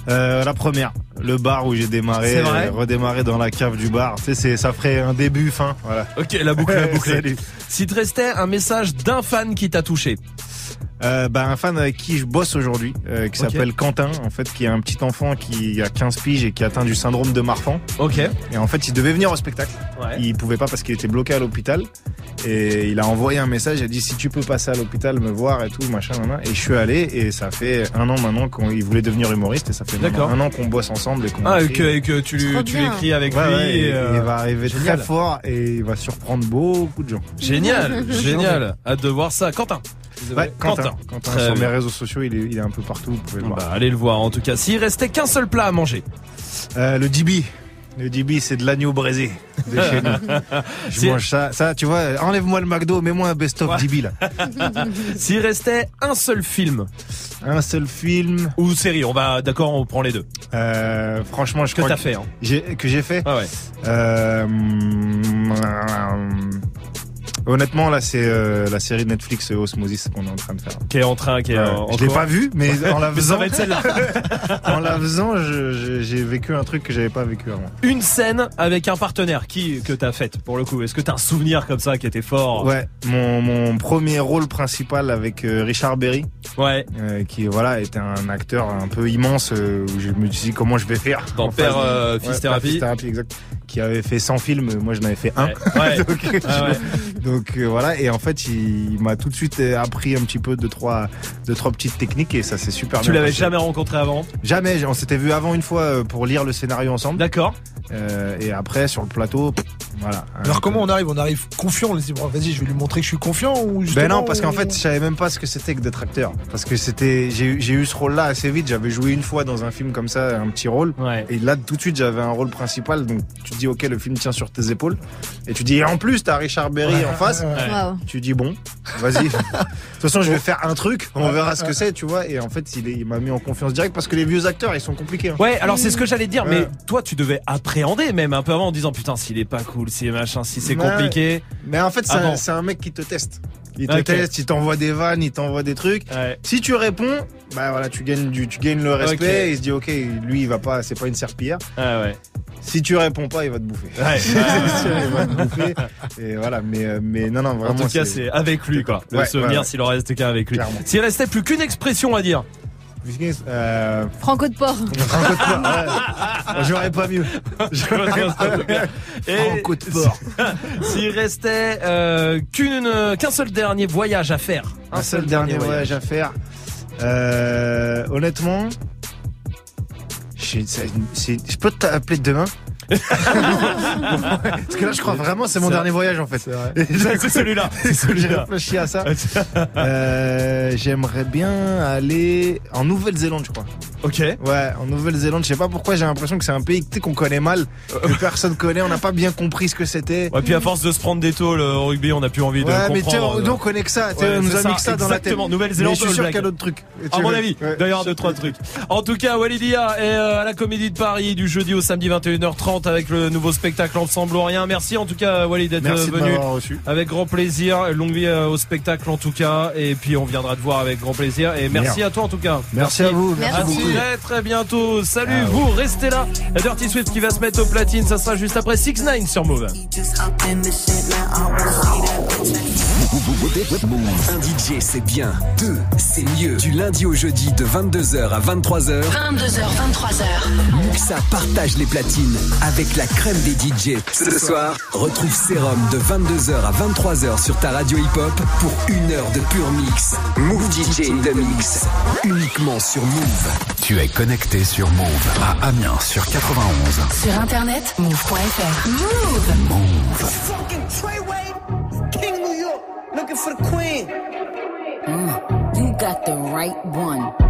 Speaker 37: Euh, la première, le bar où j'ai démarré,
Speaker 1: vrai
Speaker 37: euh, redémarré dans la cave du bar. Tu sais, c'est- ça ferait un début, fin, voilà.
Speaker 1: Ok, la boucle bouclée.
Speaker 37: Salut.
Speaker 1: S'il te restait un message d'un fan qui t'a touché.
Speaker 37: Euh, bah, un fan avec qui je bosse aujourd'hui, euh, qui s'appelle Quentin, en fait, qui est un petit enfant qui a 15 piges et qui a atteint du syndrome de Marfan.
Speaker 1: Ok.
Speaker 37: Et en fait, il devait venir au spectacle.
Speaker 1: Ouais.
Speaker 37: Il pouvait pas parce qu'il était bloqué à l'hôpital. Et il a envoyé un message, il a dit si tu peux passer à l'hôpital me voir et tout, machin, nan, nan. Et je suis allé et ça fait un an maintenant qu'il voulait devenir humoriste et ça fait un an qu'on bosse ensemble et qu'on
Speaker 1: Ah, et que, et que tu, lui- tu l'écris avec
Speaker 37: Ouais,
Speaker 1: lui.
Speaker 37: ouais,
Speaker 1: et,
Speaker 37: et
Speaker 1: euh,
Speaker 37: il va arriver
Speaker 1: génial.
Speaker 37: très fort et il va surprendre beaucoup de gens.
Speaker 1: Génial, génial. Hâte de voir ça. Quentin.
Speaker 37: Ouais, Quentin. Quentin, sur mes réseaux sociaux, il est, il est un peu partout, vous pouvez le voir.
Speaker 1: Bah, allez le voir en tout cas. S'il restait qu'un seul plat à manger.
Speaker 37: Euh, le DB. Le DB, c'est de l'agneau braisé de chez nous. Je mange ça. Ça, tu vois, enlève-moi le McDo, mets-moi un best-of DB là.
Speaker 1: S'il restait un seul film
Speaker 37: Un seul film.
Speaker 1: ou série, on va d'accord, on prend les deux.
Speaker 37: Euh, franchement, je
Speaker 1: Que
Speaker 37: crois
Speaker 1: t'as fait, hein.
Speaker 37: que j'ai fait.
Speaker 1: Ah ouais.
Speaker 37: Euh, honnêtement, là, c'est euh, la série de Netflix euh, Osmosis qu'on est en train de faire.
Speaker 1: Qui est en train, qui est en, en
Speaker 37: je l'ai
Speaker 1: cours.
Speaker 37: pas vu, mais en la faisant, en la faisant, je- je- j'ai vécu un truc que j'avais pas vécu avant.
Speaker 1: Une scène avec un partenaire qui que t'as faite pour le coup? Est-ce que t'as un souvenir comme ça qui était fort?
Speaker 37: Ouais, mon, mon premier rôle principal avec euh, Richard Berry,
Speaker 1: Ouais.
Speaker 37: euh, qui voilà était un acteur un peu immense euh, où je me suis dit comment je vais faire
Speaker 1: Dans
Speaker 37: en
Speaker 1: Père euh, Thérapie.
Speaker 37: Fils Thérapie, exact. Qui avait fait 100 films, moi je n'avais fait un.
Speaker 1: Ouais.
Speaker 37: Donc euh, voilà, et en fait il, m'a tout de suite euh, appris un petit peu de trois, trois petites techniques et ça c'est super
Speaker 1: Tu l'avais jamais rencontré avant
Speaker 37: Jamais, on s'était vu avant une fois euh, pour lire le scénario ensemble.
Speaker 1: D'accord.
Speaker 37: Euh, et après sur le plateau, pff, voilà.
Speaker 5: Alors comment on arrive? On arrive confiant, on se dit bon, vas-y, je vais lui montrer que je suis confiant ou
Speaker 37: Ben non, parce qu'en fait, je savais même pas ce que c'était que d'être acteur. Parce que c'était, j'ai eu- j'ai eu ce rôle-là assez vite. J'avais joué une fois dans un film comme ça, un petit rôle.
Speaker 1: Ouais.
Speaker 37: Et là, tout de suite, j'avais un rôle principal. Donc, tu te dis, ok, le film tient sur tes épaules. Et tu dis, et en plus, t'as Richard Berry
Speaker 5: Ouais,
Speaker 37: en face.
Speaker 5: ouais.
Speaker 37: Tu dis, bon, vas-y. De toute façon, je vais faire un truc. On verra ce que c'est, tu vois. Et en fait, il, est- il m'a mis en confiance direct parce que les vieux acteurs, ils sont compliqués. hein.
Speaker 1: Ouais, alors c'est ce que j'allais dire, mais toi tu devais appréhender même un peu avant en disant putain s'il est pas cool, si machin, si c'est compliqué.
Speaker 37: Mais en fait, c'est
Speaker 1: Ah
Speaker 37: un,
Speaker 1: bon.
Speaker 37: c'est un mec qui te teste. Il te
Speaker 1: Ok.
Speaker 37: teste, il t'envoie des vannes, il t'envoie des trucs.
Speaker 1: Ouais.
Speaker 37: Si tu réponds, bah voilà, tu gagnes du, tu gagnes le respect.
Speaker 1: Ok.
Speaker 37: Et il se dit, ok, lui, il va pas, c'est pas une serpillière.
Speaker 1: Ah ouais.
Speaker 37: Si tu réponds pas, il va te bouffer.
Speaker 1: Ouais.
Speaker 37: C'est sûr, il va te bouffer. Et voilà, mais, euh, mais non, non,
Speaker 1: En
Speaker 37: vraiment.
Speaker 1: tout cas, c'est avec lui quoi. Le
Speaker 37: Ouais,
Speaker 1: souvenir s'il en restait qu'un avec lui.
Speaker 37: Clairement.
Speaker 1: S'il restait plus qu'une expression à dire.
Speaker 37: Euh,
Speaker 4: Franco de porc.
Speaker 37: Franco de porc, ouais. J'aurais pas mieux. J'aurais pas mieux.
Speaker 1: Et
Speaker 37: Franco de porc.
Speaker 1: s'il restait euh, qu'un seul dernier voyage à faire.
Speaker 37: Un seul dernier voyage à faire. Euh, honnêtement, je peux t'appeler demain? Parce que là, je crois vraiment c'est mon
Speaker 1: C'est-
Speaker 37: dernier voyage en fait.
Speaker 1: C'est celui-là. C'est
Speaker 37: J'ai réfléchi à ça. Euh, J'aimerais bien aller en Nouvelle-Zélande, je crois.
Speaker 1: Ok.
Speaker 37: Ouais, en Nouvelle-Zélande, je sais pas pourquoi j'ai l'impression que c'est un pays qu'on connaît mal, que personne connaît, on n'a pas bien compris ce que c'était.
Speaker 1: Ouais, puis à force de se prendre des taux le rugby, on n'a plus envie de
Speaker 37: Ouais, mais tu sais,
Speaker 1: comprendre.
Speaker 37: nous on connaît que ça,
Speaker 1: Ouais,
Speaker 37: on nous a mis que ça dans la tête.
Speaker 1: Exactement, Nouvelle-Zélande,
Speaker 37: Mais je suis sûr qu'il y a d'autres trucs.
Speaker 1: À mon avis, d'ailleurs deux trois trucs. En tout cas, Walidia est euh, à la Comédie de Paris du jeudi au samedi 21h30 avec le nouveau spectacle Ensemble ou rien. Merci en tout cas Walid d'être
Speaker 37: Merci de
Speaker 1: venu
Speaker 37: reçu.
Speaker 1: avec grand plaisir. Longue vie euh, au spectacle en tout cas et puis on viendra te voir avec grand plaisir et merci
Speaker 37: Merde.
Speaker 1: à toi en tout cas.
Speaker 37: Merci à vous, merci
Speaker 1: À
Speaker 37: beaucoup.
Speaker 1: très très bientôt. Salut
Speaker 37: Ah,
Speaker 1: vous, restez là. La Dirty Swift qui va se mettre au platine, ça sera juste après 6 9 sur Move.
Speaker 3: Un DJ c'est bien, deux c'est mieux. Du lundi au jeudi de 22h à 23h,
Speaker 47: 22h, 23h.
Speaker 3: Muxa partage les platines avec la crème des DJ. Ce soir, retrouve Sérum de 22h à 23h sur ta radio hip-hop pour une heure de pur mix. Move DJ in the mix, uniquement sur Move.
Speaker 48: Tu es connecté sur Move à Amiens sur 91.
Speaker 47: Sur internet, move.fr. Move.
Speaker 33: Fucking Treyway, King New York, looking for the queen.
Speaker 11: Mm, you got the right one.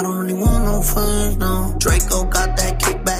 Speaker 49: I don't really want no friends, no. Draco got
Speaker 11: that kickback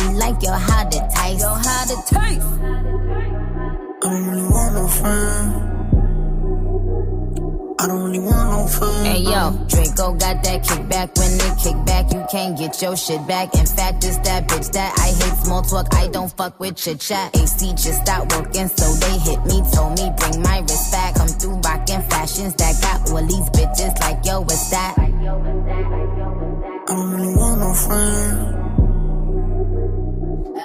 Speaker 11: done, I be like, yo, how to taste? Yo, how to taste?
Speaker 49: I don't really want no friends. I don't really want no friends.
Speaker 11: Hey yo, Draco got that kickback. When they kick back, you can't get your shit back. In fact, it's that bitch that I hate small talk. I don't fuck with chit chat. AC just stopped working, so they hit me. Told me bring my wrist back. Come through rockin' fashions that got all these bitches like yo, what's that?
Speaker 49: I don't really want no friends.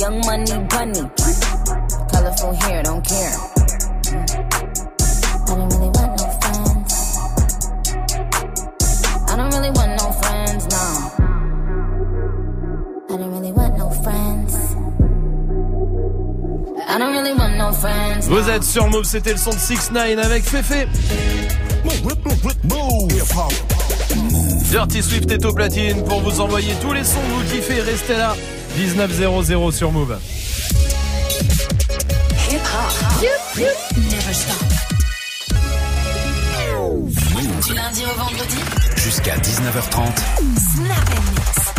Speaker 11: young money bunny. Colorful hair, don't care. I don't really want no friends. I don't really want no friends, no. I don't really want no friends. I don't really want no friends.
Speaker 1: Vous êtes sur Move, c'était le son de 6 9 avec Fefe. Dirty Swift est au platine pour vous envoyer tous les sons que vous kiffez. Restez là. 19.00 sur Move.
Speaker 6: Du lundi au vendredi.
Speaker 3: Jusqu'à 19h30.
Speaker 6: Snap and mix.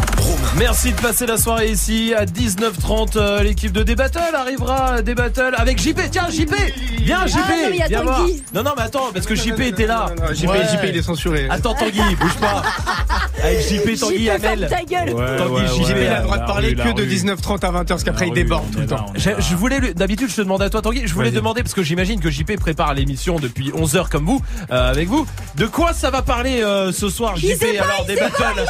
Speaker 1: Merci de passer la soirée ici à 19h30. euh, L'équipe de Débattle arrivera à Débattle avec JP. Tiens, JP Viens, JP
Speaker 4: Ah, non,
Speaker 1: Viens voir. Non, non, mais attends, parce que JP était là.
Speaker 50: JP,
Speaker 1: Ouais.
Speaker 50: JP, il est censuré.
Speaker 1: Attends, Tanguy, bouge pas. Avec JP, Tanguy, Amel.
Speaker 4: ferme ta gueule.
Speaker 50: Tanguy, JP, il a le droit de parler que de 19h30 à 20h, parce qu'après il déborde tout le temps.
Speaker 1: Je, voulais d'habitude je te demande à toi Tanguy, je voulais demander parce que j'imagine que JP prépare l'émission depuis 11 heures comme vous euh, avec vous. De quoi ça va parler euh, ce soir JP alors
Speaker 4: il
Speaker 1: des
Speaker 4: sait pas,
Speaker 1: battles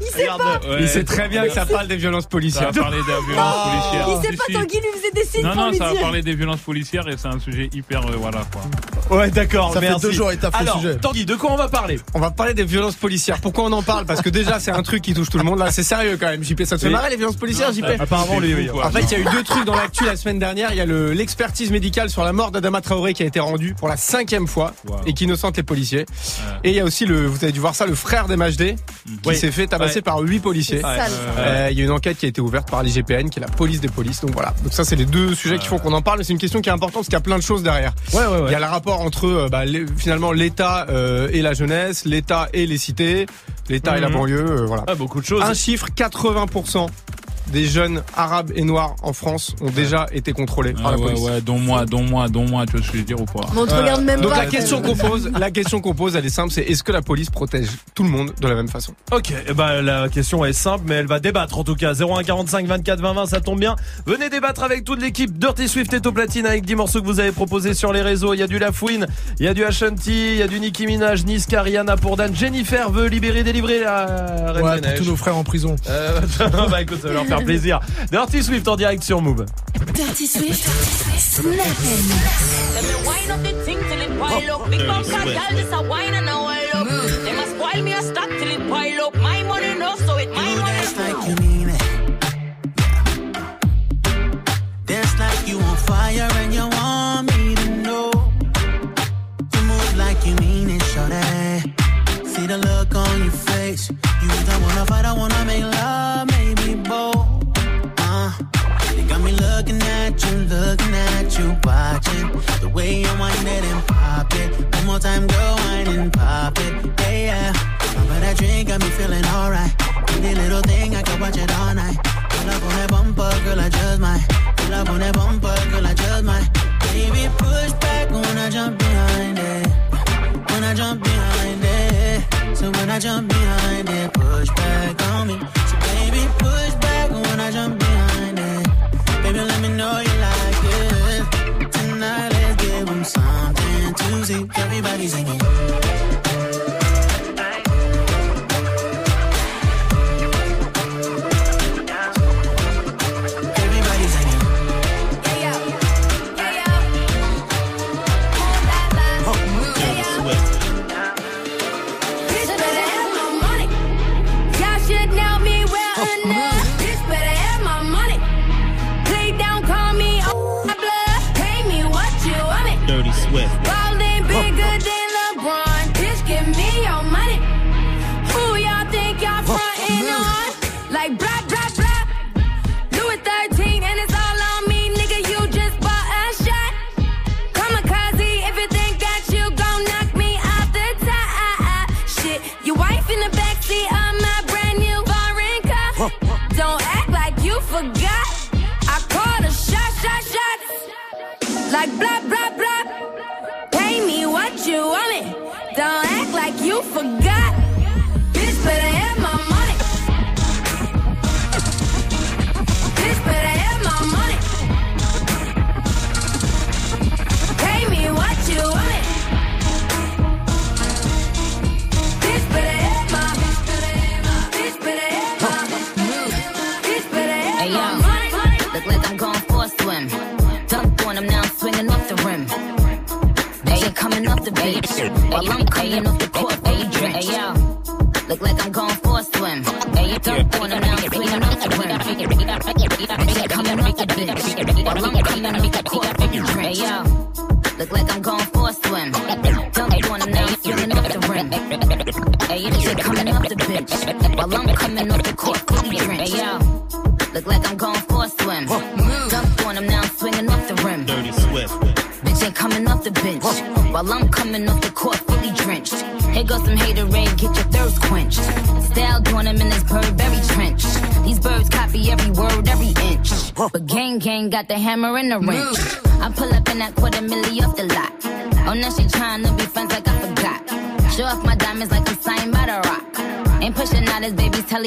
Speaker 4: il sait pas, il sait
Speaker 1: Regarde,
Speaker 4: pas.
Speaker 1: ouais.
Speaker 50: Il sait très bien que ça parle des violences policières.
Speaker 51: Ça va parler des violences policières.
Speaker 4: Il sait pas. Tanguy lui faisait des signes
Speaker 51: Non,
Speaker 4: pour
Speaker 51: non,
Speaker 4: lui
Speaker 51: ça va
Speaker 4: dire.
Speaker 51: parler des violences policières et c'est un sujet hyper. euh, voilà quoi.
Speaker 1: Ouais, d'accord.
Speaker 5: Ça fait deux jours et t'as fait le sujet.
Speaker 1: Tanguy, de quoi on va parler?
Speaker 50: On va parler des violences policières. Pourquoi on en parle? Parce que déjà c'est un truc qui touche tout le monde. Là c'est sérieux quand même. JP, ça te fait marrer les violences policières, JP
Speaker 1: Apparemment, lui, oui.
Speaker 50: En fait, il y a eu deux trucs dans l'actu la semaine dernière. Il y a le- l'expertise médicale sur la mort d'Adama Traoré qui a été rendue pour la cinquième fois et qui innocente les policiers. Et il y a aussi le, vous avez dû voir ça, le frère d'MHD qui s'est fait tabasser par huit policiers. Euh, Il y a une enquête qui a été ouverte par l'IGPN, qui est la police des polices. Donc voilà. Donc ça, c'est les deux sujets qui font qu'on en parle. Mais c'est une question qui est importante parce qu'il y a plein de choses derrière.
Speaker 1: Ouais, ouais, ouais.
Speaker 50: Il y a le rapport entre euh, bah, les- finalement l'État euh, et la jeunesse, l'État et les cités, l'État et la
Speaker 1: Mhm.
Speaker 50: banlieue. euh, voilà.
Speaker 1: Ah, beaucoup de choses.
Speaker 50: Un chiffre 80% des jeunes arabes et noirs en France ont déjà été contrôlés par
Speaker 51: Ah
Speaker 50: la
Speaker 51: ouais,
Speaker 50: police.
Speaker 51: ouais, dont moi, dont moi, dont moi, tu vois ce que je veux dire ou pas
Speaker 4: Mais on te regarde même
Speaker 50: Donc
Speaker 4: pas.
Speaker 50: la question qu'on pose, la question qu'on pose, elle est simple, c'est est-ce que la police protège tout le monde de la même façon?
Speaker 1: Ok, ben, la question est simple, mais elle va débattre en tout cas. 0145 24 20 20, ça tombe bien. Venez débattre avec toute l'équipe. Dirty Swift est au platine avec 10 morceaux que vous avez proposés sur les réseaux. Il y a du Lafouine, il y a du Ashanti, il y a du Nicki Minaj, Niska, Rihanna pour Dan. Jennifer veut libérer, délivrer la Reine
Speaker 5: Ouais,
Speaker 1: des
Speaker 5: pour
Speaker 1: Neiges.
Speaker 5: tous nos frères en prison.
Speaker 1: Euh, bah écoute, ça va leur faire plaisir. Dirty Swift en direct sur Move.
Speaker 6: Dirty Swift. Snap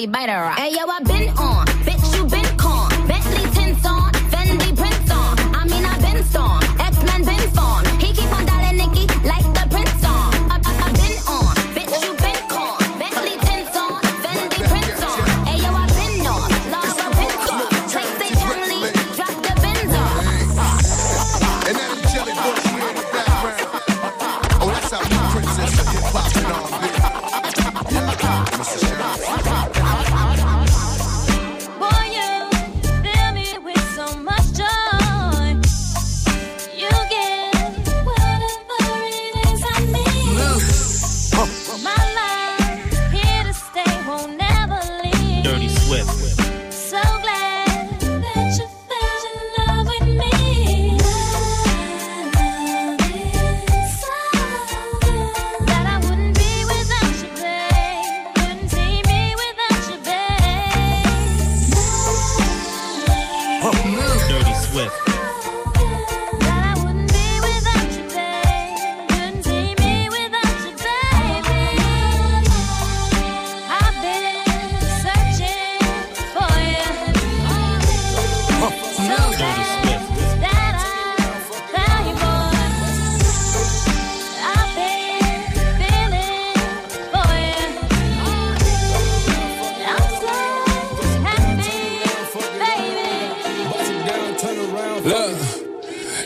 Speaker 52: better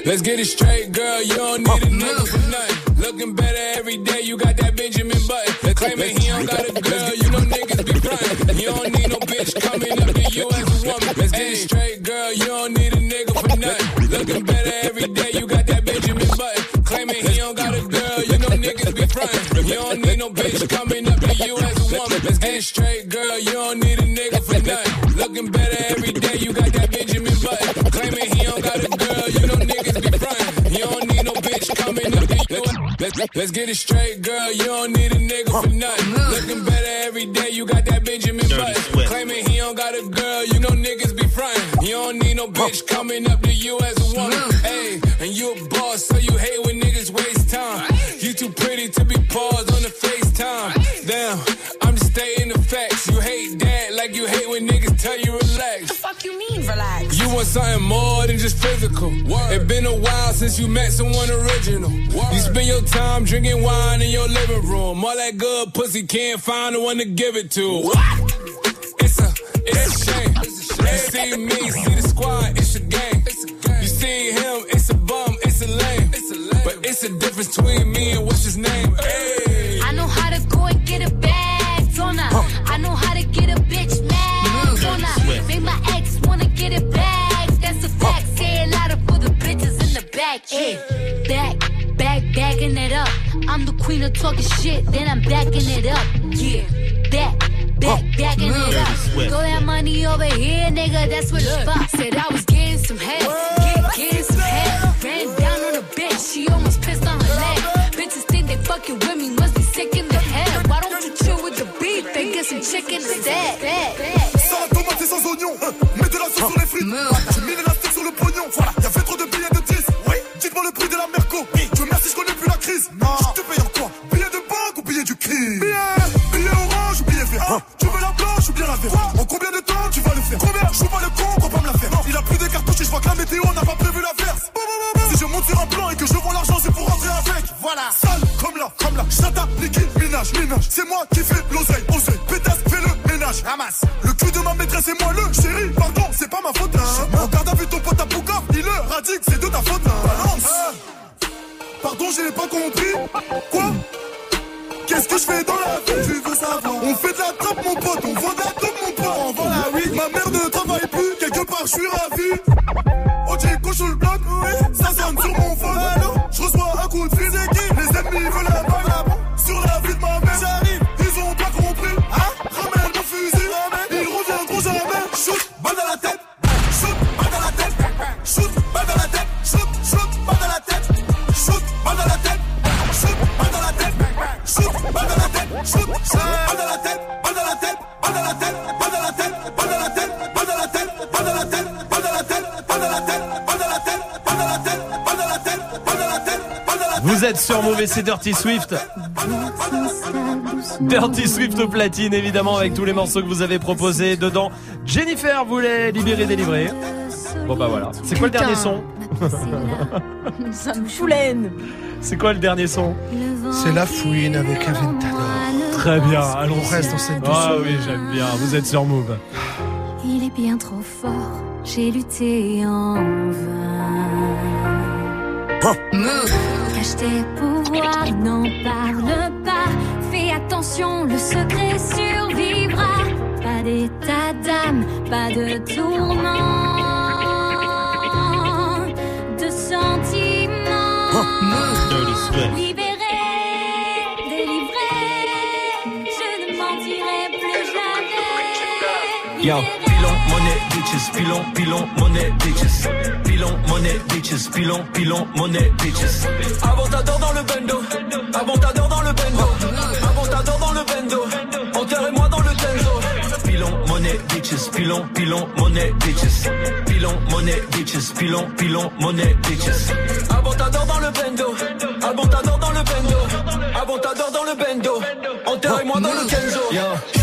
Speaker 53: Let's get it straight, girl. You don't need oh. a nigga for nothing. Looking better every day. You got that Benjamin Button. They claiming he don't got a girl. You know niggas be frontin'. You don't need no bitch coming up to you as a woman. Let's get it straight, girl. You don't need a nigga for nothing. Looking better every day. You got that Benjamin Button. Claiming he don't got a girl. You know niggas be frontin'. You don't need no bitch coming up to you as a woman. Let's get it straight, girl. You don't need a nigga for nothing. Looking better every day. You got that. Benjamin Let's get it straight, girl. You don't need a nigga for nothing. Looking better every day. You got that Benjamin Button. Claiming he don't got a girl. You know niggas be frontin'. You don't need no bitch coming up to you as a woman. Hey, and you a boss, so you hate when niggas waste time. You too pretty to be paused relax?
Speaker 52: You
Speaker 53: want something more than just physical. It's been a while since you met someone original. You spend your time drinking wine in your living room. All that good pussy can't find the one to give it to. It's a, it's a shame. You see me, see the squad, it's a game. You see him, it's a bum, it's a lame. But it's a difference between me and what's his name. Hey.
Speaker 52: Back. Yeah. Back, back, backing it up. I'm the queen of talking shit, then I'm backing it up. Yeah. Back, back, backing it up. Throw that money over here, nigga. That's what it's for. Said I was getting some head, get, getting some head. Ran down on a bitch, she almost pissed on her leg. Bitches think they fucking with me, must be sick in the head. Why don't you chill with the beef and get some chicken instead?
Speaker 54: Sans tomate sans oignon, hein. de la sauce sur les frites. J'ai mis l'élastique sur le pognon. Voilà, y'avait trop de billets de crise. Non, je te paye en quoi Billet de banque ou billet du crime Billet, billet orange ou billet vert Tu veux la blanche ou bien la verte En combien de temps tu vas le faire? Combien? Je pas le con, on pas me la faire. Il a plus de cartouches et je vois que la météo n'a pas prévu la verse. Si je monte sur un plan et que je vends l'argent, c'est pour rentrer avec. Voilà, sale comme là, comme là. Chata, Niki, minage, minage. C'est moi qui fais l'oseille, oseille. Pétasse, fais le ménage. Ramasse. Le cul de ma maîtresse et moi le chéri. Pardon, c'est pas ma faute. Hein. Regarde à vue ton pote à Pouka. Il le radique, c'est de ta faute. Hein. Pardon, j'ai pas compris. Quoi? Qu'est-ce que je fais dans la vie? Tu veux savoir On fait de la trappe mon pote, on vend de la dope mon pote, on vend la weed. Ma mère ne travaille plus, quelque part je suis ravi. Oh j'ai coche le bloc, ça sonne sur mon phone.
Speaker 1: Vous êtes sur Mauvais, c'est Dirty Swift. Dirty Swift au platine, évidemment, avec tous les morceaux que vous avez proposés dedans. Jennifer voulait libérer, délivrer. Bon bah voilà. C'est quoi le dernier son
Speaker 4: Ça me.
Speaker 1: C'est quoi le dernier son
Speaker 5: C'est La Fouine avec Aventador.
Speaker 1: Très bien, allons
Speaker 5: On reste dans cette
Speaker 1: Ah
Speaker 5: douceur.
Speaker 1: oui, j'aime bien. Vous êtes sur Move.
Speaker 52: Il est bien trop fort, j'ai lutté en vain. Cache tes pouvoirs, n'en parle pas. Fais attention, le secret survivra. Pas d'état d'âme, pas de tourment. Libéré, délivré, je ne mentirai plus jamais.
Speaker 55: Yo, pilon, money, bitches, pilon, pilon, money, bitches. Pilon, money, bitches, pilon, pilon, money, bitches. Avantador dans le bendo, avantador dans le bendo, avantador dans le bendo. Pilon, pilon, money, bitches. Pilon, money, bitches, pilon, pilon, money, bitches. Avantador dans le bendo, avantador dans le bendo, avantador dans le bendo. Enterrez-moi dans le Kenzo.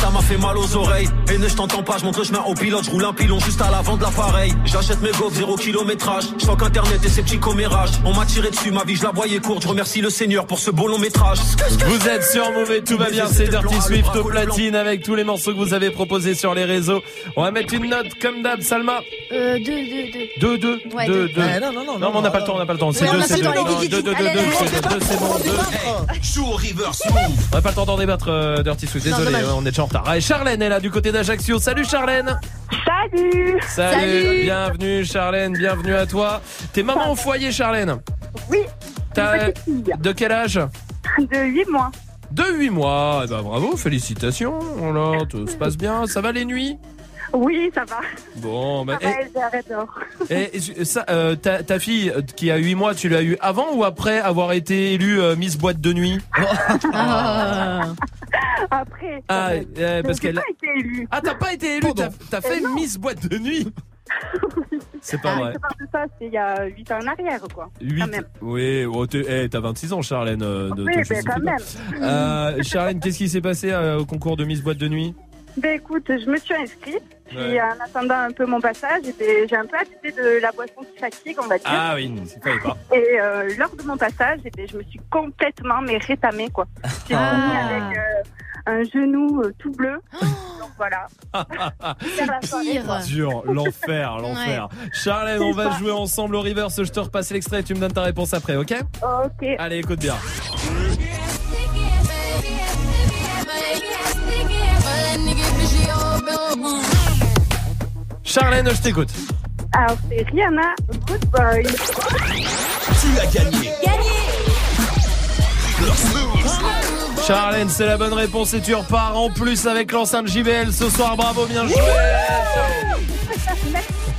Speaker 55: Zouglou-Kata m'a fait mal aux oreilles. Et ne je t'entends pas, je montre le chemin au pilote. Je roule un pilon juste à l'avant de l'appareil. J'achète mes gaufres, zéro kilométrage. Je internet et ses petits commérages. On m'a tiré dessus, ma vie, je la voyais courte. Je remercie le Seigneur pour ce beau long métrage.
Speaker 1: Vous êtes sur Mauvais, tout va bien, c'est Dirty Swift au platine avec tous les morceaux que vous avez proposés sur les réseaux. On va mettre une note comme d'hab, Salma.
Speaker 4: Euh, deux, deux, deux.
Speaker 1: Deux, deux,
Speaker 4: Ouais,
Speaker 1: deux,
Speaker 4: deux.
Speaker 1: deux.
Speaker 4: Ouais,
Speaker 5: non, non, non,
Speaker 1: mais on n'a pas le temps, on n'a pas le temps. C'est
Speaker 4: Ouais, on
Speaker 1: deux,
Speaker 4: n'a
Speaker 1: c'est
Speaker 4: pas
Speaker 1: deux.
Speaker 4: le temps,
Speaker 1: Non,
Speaker 4: allez,
Speaker 1: deux,
Speaker 4: vite,
Speaker 1: deux, deux,
Speaker 4: vite.
Speaker 1: deux,
Speaker 4: Allez,
Speaker 1: c'est deux, c'est bon. On n'a pas le temps d'en débattre, euh, Dirty Swift. Désolé,
Speaker 4: dommage.
Speaker 1: on est déjà Allez, Charlène est là du côté d'Ajaccio. Salut Charlène.
Speaker 56: Salut
Speaker 1: Salut.
Speaker 56: Salut.
Speaker 1: Bienvenue Charlène, bienvenue à toi. T'es maman au foyer Charlène
Speaker 56: Oui,
Speaker 1: T'as
Speaker 56: fille.
Speaker 1: de quel âge
Speaker 56: De 8 mois.
Speaker 1: De 8 mois. Eh ben, bravo, félicitations. Voilà, tout se passe bien. Ça va les nuits
Speaker 56: Oui, ça va.
Speaker 1: Bon, bah,
Speaker 56: arrête dehors.
Speaker 1: et, et ça, euh, ta, ta fille euh, qui a 8 mois, tu l'as eu avant ou après avoir été élue euh, Miss Boîte de Nuit?
Speaker 56: Après.
Speaker 1: Ah, euh, parce qu'elle.
Speaker 56: pas été élue.
Speaker 1: Ah, t'as pas été élue, t'as t'as fait Miss Boîte de Nuit? C'est pas
Speaker 56: Ah,
Speaker 1: vrai.
Speaker 56: Je parle de ça, c'était il y a 8 ans en arrière, quoi.
Speaker 1: 8
Speaker 56: Quand même.
Speaker 1: Oui, oh, eh, t'as 26 ans, Charlène. euh, de,
Speaker 56: Oui, mais
Speaker 1: justifie
Speaker 56: quand même.
Speaker 1: Euh, Charlène, qu'est-ce qui s'est passé euh, au concours de Miss Boîte de Nuit?
Speaker 56: Ben écoute, je me suis inscrite. Puis
Speaker 1: Ouais.
Speaker 56: en attendant un peu mon passage, eh ben, j'ai un peu abusé de la boisson qui fatigue, on va dire.
Speaker 1: Ah oui, fallait pas.
Speaker 56: Et euh, lors de mon passage, eh ben, je me suis complètement mais rétamée quoi. J'ai
Speaker 1: Ah.
Speaker 56: fini avec euh, un genou euh, tout bleu. Donc voilà. Quoi.
Speaker 1: Dur, l'enfer, l'enfer. Charlène, on va jouer ensemble au reverse. Je te repasse l'extrait, tu me donnes ta réponse après, ok
Speaker 56: Ok.
Speaker 1: Allez, écoute bien. Charlène, je t'écoute.
Speaker 56: Alors c'est Rihanna, Good Boy.
Speaker 48: Tu as gagné.
Speaker 1: Charlène, c'est la bonne réponse et tu repars en plus avec l'enceinte JBL ce soir. Bravo, bien joué.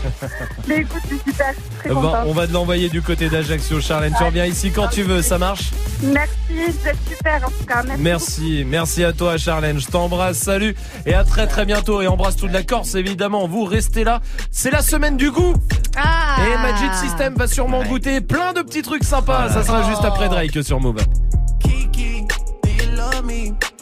Speaker 56: Mais écoute, c'est super. Très
Speaker 1: Bon,
Speaker 56: contente.
Speaker 1: on va te l'envoyer du côté d'Ajaccio, Charlène. Tu reviens ici quand tu veux, ça marche
Speaker 56: Merci, vous êtes super en tout cas. Merci.
Speaker 1: Merci, merci à toi Charlène, je t'embrasse, salut et à très très bientôt et embrasse toute la Corse évidemment, vous restez là, c'est la semaine du goût
Speaker 4: Ah
Speaker 1: et Magic System va sûrement goûter plein de petits trucs sympas, ça sera juste après Drake sur Move.
Speaker 57: Kiki, do you love me?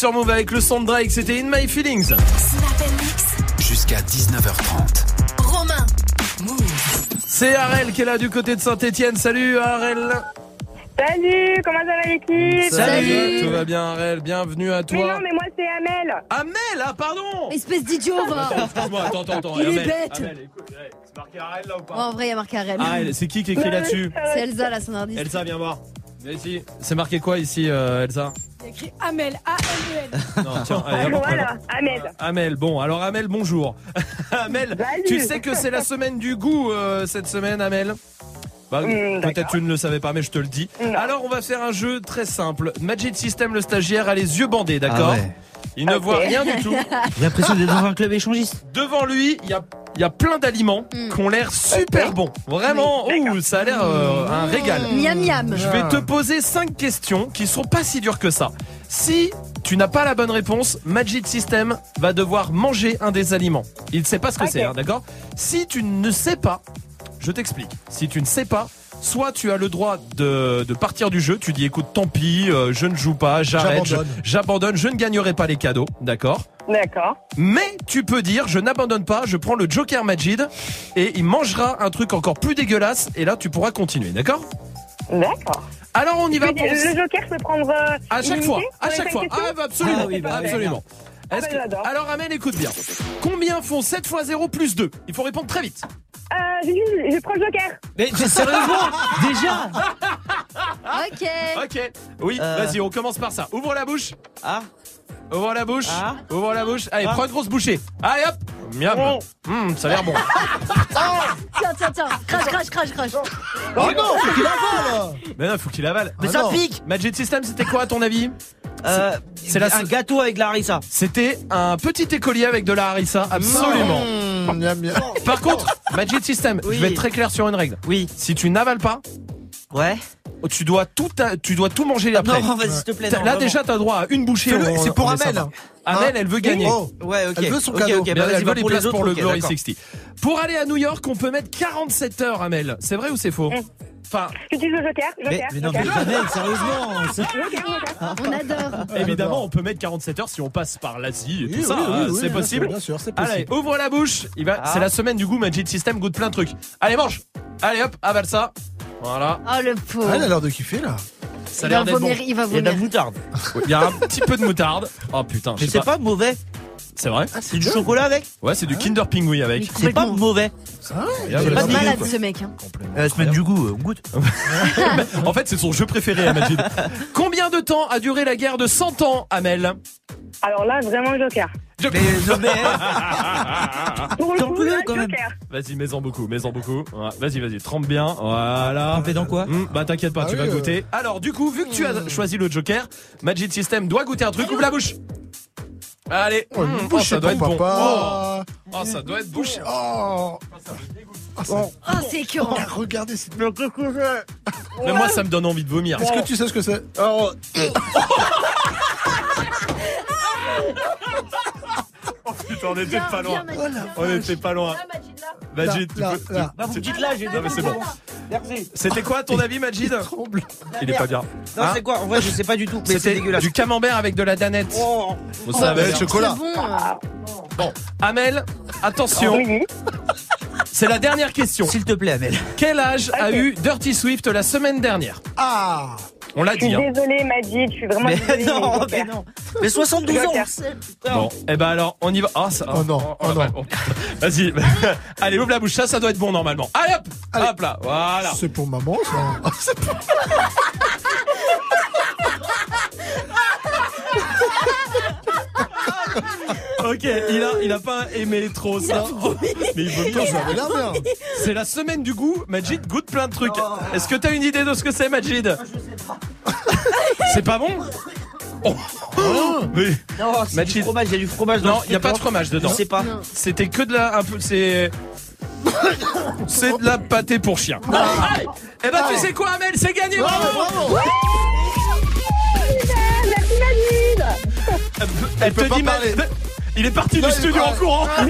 Speaker 1: Sur Move avec le son de Drake, c'était In My Feelings.
Speaker 3: Jusqu'à 19h30.
Speaker 58: Romain.
Speaker 1: C'est Arel qui est là du côté de Saint-Etienne. Salut Arel.
Speaker 59: Salut, comment ça va l'équipe
Speaker 1: Tout va bien Arel, bienvenue à
Speaker 59: Mais non,
Speaker 1: toi.
Speaker 59: mais moi c'est Amel.
Speaker 1: Amel, ah pardon
Speaker 4: Espèce d'idiot, va.
Speaker 1: Attends, excuse-moi, attends, attends, attends.
Speaker 4: Il est
Speaker 1: Amel,
Speaker 4: bête.
Speaker 1: Amel, écoute, hey, c'est marqué Arel là ou pas
Speaker 4: Oh, en vrai, il y a marqué Arel.
Speaker 1: Arel, c'est qui qui écrit là-dessus
Speaker 4: C'est Elsa, la sonardiste.
Speaker 1: Elsa, viens voir. Viens ici. C'est marqué quoi ici, euh, Elsa?
Speaker 60: Il y a écrit Amel, A-M-E-L.
Speaker 1: Non, tiens, allez, hop,
Speaker 59: Voilà. Amel.
Speaker 1: Amel, bon, alors Amel, bonjour. Amel,
Speaker 59: Salut.
Speaker 1: tu sais que c'est la semaine du goût euh, cette semaine, Amel? Bah,
Speaker 59: Hmm,
Speaker 1: Peut-être tu ne le savais pas, mais je te le dis.
Speaker 59: Non.
Speaker 1: Alors, on va faire un jeu très simple. Magic System, le stagiaire, a les yeux bandés, d'accord
Speaker 15: Ah ouais.
Speaker 1: Il ne voit rien du tout.
Speaker 15: J'ai l'impression d'être dans un club échangiste.
Speaker 1: Devant lui, il y a, il y a plein d'aliments qui ont l'air super bons. Vraiment, ouh, ça a l'air euh, un régal.
Speaker 4: Miam miam.
Speaker 1: Je vais te poser 5 questions qui sont pas si dures que ça. Si tu n'as pas la bonne réponse, Magic System va devoir manger un des aliments. Il ne sait pas ce que c'est, hein, d'accord? Si tu ne sais pas, je t'explique. Si tu ne sais pas, soit tu as le droit de, de partir du jeu, tu dis écoute, tant pis, euh, je ne joue pas, j'arrête, je-
Speaker 5: J'abandonne.
Speaker 1: j'abandonne, je ne gagnerai pas les cadeaux, d'accord
Speaker 59: D'accord.
Speaker 1: mais tu peux dire je n'abandonne pas, je prends le Joker Majid et il mangera un truc encore plus dégueulasse et là tu pourras continuer, d'accord
Speaker 59: D'accord.
Speaker 1: Alors on y va
Speaker 59: Le
Speaker 1: pour
Speaker 59: Joker, je peux prendre. euh,
Speaker 1: à chaque fois, à
Speaker 59: les
Speaker 1: chaque
Speaker 59: cinq
Speaker 1: fois.
Speaker 59: questions
Speaker 1: Ah bah absolument,
Speaker 15: Ah oui, bah
Speaker 1: absolument.
Speaker 59: Ah
Speaker 1: Est-ce
Speaker 59: bah,
Speaker 1: que-
Speaker 59: j'adore.
Speaker 1: Alors Amel, écoute bien. Combien font 7 x 0 plus 2 Il faut répondre très vite.
Speaker 59: Euh, je, je prends le Joker.
Speaker 15: Mais sérieusement, déjà
Speaker 4: Ok.
Speaker 1: Ok. Oui,
Speaker 15: Euh.
Speaker 1: vas-y, on commence par ça. Ouvre la bouche.
Speaker 15: Ah
Speaker 1: Ouvre la bouche.
Speaker 15: Ah.
Speaker 1: Ouvre la bouche. Allez,
Speaker 15: Ah.
Speaker 1: prends une grosse bouchée. Allez hop. Miam. Hum, ça a l'air bon.
Speaker 4: Tiens, tiens, tiens. Crash, crash, crash, crash.
Speaker 5: Oh non, faut qu'il avale
Speaker 1: Mais non, faut qu'il avale.
Speaker 15: Mais
Speaker 5: Ah
Speaker 15: ça
Speaker 5: non.
Speaker 15: pique
Speaker 1: Magic System, c'était quoi à ton avis?
Speaker 15: Euh,
Speaker 1: c'est la-
Speaker 15: Un gâteau avec la harissa.
Speaker 1: C'était un petit écolier avec de la harissa, absolument.
Speaker 5: Mmh, miam, miam.
Speaker 1: Par contre, Magic System,
Speaker 15: Oui.
Speaker 1: je vais être très clair sur une règle.
Speaker 15: Oui.
Speaker 1: Si tu n'avales pas,
Speaker 15: Ouais.
Speaker 1: tu dois tout, tu dois tout manger après.
Speaker 15: Non, vas-y, s'il te plaît. Non,
Speaker 1: Là
Speaker 15: vraiment.
Speaker 1: déjà t'as droit à une bouchée.
Speaker 5: C'est pour Amel.
Speaker 1: sympa. Amel, elle veut gagner.
Speaker 5: Oh.
Speaker 15: Ouais, ok.
Speaker 5: Elle veut son
Speaker 15: Ok,
Speaker 5: cadeau.
Speaker 15: ok, bah
Speaker 1: Mais
Speaker 15: vas-y,
Speaker 1: elle veut les
Speaker 15: pour les
Speaker 1: places
Speaker 15: autres.
Speaker 1: pour le
Speaker 15: ok,
Speaker 1: Glory
Speaker 15: d'accord.
Speaker 1: 60. Pour aller à New York, on peut mettre 47 heures, Amel. C'est vrai ou c'est faux Enfin,
Speaker 59: J'utilise le Joker.
Speaker 15: Mais,
Speaker 59: Joker.
Speaker 15: mais non, mais
Speaker 59: Joker.
Speaker 15: Amel, sérieusement. c'est-
Speaker 59: Joker, Joker.
Speaker 4: On adore.
Speaker 1: évidemment, on peut mettre 47 heures si on passe par l'Asie et tout
Speaker 5: Oui,
Speaker 1: ça.
Speaker 5: oui, oui,
Speaker 1: hein,
Speaker 5: oui,
Speaker 1: c'est possible.
Speaker 5: Bien sûr, c'est
Speaker 1: Allez,
Speaker 5: possible.
Speaker 1: ouvre la bouche. Il va.
Speaker 15: Ah.
Speaker 1: C'est la semaine du goût. Magic System goûte plein de trucs. Allez, mange. Allez, hop, avale ça. Voilà.
Speaker 4: Oh, le pauvre.
Speaker 5: Elle a l'air de kiffer là.
Speaker 1: Ça a
Speaker 4: Il va
Speaker 1: l'air d'être bon.
Speaker 4: vomir, il va
Speaker 15: Il y a de la
Speaker 4: vomir.
Speaker 15: moutarde.
Speaker 1: Il y a un petit peu de moutarde. Oh putain, je
Speaker 15: Mais
Speaker 1: sais
Speaker 15: c'est
Speaker 1: pas.
Speaker 15: pas mauvais.
Speaker 1: C'est vrai
Speaker 15: C'est du chocolat avec
Speaker 1: Ouais, c'est du Kinder Pingui avec.
Speaker 15: C'est pas mauvais.
Speaker 1: Il y a-
Speaker 15: C'est pas
Speaker 4: Malade ce mec. Hein.
Speaker 15: La semaine du goût, on goûte.
Speaker 1: en fait, c'est son jeu préféré, à. Combien de temps a duré la guerre de 100 ans, Amel?
Speaker 59: Alors là, vraiment Joker.
Speaker 15: Mais, non, mais,
Speaker 59: Pour le
Speaker 15: T'en
Speaker 59: coup,
Speaker 15: quand même.
Speaker 1: Vas-y, mets-en beaucoup, mets-en beaucoup. Vas-y, vas-y, trempe bien. Voilà.
Speaker 15: fait dans quoi
Speaker 1: Hum, bah t'inquiète pas,
Speaker 5: Ah
Speaker 1: tu
Speaker 5: oui,
Speaker 1: vas
Speaker 5: euh.
Speaker 1: goûter. Alors du coup, vu que tu as choisi le Joker, Magic System doit goûter un truc. Ouvre la bouche. Allez.
Speaker 5: Oh,
Speaker 1: Hum, oh, ça doit être bon.
Speaker 5: papa.
Speaker 1: Oh, oh, ça doit être bon.
Speaker 5: Oh. Ah, ça-
Speaker 4: Oh, c'est écœurant.
Speaker 5: Ah, Regardez, c'est.
Speaker 1: Mais moi, ça me donne envie de vomir.
Speaker 5: Est-ce que tu sais ce que c'est
Speaker 1: Oh. Putain, on était pas loin. On était pas loin. Majid, tu
Speaker 5: Là,
Speaker 1: peux-
Speaker 5: là,
Speaker 15: Bah, vous
Speaker 1: tu-
Speaker 15: dites là, j'ai
Speaker 1: Non, mais c'est bon.
Speaker 15: Merci.
Speaker 1: C'était quoi à ton avis, Majid
Speaker 5: Tremble.
Speaker 1: Il est pas bien.
Speaker 15: Non,
Speaker 1: Hein
Speaker 15: c'est quoi? En vrai, je sais pas du tout. Mais c'est dégueulasse.
Speaker 1: du camembert avec de la danette.
Speaker 15: Oh.
Speaker 1: Vous savez.
Speaker 5: le chocolat.
Speaker 4: Bon.
Speaker 1: Bon, Amel, attention,
Speaker 59: Oui.
Speaker 1: c'est la dernière question.
Speaker 15: S'il te plaît, Amel.
Speaker 1: Quel âge a eu Dirty Swift la semaine dernière?
Speaker 5: Ah
Speaker 1: On l'a
Speaker 59: Je suis
Speaker 1: dit. Hein.
Speaker 59: désolée, Majid. Je suis vraiment
Speaker 15: Mais
Speaker 59: désolée.
Speaker 15: non, mais non. Mais 72 ans.
Speaker 1: Bon, et ben alors, on y va. Oh, ça-
Speaker 5: Oh non, oh
Speaker 1: bah,
Speaker 5: non.
Speaker 1: bon. Vas-y. Allez, ouvre la bouche. Ça, ça doit être bon normalement. Allez hop,
Speaker 5: Allez.
Speaker 1: hop là. Voilà.
Speaker 5: C'est pour maman ça.
Speaker 1: Ok, il a, il a pas aimé trop ça. Mais il vomit.
Speaker 5: Ça avait l'air bien.
Speaker 1: C'est la semaine du goût. Majid goûte plein de trucs. Est-ce que t'as une idée de ce que c'est, Majid C'est pas bon Oh. Mais-
Speaker 15: Non, c'est
Speaker 1: Majid.
Speaker 15: du fromage, il y a du fromage dans
Speaker 1: Non, il y a pas de fromage dedans.
Speaker 15: Je sais pas.
Speaker 4: Non.
Speaker 1: C'était que de la un peu c'est c'est de la pâté pour chien. Eh ben tu sais quoi Amel, c'est gagné. Bravo.
Speaker 59: Merci, Majid.
Speaker 1: Elle te
Speaker 5: peut pas
Speaker 1: dit
Speaker 5: parler.
Speaker 1: Ma- Il est parti
Speaker 5: Non,
Speaker 1: du studio
Speaker 5: pas-
Speaker 1: en courant.
Speaker 4: Ah.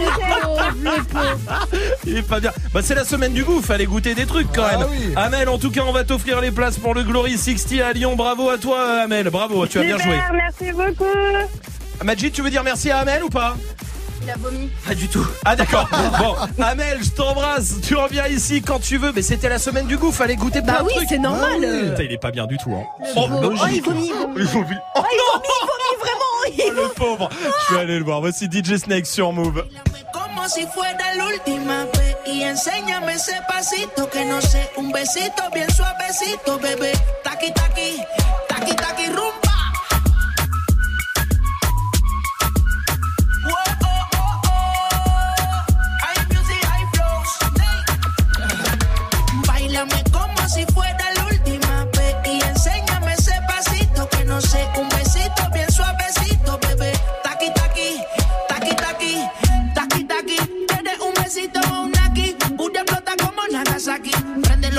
Speaker 1: Il est pas bien. Bah c'est la semaine du goût, fallait goûter des trucs quand
Speaker 5: Ah
Speaker 1: même.
Speaker 5: oui.
Speaker 1: Amel, en tout cas, on va t'offrir les places pour le Glory 60 à Lyon. Bravo à toi Amel, bravo, tu as bien joué.
Speaker 56: Merci beaucoup.
Speaker 1: Majid, tu veux dire merci à Amel ou pas?
Speaker 4: Il a vomi.
Speaker 1: Pas du tout. Ah d'accord. Bon, Amel, je t'embrasse. Tu reviens ici quand tu veux. Mais c'était la semaine du goût, fallait goûter plein
Speaker 4: Bah
Speaker 1: de
Speaker 4: oui,
Speaker 1: trucs.
Speaker 4: c'est normal.
Speaker 1: Putain, il est pas bien du tout. Hein.
Speaker 4: Oh, oh, il vomit, il vomit.
Speaker 1: Il vomit. Oh
Speaker 4: Il
Speaker 1: non
Speaker 4: vomit, il vomit vraiment.
Speaker 1: Oh, le pauvre. Je vais aller le voir. Voici DJ Snake sur Move.
Speaker 27: Como si fuera la última vez y enséñame ese pasito que no sé, un besito bien suavecito, bebé. Taqui taqui, taqui taqui rumba.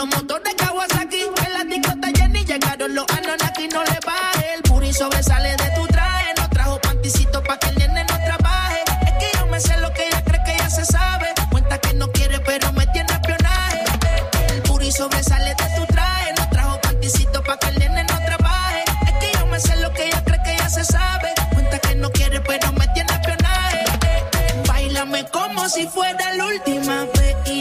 Speaker 27: Los motores Kawasaki, en la disco está llena y llegaron los Anunnaki. No le baje, el puri sobresale de tu traje. No trajo panticito pa' que el nene no trabaje. Es que yo me sé lo que ella cree que ya se sabe. Cuenta que no quiere, pero me tiene espionaje. El puri sobresale de tu traje. No trajo panticito pa' que el nene no trabaje. Es que yo me sé lo que ella cree que ya se sabe. Cuenta que no quiere, pero me tiene espionaje. Báilame como si fuera la última vez.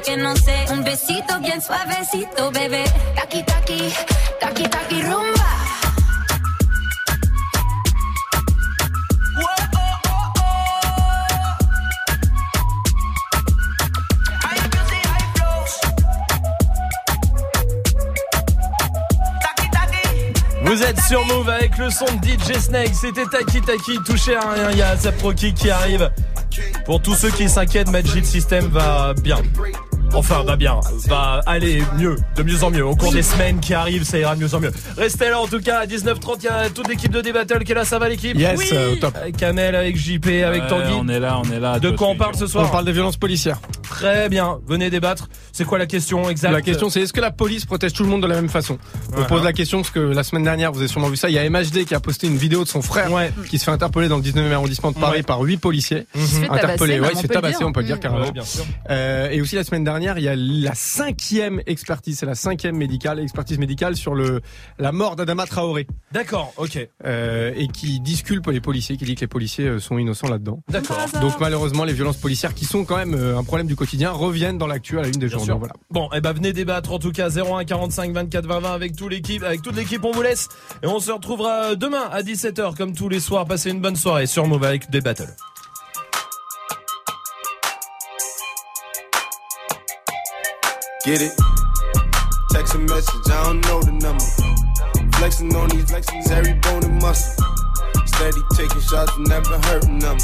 Speaker 61: que no sé, un besito bien suavecito, bebé.
Speaker 47: Taki taki, taki taki rumba.
Speaker 1: Vous êtes sur Move avec le son de DJ Snake. C'était Taki Taki. Touchez à rien. Il y a qui arrive. Pour tous ceux qui s'inquiètent, Magic System va bien. Enfin, va bien. Va aller mieux. De mieux en mieux. Au cours des semaines qui arrivent, ça ira de mieux en mieux. Restez là, en tout cas, à 19h30. Il y a toute l'équipe de D-Battle qui est là. Ça va, l'équipe?
Speaker 50: Yes,
Speaker 1: Oui.
Speaker 50: euh, au top.
Speaker 1: Avec Amel, avec JP, avec
Speaker 50: Ouais,
Speaker 1: Tanguy.
Speaker 50: on est là, on est là.
Speaker 1: De quoi on parle ce soir?
Speaker 50: On parle des violences policières.
Speaker 1: Très bien. Venez débattre. C'est quoi la question exacte?
Speaker 50: La question c'est est-ce que la police protège tout le monde de la même façon On pose la question parce que la semaine dernière, vous avez sûrement vu ça, il y a MHD qui a posté une vidéo de son frère qui se fait interpeller dans le 19e arrondissement de Paris
Speaker 1: Ouais.
Speaker 50: par huit policiers.
Speaker 1: Il se fait tabasser,
Speaker 50: Interpellés,
Speaker 1: même,
Speaker 50: ouais,
Speaker 1: on
Speaker 50: il se fait tabasser, on peut le dire
Speaker 1: Mmh.
Speaker 50: carrément.
Speaker 1: Ouais, bien sûr.
Speaker 50: Euh, et aussi la semaine dernière, il y a la cinquième expertise, c'est la cinquième médicale, expertise médicale sur le la mort d'Adama Traoré.
Speaker 1: D'accord, ok.
Speaker 50: Euh, et qui disculpe les policiers, qui dit que les policiers euh, sont innocents là-dedans.
Speaker 1: D'accord.
Speaker 50: Donc malheureusement, les violences policières, qui sont quand même euh, un problème du quotidien, reviennent dans l'actu à la une des journaux. Voilà.
Speaker 1: Bon, eh ben venez débattre en tout cas 01 45 24 20 20 avec toute l'équipe, avec toute l'équipe on vous laisse et on se retrouvera demain à 17h comme tous les soirs. Passez une bonne soirée sur Move avec des battles.
Speaker 62: Get it?
Speaker 26: Text a message, I don't know the number. Flexing on these flexing, every bone and muscle. Steady taking shots, never hurting them.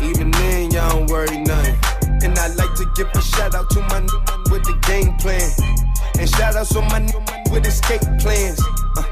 Speaker 26: Even then, y'all don't worry nothing. And I like to give a shout out to my new with the game plan. And shout outs on my new with escape plans. Uh,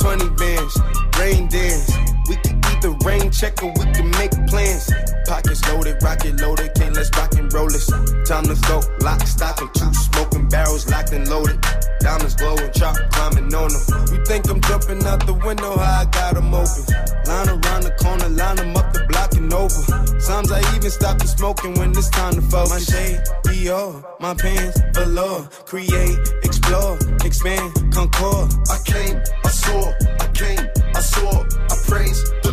Speaker 26: 20 bands, rain dance. We can either rain check or we can make plans. Pockets loaded, rocket loaded, can't let's rock and roll this. Time to go, lock, stock, and two smoking barrels locked and loaded. Diamonds glowing, chop climbing on them. You think I'm jumping out the window, how I got 'em open. Line around the corner, line 'em up the block and over. Sometimes I even stop the smoking when it's time to focus. My shade, Dior, my pants, velour. Create, explore, expand, concord.
Speaker 33: I came, I saw, I came, I saw, I praise the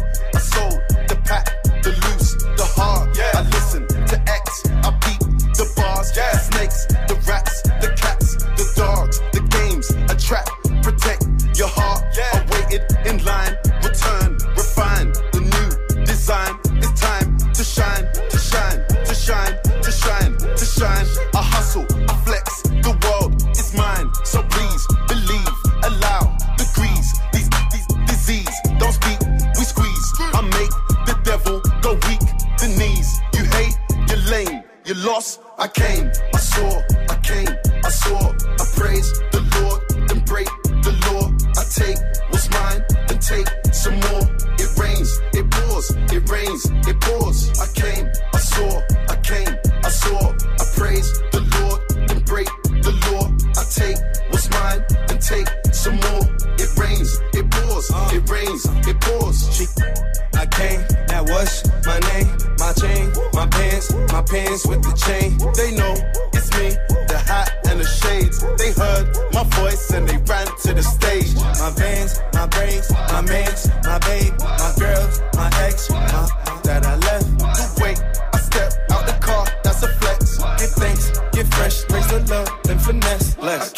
Speaker 33: you lost. I came, I saw, I came, I saw. I praise the Lord, then break the law. I take what's mine, then take some more. It rains, it pours, it rains, it pours. I came, I saw, I came, I saw. I praise the Lord, then break the law. I take what's mine, then take some more. It rains, it pours, it rains, it pours.
Speaker 26: I came, that was my name, my chain, my my pants with the chain. They know it's me, the hat and the shades. They heard my voice and they ran to the stage. My vans, my braids, my mans, my babe, my girls, my ex, my that I left. The wait, I step out the car, that's a flex. Get thanks, give fresh, praise the Lord, then finesse. Less.